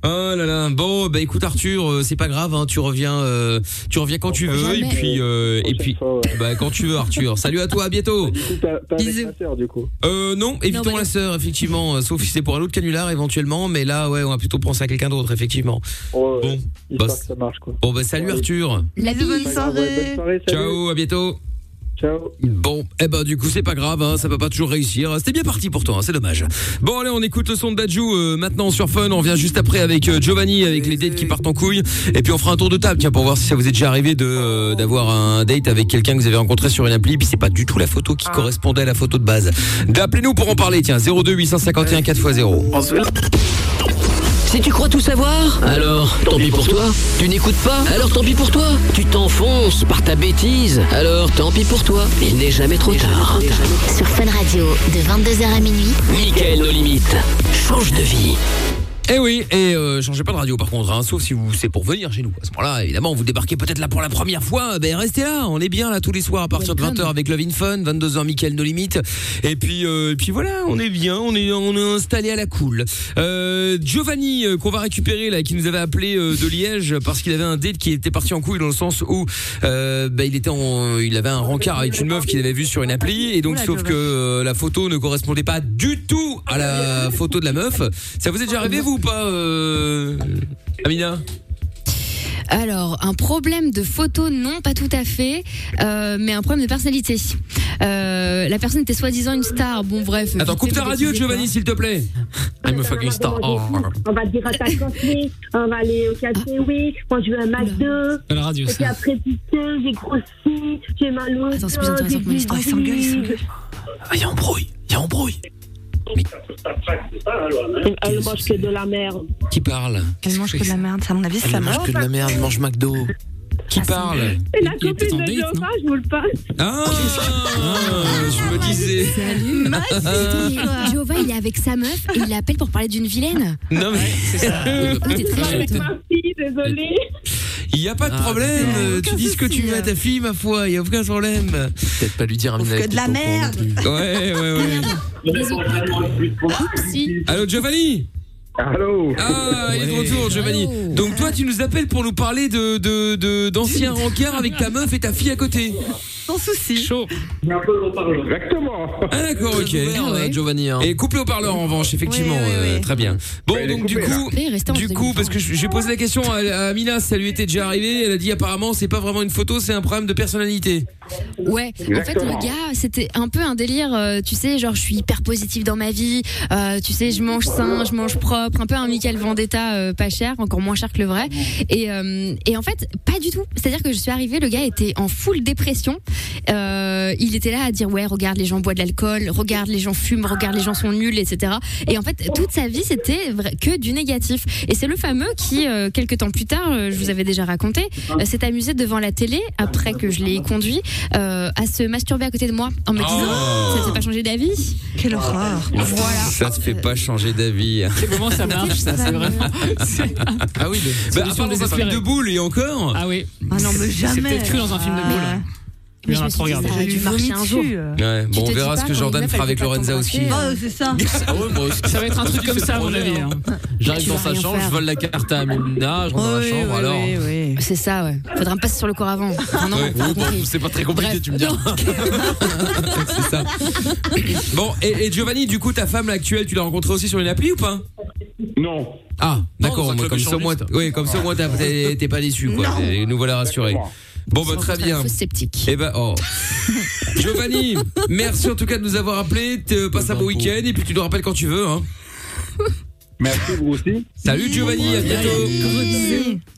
Speaker 2: Oh là là. Bon, bah écoute Arthur, euh, c'est pas grave, hein, tu reviens, euh, tu reviens quand tu veux, et puis, euh, et puis,
Speaker 11: fois, ouais.
Speaker 2: bah quand tu veux Arthur. Salut à toi, à bientôt.
Speaker 11: T'as
Speaker 3: Bisous.
Speaker 11: ma sœur, du coup.
Speaker 2: Euh non, évitons
Speaker 3: bah
Speaker 2: la sœur effectivement, sauf si c'est pour un autre canular éventuellement, mais là ouais, on va plutôt penser à quelqu'un d'autre effectivement.
Speaker 11: Oh, ouais.
Speaker 2: Bon, bah,
Speaker 11: que ça marche, quoi.
Speaker 2: Bon bah salut
Speaker 11: Ouais.
Speaker 2: Arthur.
Speaker 3: La
Speaker 5: bonne soirée.
Speaker 11: bonne soirée, salut.
Speaker 2: Ciao, à bientôt.
Speaker 11: Ciao.
Speaker 2: Bon, eh ben du coup c'est pas grave, hein, ça va pas toujours réussir. C'était bien parti pour toi, hein, c'est dommage. Bon allez, on écoute le son de Dajou euh, maintenant sur Fun. On revient juste après avec euh, Giovanni, avec les dates qui partent en couille, et puis on fera un tour de table, tiens, pour voir si ça vous est déjà arrivé de euh, d'avoir un date avec quelqu'un que vous avez rencontré sur une appli, puis c'est pas du tout la photo qui correspondait à la photo de base. D'appelez-nous pour en parler, tiens, 02 851 4x0.
Speaker 1: Si tu crois tout savoir, alors tant pis pour toi. Tu n'écoutes pas, alors tant pis pour toi. Tu t'enfonces par ta bêtise, alors tant pis pour toi. Il n'est jamais trop tard.
Speaker 8: Sur Fun Radio, de 22h à minuit.
Speaker 1: Michael, nos limites. Change de vie.
Speaker 2: Eh oui, et euh, changez pas de radio par contre, hein, sauf si vous c'est pour venir chez nous. À ce moment-là, évidemment, vous débarquez peut-être là pour la première fois, ben restez là, on est bien là tous les soirs à partir de 20h avec Love in Fun, 22h Mickaël No Limite. Et puis euh, et puis voilà, on est bien, on est on est installé à la cool. Euh, Giovanni euh, qu'on va récupérer là qui nous avait appelé euh, de Liège parce qu'il avait un date qui était parti en couille dans le sens où euh, ben, il était en il avait un rencard avec une meuf qu'il avait vue sur une appli et donc
Speaker 5: Oula,
Speaker 2: sauf que euh, la photo ne correspondait pas du tout à la photo de la meuf. Ça vous est déjà arrivé vous ou pas euh, Amina
Speaker 3: Alors, un problème de photo, non, pas tout à fait, euh, mais un problème de personnalité. Euh, la personne était soi-disant une star. Bon, bref.
Speaker 2: Attends, coupe ta radio, Giovanni, s'il te plaît. I'm a fucking star. Oh.
Speaker 15: On va dire à ta café, on va aller au café, oui. Moi, je veux un McDo.
Speaker 4: À la radio,
Speaker 15: Et puis
Speaker 4: ça.
Speaker 15: après, putain, j'ai grossi, j'ai mal au
Speaker 3: Attends, c'est plus intéressant que mon histoire.
Speaker 15: des
Speaker 3: Ils s'engueulent, ils
Speaker 15: brides.
Speaker 6: Ah, il y a embrouille, il y a embrouille.
Speaker 15: Elle mange que de la merde.
Speaker 2: Qui parle
Speaker 5: Elle mange que de la merde. Ça, à mon avis, c'est
Speaker 6: Elle
Speaker 5: sa
Speaker 6: mange que de la merde, mange McDo.
Speaker 2: Qui parle
Speaker 15: Et la copine de Jova, je vous le passe.
Speaker 2: Ah, je me disais.
Speaker 3: Salut. Jova, il est avec sa meuf et il l'appelle pour parler d'une vilaine.
Speaker 2: Non mais
Speaker 4: C'est ça.
Speaker 3: Oh, t'es très
Speaker 15: désolée.
Speaker 2: Il y a pas de
Speaker 6: Ah,
Speaker 2: problème.
Speaker 5: mais
Speaker 2: Tu dis ce que tu veux à
Speaker 5: euh.
Speaker 2: ta fille, ma foi. Il y a aucun problème.
Speaker 6: Peut-être pas lui dire
Speaker 5: Bouffe que de la merde.
Speaker 2: Ouais, ouais, ouais.
Speaker 3: Si.
Speaker 2: Allô, Giovanni
Speaker 7: Allô
Speaker 2: Ah, il est de retour, Giovanni. Donc toi, tu nous appelles pour nous parler de de- de- d'anciens rencarts avec ta meuf et ta fille à côté.
Speaker 5: Sans souci.
Speaker 4: Chaud.
Speaker 7: Exactement.
Speaker 2: Ah d'accord, ok.
Speaker 6: Giovanni. Hein.
Speaker 2: Et couplé au parleur en revanche, effectivement, euh, très bien. Bon,
Speaker 7: Ouais, il est
Speaker 2: donc du
Speaker 7: coupé,
Speaker 2: coup,
Speaker 3: là. Restez en
Speaker 2: du coup, parce que je- j'ai posé la question à, à Mina, ça lui était déjà arrivé. Elle a dit apparemment, c'est pas vraiment une photo, c'est un problème de personnalité.
Speaker 3: Ouais, en fait, le gars, c'était un peu un délire, euh, tu sais, genre, je suis hyper positif dans ma vie, euh, tu sais, je mange sain, je mange propre, un peu un Michael Vendetta euh, pas cher, encore moins cher que le vrai. Et, euh, et en fait, pas du tout. C'est-à-dire que je suis arrivée, le gars était en full dépression. Euh, il était là à dire, ouais, regarde, les gens boivent de l'alcool, regarde, les gens fument, regarde, les gens sont nuls, etc. Et en fait, toute sa vie, c'était que du négatif. Et c'est le fameux qui, euh, quelques temps plus tard, euh, je vous avais déjà raconté, euh, s'est amusé devant la télé, après que je l'ai conduit, euh, à se masturber à côté de moi, en me disant,
Speaker 2: Oh.
Speaker 3: ça ne fait pas changer d'avis.
Speaker 5: Quelle horreur.
Speaker 3: Voilà.
Speaker 2: Ça te fait pas changer d'avis.
Speaker 4: C'est comment ça marche, ça C'est vraiment.
Speaker 6: Ah oui, mais
Speaker 2: Bah, à part dans un film
Speaker 4: désespérée.
Speaker 2: de boule et encore.
Speaker 4: Ah oui.
Speaker 5: Ah non, mais jamais.
Speaker 4: C'est peut-être cru dans un film de
Speaker 5: Ah,
Speaker 4: boule.
Speaker 3: Mais
Speaker 4: Il y en
Speaker 3: je
Speaker 4: a
Speaker 3: me suis
Speaker 4: trop
Speaker 3: dit,
Speaker 4: regardé.
Speaker 3: ça a dû marcher un jour.
Speaker 2: Ouais, bon, on verra ce que Jordan fera avec Lorenza aussi.
Speaker 5: Oh, c'est ça.
Speaker 4: Ça va être un truc comme ça, à mon avis.
Speaker 6: hein. J'arrive dans sa chambre, je vole la carte à Amina, je rentre dans la chambre,
Speaker 5: oui,
Speaker 6: alors.
Speaker 5: oui, oui.
Speaker 3: C'est ça, ouais. Faudra me passer sur le corps avant. Enfin, non,
Speaker 2: Ouais.
Speaker 6: bon, c'est pas très compliqué,
Speaker 3: Bref.
Speaker 6: tu me diras.
Speaker 2: C'est ça. Bon, et, et Giovanni, du coup, ta femme actuelle, tu l'as rencontrée aussi sur une appli ou pas?
Speaker 7: Non.
Speaker 2: Ah, d'accord. Comme ça, au moins, oui, comme ça, au moins, t'es pas déçu, quoi. Et nous voilà rassurés. Bon, bah, très bien.
Speaker 3: Sceptique.
Speaker 2: Eh ben, oh. Giovanni, merci en tout cas de nous avoir appelés. Te- Passe un beau week-end et puis tu nous rappelles quand tu veux. Hein.
Speaker 7: Merci, vous aussi.
Speaker 2: Salut Giovanni, à bientôt.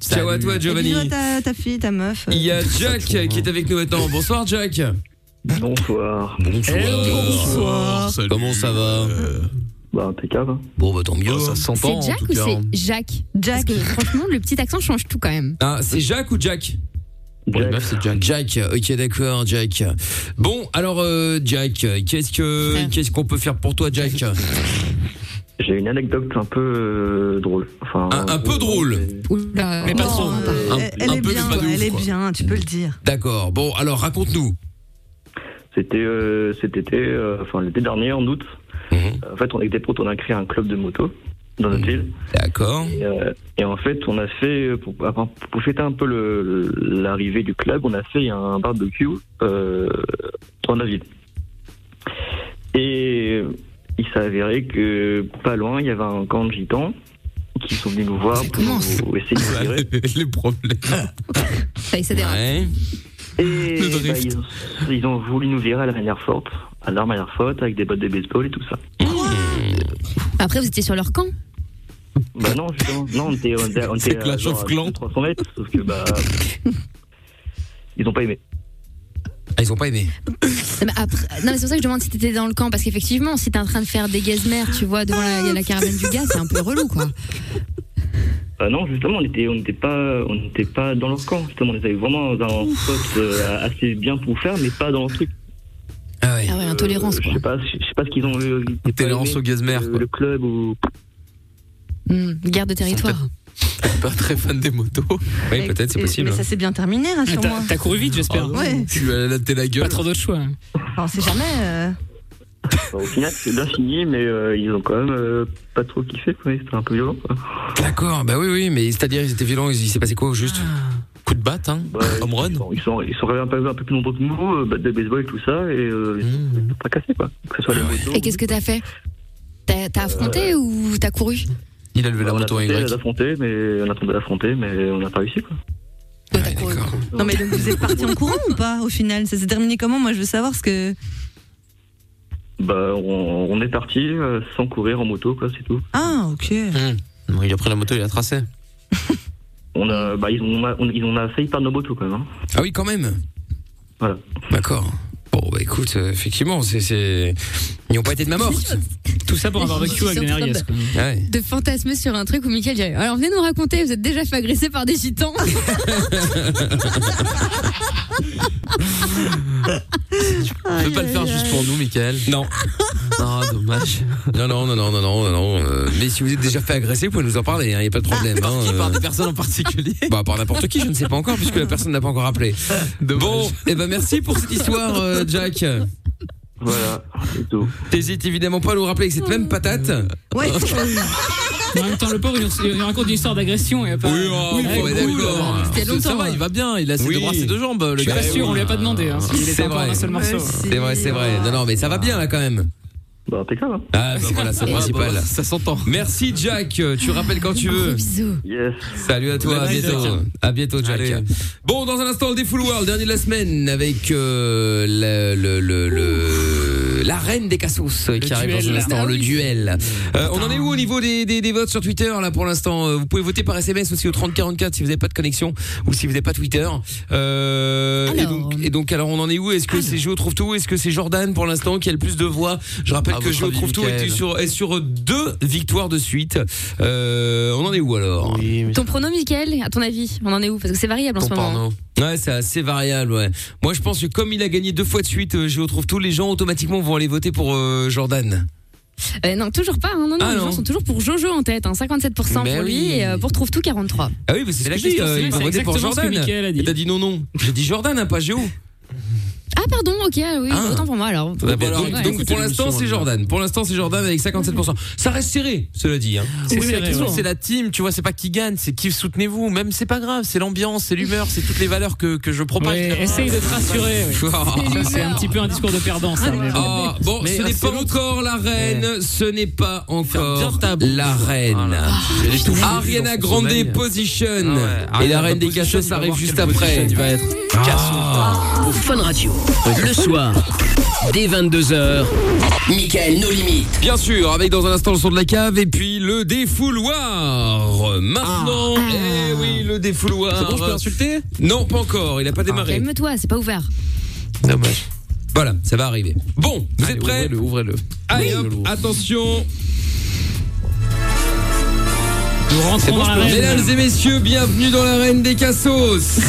Speaker 2: Ciao à toi Giovanni.
Speaker 5: bisous à ta, ta fille, ta meuf.
Speaker 2: Il y a Jack qui est avec nous maintenant. Bonsoir Jack.
Speaker 10: Bonsoir.
Speaker 2: Bonsoir. Comment ça va
Speaker 10: Bah, impeccable. hein.
Speaker 2: Bon, bah tant mieux.
Speaker 6: Ça
Speaker 3: C'est
Speaker 6: s'entend en
Speaker 3: Jack ou c'est Jacques Parce
Speaker 5: Jack.
Speaker 3: que franchement, le petit accent change tout quand même.
Speaker 2: Ah, c'est Jack ou Jack
Speaker 6: Pour les meufs, c'est Jack.
Speaker 2: Jack, ok d'accord Jack. Bon alors euh, Jack, qu'est-ce que qu'est-ce qu'on peut faire pour toi Jack?
Speaker 10: J'ai une anecdote un peu euh, drôle. Enfin,
Speaker 2: Un- un peu drôle.
Speaker 3: Oula.
Speaker 4: Mais pas
Speaker 3: non,
Speaker 2: Un-
Speaker 5: Elle,
Speaker 2: un
Speaker 5: est
Speaker 2: peu,
Speaker 5: bien,
Speaker 2: mais pas de
Speaker 5: toi,
Speaker 2: ouf,
Speaker 5: elle est
Speaker 2: quoi.
Speaker 5: bien, tu peux le dire.
Speaker 2: D'accord. Bon alors raconte-nous.
Speaker 10: C'était euh, cet été, euh, enfin l'été dernier, en août. En fait, on avec des potes, on a créé un club de moto dans notre ville.
Speaker 2: D'accord.
Speaker 10: Et, euh, et en fait, on a fait, pour, enfin, pour fêter un peu l'arrivée du club, on a fait un barbecue euh, dans la ville. Et il s'est avéré que pas loin, il y avait un camp de gitans qui sont venus nous voir pour
Speaker 3: commence.
Speaker 10: nous- essayer de nous virer.
Speaker 2: Les problèmes.
Speaker 3: Ça y est, ça dérape.
Speaker 2: Ouais.
Speaker 10: Et
Speaker 2: Le
Speaker 10: bah, ils, ont, ils ont voulu nous virer à la manière forte, à leur manière forte, avec des bottes de baseball et tout ça.
Speaker 3: Après, vous étiez sur leur camp
Speaker 10: Bah non, justement, non, on était, on était, on était à
Speaker 2: Clash
Speaker 10: genre
Speaker 2: of
Speaker 10: à
Speaker 2: Clans.
Speaker 10: 300 mètres, sauf que bah. Ils ont pas aimé.
Speaker 2: Ah, ils ont pas aimé.
Speaker 3: Non, mais après- non, mais c'est pour ça que je demande si t'étais dans le camp, parce qu'effectivement, si t'es en train de faire des gazmères, tu vois, devant la, la caravane du gars, c'est un peu relou, quoi.
Speaker 10: Bah non, justement, on n'était on était pas, on n'était pas dans leur camp. Justement, on était vraiment dans un spot euh, assez bien pour faire, mais pas dans leur truc.
Speaker 2: Ah ouais.
Speaker 3: Ah ouais, intolérance,
Speaker 10: Euh, je
Speaker 3: quoi.
Speaker 10: sais pas, je sais pas ce qu'ils ont eu. ils étaient pas
Speaker 6: Tolérance
Speaker 10: aimés,
Speaker 6: au gazmer,
Speaker 10: euh,
Speaker 6: quoi.
Speaker 10: Le club ou.
Speaker 3: Guerre de territoire.
Speaker 6: Pas très fan des motos.
Speaker 2: Oui, peut-être, c'est possible.
Speaker 5: Mais ça s'est bien terminé, rassure-moi.
Speaker 4: T'as t'as couru vite, j'espère.
Speaker 5: Ouais.
Speaker 6: Tu vas la la gueule.
Speaker 4: Pas trop d'autres choix.
Speaker 5: Enfin, on sait jamais. euh,
Speaker 10: Bah, au final, c'est bien fini, mais euh, ils ont quand même euh, pas trop kiffé. C'était un peu violent.
Speaker 2: D'accord. Bah oui oui, mais c'est-à-dire ils étaient violents, il s'est passé quoi au juste?
Speaker 6: Coup de batte, hein?
Speaker 10: Bah,
Speaker 6: Home run?
Speaker 10: ils, sont, ils, sont, ils sont un peu, un peu plus nombreux que nous, euh, batte de baseball et tout ça, et euh, ils
Speaker 6: Mmh.
Speaker 10: sont pas cassés, quoi. Que ce soit les motos.
Speaker 3: Et qu'est-ce que t'as fait? T'as t'as affronté ou t'as couru?
Speaker 2: Il a levé la
Speaker 10: on a
Speaker 2: moto en
Speaker 10: tenté
Speaker 2: Y.
Speaker 10: d'affronter, mais on a tenté d'affronter, mais on n'a pas réussi, quoi.
Speaker 5: Non mais donc vous êtes parti en courant ou pas au final? Ça s'est terminé comment? Moi je veux savoir ce que.
Speaker 10: Bah, on, on est parti euh, sans courir en moto, quoi, c'est tout.
Speaker 5: Ah ok.
Speaker 6: Bon, il a pris la moto, il a tracé.
Speaker 10: On a, bah, ils ont, on, ils ont a failli perdre nos motos quand même. hein.
Speaker 2: Ah oui, quand même?
Speaker 10: Voilà.
Speaker 2: D'accord. Bon, bah écoute, euh, effectivement, c'est, c'est, ils n'ont pas été de ma morte.
Speaker 4: Tout ça pour un barbecue avec des merguez. quoi.
Speaker 2: Ouais.
Speaker 3: De fantasmer sur un truc où Mickaël dirait Alors venez nous raconter, vous êtes déjà fait agresser par des gitans
Speaker 6: Tu peux pas le faire juste pour nous, Michael
Speaker 2: Non.
Speaker 6: Ah, dommage.
Speaker 2: Non, non, non, non, non, non, non, non. euh, mais si vous êtes déjà fait agresser, vous pouvez nous en parler, il n'y a pas de problème.
Speaker 6: Par
Speaker 2: hein,
Speaker 6: qui
Speaker 2: euh.
Speaker 6: Par des personnes en particulier
Speaker 2: Bah, par n'importe qui, je ne sais pas encore, puisque la personne n'a pas encore appelé. Bon, et ben merci pour cette histoire, euh, Jack.
Speaker 10: Voilà, c'est tout.
Speaker 2: T'hésites évidemment pas à nous rappeler avec cette même patate.
Speaker 5: Ouais.
Speaker 4: En même temps, le pauvre, il, il raconte une histoire d'agression. Pas.
Speaker 2: Oui, oh,
Speaker 4: Ouais,
Speaker 2: ouais,
Speaker 4: cool.
Speaker 2: d'accord.
Speaker 3: C'était
Speaker 6: Ça va, il va bien, il a ses
Speaker 2: Oui.
Speaker 6: deux bras, ses deux jambes, le
Speaker 4: Je suis
Speaker 6: gars.
Speaker 4: pas sûr, on lui a pas demandé. Hein,
Speaker 2: vrai. C'est vrai, c'est vrai. Non, non, mais ça va bien là quand même.
Speaker 10: Bah, impeccable. hein.
Speaker 2: Ah, bah voilà, c'est le principal.
Speaker 6: bah, ça s'entend.
Speaker 2: Merci Jack, tu rappelles quand tu veux.
Speaker 3: Bisous.
Speaker 10: Yes.
Speaker 2: Salut à toi, à bientôt.
Speaker 6: Jack.
Speaker 2: À bientôt Jack.
Speaker 6: Allez.
Speaker 2: Bon, dans un instant le défouloir, le dernier de la semaine avec euh, le, le, le, le- la reine des cassos euh, qui arrive dans un
Speaker 4: duel.
Speaker 2: instant,
Speaker 3: Ah
Speaker 2: le duel. Euh, on en est où au niveau des, des, des votes sur Twitter là pour l'instant Euh, Vous pouvez voter par SMS aussi au 3044 si vous n'avez pas de connexion ou si vous n'avez pas Twitter. Euh, et, donc, et donc alors on en est où? Est-ce que c'est Géo trouve tout Est-ce que c'est Jordan pour l'instant qui a le plus de voix? Je rappelle
Speaker 6: À
Speaker 2: que Géo trouve tout est sur, est sur deux victoires de suite. Euh, on en est où alors?
Speaker 6: Oui, mais
Speaker 3: Ton pronom, Mickaël, à ton avis, on en est où? Parce que c'est variable en
Speaker 6: ton
Speaker 3: ce moment.
Speaker 6: porno.
Speaker 2: Ouais, c'est assez variable, ouais. Moi, je pense que comme il a gagné deux fois de suite, euh, Géo trouve tout, les gens automatiquement vont aller voter pour euh, Jordan.
Speaker 3: Euh, non, toujours pas. hein. Non, non,
Speaker 2: Ah,
Speaker 3: les
Speaker 2: non.
Speaker 3: gens sont toujours pour Jojo en tête. Hein. 57%
Speaker 2: Mais
Speaker 3: pour lui
Speaker 2: oui.
Speaker 3: et euh, pour Trouve Tout 43.
Speaker 2: Ah oui, mais c'est ce que
Speaker 4: la
Speaker 2: je dis, euh,
Speaker 4: c'est-
Speaker 2: ils vont
Speaker 4: c'est
Speaker 2: voter pour Jordan.
Speaker 4: Mickaël a dit.
Speaker 2: Et t'as dit non, non. J'ai dit Jordan, hein, pas Géo.
Speaker 3: Ah pardon, ok, oui,
Speaker 2: Ah.
Speaker 3: autant pour moi alors.
Speaker 6: Bien,
Speaker 2: donc, pour l'instant, c'est
Speaker 6: hein,
Speaker 2: Jordan. Pour l'instant, c'est Jordan avec 57%. Ça reste serré, cela dit. Hein.
Speaker 4: C'est
Speaker 6: Oui, mais la
Speaker 4: serré,
Speaker 6: question,
Speaker 4: ouais.
Speaker 6: c'est la team, tu vois, c'est pas qui gagne, c'est qui soutenez-vous. Même, c'est pas grave, c'est l'ambiance, c'est l'humeur, c'est toutes les valeurs que, que je propage.
Speaker 4: Ouais, essaye de te rassurer. ouais. Ça, C'est un petit peu un discours de perdant, ça. mais bon.
Speaker 2: Ah, bon,
Speaker 6: Mais
Speaker 2: ce n'est
Speaker 6: c'est
Speaker 2: pas
Speaker 6: l'autre.
Speaker 2: encore la reine, ce n'est pas encore la reine. Ariana Grande. Position.
Speaker 6: Ah.
Speaker 2: Et la reine des cachets, ça arrive juste après.
Speaker 6: Être.
Speaker 1: Au Fun Radio. Le soir, dès 22h, Michael No Limite.
Speaker 2: Bien sûr, avec dans un instant le son de la cave et puis le défouloir. Maintenant, eh oui, le défouloir.
Speaker 6: C'est bon, je peux insulter?
Speaker 2: Non, pas encore, il a pas démarré.
Speaker 3: Calme-toi, c'est pas ouvert.
Speaker 6: Dommage.
Speaker 2: Voilà, ça va arriver. Bon, vous êtes prêts?
Speaker 6: Ouvrez-le, ouvrez-le.
Speaker 2: Allez hop,
Speaker 6: Ouvrez-le.
Speaker 2: attention.
Speaker 4: Nous rentrons dans l'arène.
Speaker 2: Mesdames et messieurs, bienvenue dans l'arène des cassos.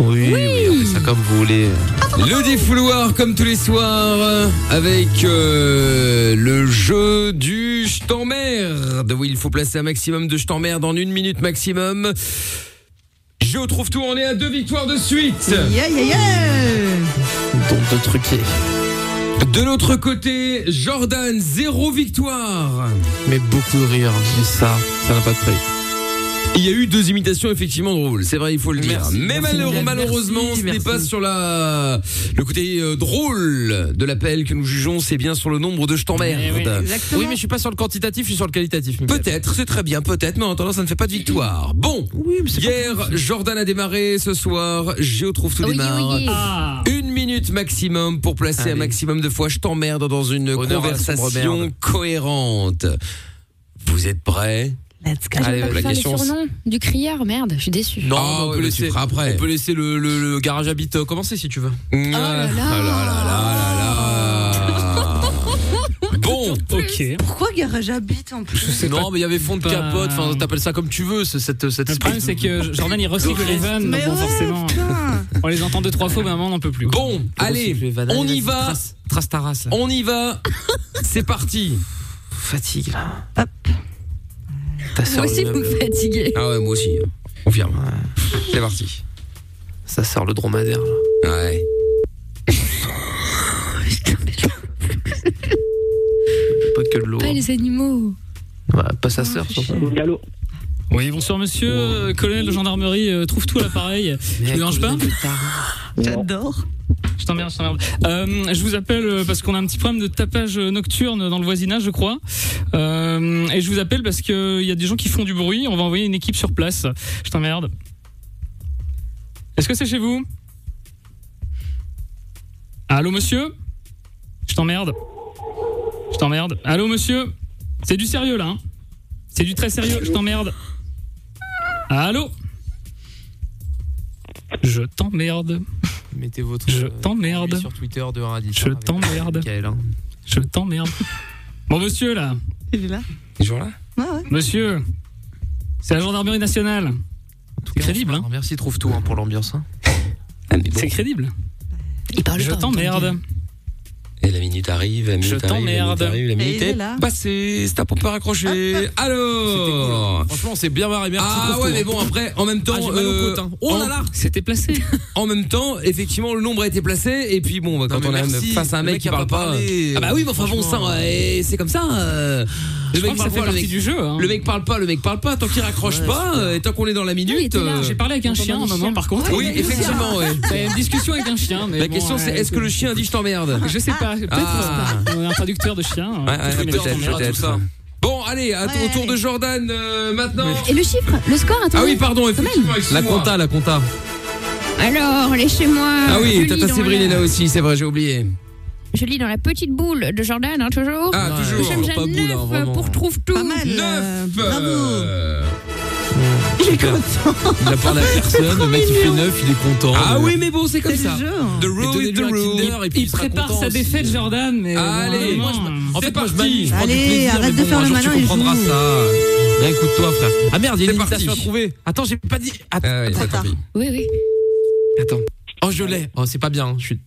Speaker 6: Oui, oui, on fait ça comme vous voulez.
Speaker 2: Le défouloir comme tous les soirs euh, avec euh, le jeu du je t'emmerde où il faut placer un maximum de je t'emmerde en une minute maximum. Je trouve tout, on est à deux victoires de suite.
Speaker 5: Yeah, yeah, yeah
Speaker 6: Donc de truquer.
Speaker 2: De l'autre côté, Jordan, zéro victoire.
Speaker 6: Mais beaucoup de rire. Ça, ça n'a pas de prix.
Speaker 2: Il y a eu deux imitations effectivement drôles, c'est vrai, il faut le dire.
Speaker 6: Merci,
Speaker 2: Mais
Speaker 6: merci,
Speaker 2: malheureusement,
Speaker 6: merci,
Speaker 2: ce n'est pas sur la le côté euh, drôle de l'appel que nous jugeons, c'est bien sur le nombre de je t'emmerde.
Speaker 4: Eh oui.
Speaker 6: Oui, mais je suis pas sur le quantitatif, je suis sur le qualitatif.
Speaker 2: Peut-être, c'est très bien, peut-être, mais en attendant, ça ne fait pas de victoire. Bon, hier, Jordan a démarré, ce soir, Géo trouve tout
Speaker 3: Oui,
Speaker 2: démarre.
Speaker 3: oui, oui.
Speaker 4: Ah.
Speaker 2: Une minute maximum pour placer un maximum de fois je t'emmerde dans une
Speaker 6: Honneur
Speaker 2: conversation cohérente. Vous êtes prêts?
Speaker 5: Let's go.
Speaker 3: Ah,
Speaker 6: Allez,
Speaker 2: la question,
Speaker 3: surnoms du crieur, merde, je suis déçue.
Speaker 6: Non,
Speaker 2: Ah
Speaker 6: on,
Speaker 2: ouais,
Speaker 6: peut
Speaker 2: bah,
Speaker 6: laisser,
Speaker 2: après.
Speaker 6: on peut laisser le, le- le garage habit euh, commencer si tu veux.
Speaker 2: Oh
Speaker 3: là là.
Speaker 2: Bon,
Speaker 4: Ok.
Speaker 5: Pourquoi garage habite en plus?
Speaker 6: Non, mais il y avait fond de
Speaker 4: pas-
Speaker 6: capote, enfin t'appelles ça comme tu veux, cette, cette
Speaker 4: Le problème, c'est que Jordan, il recycle les vannes. Donc,
Speaker 5: Mais
Speaker 4: bon,
Speaker 5: ouais,
Speaker 4: forcément,
Speaker 5: putain.
Speaker 4: on les entend deux, trois fois, mais à un moment, on n'en peut plus. quoi.
Speaker 2: bon, allez, on y va,
Speaker 6: Trace, ta race
Speaker 2: on y va. C'est parti.
Speaker 6: Fatigue là.
Speaker 5: Hop.
Speaker 6: Ta
Speaker 3: Moi aussi, vous me fatiguez.
Speaker 2: Ah ouais, moi aussi. Confirme. C'est parti.
Speaker 6: Ça sort le dromadaire là.
Speaker 2: Ouais.
Speaker 6: Pas que de l'eau.
Speaker 3: Pas les animaux.
Speaker 6: Ouais, pas sa sœur surtout.
Speaker 11: Allô
Speaker 4: Oui, bonsoir monsieur, euh, colonel de gendarmerie, euh, trouve tout à l'appareil. Je vous dérange pas
Speaker 5: J'adore.
Speaker 4: Je t'emmerde, je t'emmerde. Euh, je vous appelle euh, parce qu'on a un petit problème de tapage nocturne dans le voisinage, je crois. Euh, et je vous appelle parce qu'il y a des gens qui font du bruit. On va envoyer une équipe sur place. Je t'emmerde. Est-ce que c'est chez vous? Allô, monsieur? Je t'emmerde. Je t'emmerde. Allô, monsieur? C'est du sérieux, là. hein? C'est du très sérieux, je t'emmerde. Allô? Je t'emmerde.
Speaker 6: Mettez votre.
Speaker 4: Je
Speaker 6: euh,
Speaker 4: t'emmerde.
Speaker 6: Sur Twitter de Radis.
Speaker 4: Je t'emmerde.
Speaker 6: hein.
Speaker 4: Je t'emmerde. Bon, monsieur, là.
Speaker 5: Il est là.
Speaker 2: Toujours là?
Speaker 5: Ouais, ouais.
Speaker 4: Monsieur, c'est la gendarmerie nationale. C'est crédible, hein
Speaker 6: Merci, trouve tout hein, pour l'ambiance. hein.
Speaker 4: C'est crédible.
Speaker 3: parle
Speaker 4: Je t'emmerde.
Speaker 2: Et la minute arrive, la minute
Speaker 4: Je
Speaker 2: arrive, la minute arrive, la
Speaker 4: est
Speaker 2: est
Speaker 4: là.
Speaker 2: passée. Stop, on peut raccrocher. Alors
Speaker 6: Franchement, on s'est bien marré. Merci.
Speaker 2: Ah ouais, mais
Speaker 6: hein.
Speaker 2: bon, après, en même temps.
Speaker 6: Ah, j'ai mal aux
Speaker 2: euh,
Speaker 6: côtes, hein. Oh là
Speaker 2: en-
Speaker 6: là
Speaker 4: C'était placé.
Speaker 2: En même temps, effectivement, le nombre a été placé. Et puis bon, bah, quand on est face à un mec
Speaker 6: mec
Speaker 2: qui parle
Speaker 6: pas
Speaker 2: pas.
Speaker 6: parlé,
Speaker 2: ah bah oui, mais enfin bon,
Speaker 6: franchement.
Speaker 2: ça, c'est comme ça. euh, Le mec parle
Speaker 4: fait
Speaker 2: pas, le
Speaker 4: partie
Speaker 2: mec
Speaker 4: du jeu, hein.
Speaker 2: Le mec parle pas, le mec parle pas. Tant qu'il raccroche pas, euh, et tant qu'on est dans la minute. euh,
Speaker 4: J'ai parlé avec un chien un moment, par contre.
Speaker 2: Oui, effectivement, ouais.
Speaker 4: Il y a une discussion avec un chien. Mais
Speaker 2: La
Speaker 4: bon,
Speaker 2: question c'est est-ce que le chien dit je t'emmerde
Speaker 4: Je sais pas. Peut-être
Speaker 2: Ah.
Speaker 4: un traducteur de chien.
Speaker 2: Ouais, ouais,
Speaker 4: Peut-être
Speaker 2: peut-être. Bon, allez, à ton tour de Jordan euh, maintenant.
Speaker 3: Et le chiffre, le score, attends.
Speaker 2: Ah oui, pardon, effectivement.
Speaker 6: La compta, la compta.
Speaker 3: Alors, laissez-moi.
Speaker 2: Ah oui, Tata Séverine est là aussi, c'est vrai, j'ai oublié.
Speaker 3: Je lis dans la petite boule de Jordan, hein, toujours.
Speaker 2: Ah, toujours.
Speaker 3: Sommes
Speaker 2: Pas
Speaker 3: à
Speaker 2: boule, hein,
Speaker 3: 9 pour Trouve Tout. Pas mal.
Speaker 5: euh,
Speaker 2: Neuf
Speaker 6: Super. Il a parlé à personne. Le mec, il fait neuf, il est content.
Speaker 2: Ah oui, mais bon, c'est comme ça. The
Speaker 6: Et
Speaker 2: rule is the rule.
Speaker 6: Kinder, et puis
Speaker 4: Il prépare
Speaker 6: content
Speaker 4: sa défaite, Jordan, mais.
Speaker 2: Allez,
Speaker 4: bon,
Speaker 2: moi, je-
Speaker 4: vraiment.
Speaker 6: En
Speaker 2: C'est
Speaker 6: fait, moi, je
Speaker 2: parti.
Speaker 6: m'amuse, je
Speaker 5: Allez, arrête de faire
Speaker 6: un
Speaker 5: le malin
Speaker 6: tu
Speaker 5: et
Speaker 6: comprendras ça. Réécoute-toi, frère. Ah merde, il y a une
Speaker 2: parti.
Speaker 6: imitation à trouver. Attends, j'ai pas dit. Attends,
Speaker 2: Ah pis.
Speaker 3: Oui, oui.
Speaker 6: attends. Oh, je l'ai. Oh, c'est pas bien. Je suis.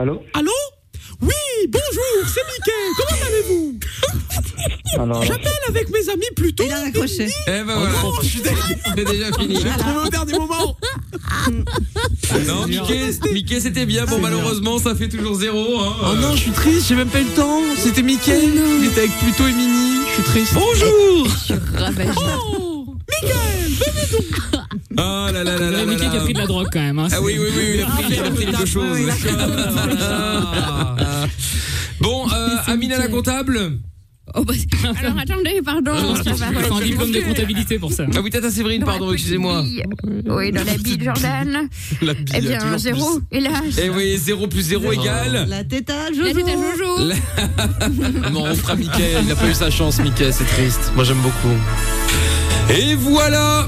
Speaker 7: Allô
Speaker 6: Allô Oui, bonjour, c'est Mickey. Comment allez-vous
Speaker 7: Alors,
Speaker 6: J'appelle avec mes amis plutôt.
Speaker 5: Il a raccroché.
Speaker 2: Eh ben
Speaker 6: Oh
Speaker 2: voilà,
Speaker 6: non, je suis
Speaker 2: c'est déjà fini.
Speaker 6: Je l'ai trouvé au dernier moment.
Speaker 2: Non, Mickey, Mickey c'était bien. Bon, malheureusement, ça fait toujours zéro. hein.
Speaker 6: Oh non, je suis triste, j'ai même pas eu le temps. C'était Mickey. Il était avec Pluto et Mini. Je suis triste. Bonjour. Oh,
Speaker 2: Ah là là là
Speaker 4: Il y
Speaker 2: là
Speaker 4: a
Speaker 2: là
Speaker 4: Mickey qui a
Speaker 2: là.
Speaker 4: pris de la drogue quand même. hein.
Speaker 2: Ah oui, oui, oui, il a pris, il a pris quelque chose. Ah. Bon, euh, Amina la comptable.
Speaker 3: Oh, bah, alors attendez, pardon.
Speaker 4: faut un diplôme de
Speaker 3: je-
Speaker 4: comptabilité pour ça.
Speaker 2: Ah oui, Tata Séverine, pardon, excusez-moi.
Speaker 3: Oui, dans la bille de Jordan.
Speaker 6: La bille,
Speaker 3: Eh bien,
Speaker 6: plus.
Speaker 3: zéro, hélas.
Speaker 2: Eh oui, 0 plus 0 égale.
Speaker 5: La tête à
Speaker 3: La
Speaker 5: Jojo.
Speaker 3: tête à Jojo.
Speaker 6: Ah Non, on fera Mickey. Il a pas eu sa chance, Mickey. C'est triste. Moi, j'aime beaucoup.
Speaker 2: Et voilà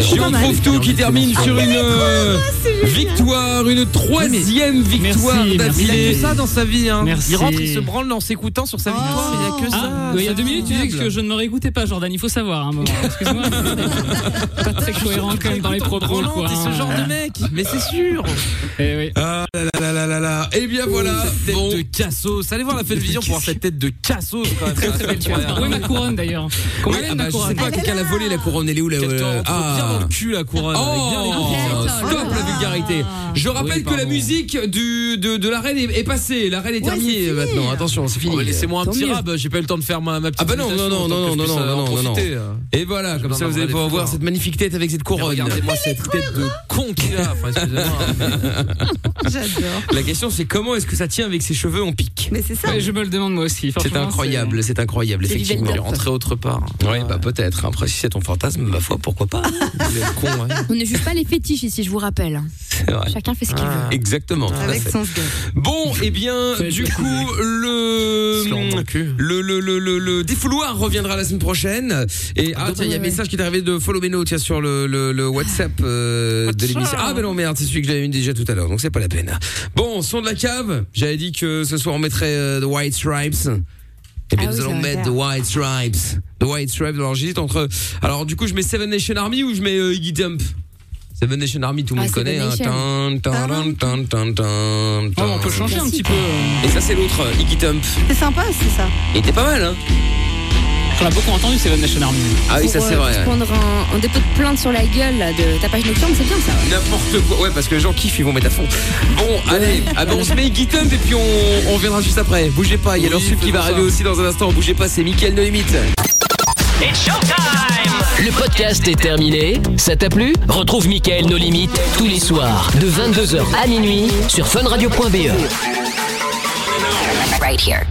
Speaker 2: J'y
Speaker 5: pas
Speaker 2: on
Speaker 5: mal.
Speaker 2: trouve tout qui termine sur une euh, victoire, une troisième victoire
Speaker 4: Merci, merci.
Speaker 6: Il a que ça dans sa vie. Hein.
Speaker 4: Merci.
Speaker 6: Il rentre, il se branle en s'écoutant sur sa victoire. Il y a que ça.
Speaker 4: Ah, il y a deux minutes, tu disais que je ne me réécoutais pas, Jordan. Il faut savoir, hein, un moment. Excuse-moi. pas très cohérent quand même dans les propos, quoi.
Speaker 6: t'es ce
Speaker 4: hein.
Speaker 6: genre de mec. Mais c'est sûr.
Speaker 4: Eh oui.
Speaker 2: Ah là là là là là là. Eh bien voilà.
Speaker 6: Cette tête
Speaker 2: Bon.
Speaker 6: de cassos. Allez voir la fête vision pour voir cette tête de cassos quand même.
Speaker 4: Très très belle. Tu vas
Speaker 6: Incroyable.
Speaker 4: retrouver ma couronne d'ailleurs? Comment
Speaker 2: ah
Speaker 4: elle est
Speaker 2: bah,
Speaker 4: ma
Speaker 2: je sais
Speaker 4: couronne
Speaker 2: pas, quelqu'un l'a volé la couronne, elle est où la
Speaker 6: te rentre bien dans le
Speaker 2: Ah
Speaker 6: cul la couronne. avec bien les
Speaker 2: Oh,
Speaker 6: petits-
Speaker 2: stop la vulgarité. Je rappelle
Speaker 6: Oui,
Speaker 2: que la musique du, de, de la reine est, est passée. La reine est terminée maintenant. Attention, c'est fini.
Speaker 6: Oh, Laissez-moi un petit
Speaker 4: mieux.
Speaker 6: rap, j'ai pas eu le temps de faire ma, ma petite
Speaker 2: Ah bah non, non,
Speaker 6: imitation,
Speaker 2: non, non, non, non,
Speaker 6: euh,
Speaker 2: non, non,
Speaker 6: euh.
Speaker 2: Et voilà, comme ça vous allez pouvoir voir cette magnifique tête avec cette couronne.
Speaker 6: Regardez-moi cette tête de con qu'il a.
Speaker 5: J'adore.
Speaker 2: La question c'est comment est-ce que ça tient avec ses cheveux en pique
Speaker 5: Mais c'est ça.
Speaker 4: Ouais, Je me le demande moi aussi.
Speaker 2: C'est incroyable, c'est incroyable, effectivement.
Speaker 6: Il est rentré autre part.
Speaker 2: Oui, bah peut-être. Après, si c'est ton fantasme, ma foi, pourquoi pas
Speaker 6: Con, ouais.
Speaker 3: On ne juge pas les fétiches ici, je vous rappelle.
Speaker 2: C'est vrai.
Speaker 3: Chacun fait ce qu'il veut.
Speaker 2: Exactement. tout à
Speaker 5: Avec son.
Speaker 2: Bon, eh bien, du coup,
Speaker 6: le
Speaker 2: le
Speaker 6: le
Speaker 2: le le le défouloir reviendra la semaine prochaine. Et ah tiens, il y a un message qui est arrivé de Follow Meno, tiens sur le le, le WhatsApp euh, de l'émission. Ah ben non merde, c'est celui que j'avais eu déjà tout à l'heure, donc c'est pas la peine. Bon, son de la cave. J'avais dit que ce soir on mettrait euh, The White Stripes. Et bien
Speaker 3: Ah
Speaker 2: nous
Speaker 3: oui,
Speaker 2: allons mettre. The White Stripes. The White Stripes. Alors j'hésite entre. Alors du coup je mets Seven Nation Army ou je mets euh, Iggy Jump. Seven Nation Army, tout le
Speaker 3: Ah,
Speaker 2: monde connaît.
Speaker 3: Seven
Speaker 2: Hein.
Speaker 3: Nation.
Speaker 2: Tan, tan, tan, tan, tan, tan,
Speaker 4: Oh, on peut changer un petit peu.
Speaker 2: Et ça c'est l'autre, Iggy Jump.
Speaker 5: C'est sympa, c'est ça.
Speaker 2: Il était pas mal, hein
Speaker 4: On l'a beaucoup entendu, c'est Nation Army.
Speaker 2: Ah oui, ça c'est
Speaker 3: euh,
Speaker 2: vrai.
Speaker 3: se prendre un, dépôt de plainte sur la gueule là, de ta page nocturne, c'est bien ça. ouais.
Speaker 2: N'importe quoi. Ouais, parce que les gens kiffent, ils vont mettre à fond. Bon, allez, ah ben, on se met Jump et puis on, on reviendra juste après. Bougez pas, il y a leur sub qui va arriver aussi dans un instant. Bougez pas, c'est Mickaël No Limite.
Speaker 1: Le podcast est terminé. Ça t'a plu? Retrouve Mickaël nos limites tous les soirs de 22h à minuit sur funradio.be.
Speaker 8: Right here.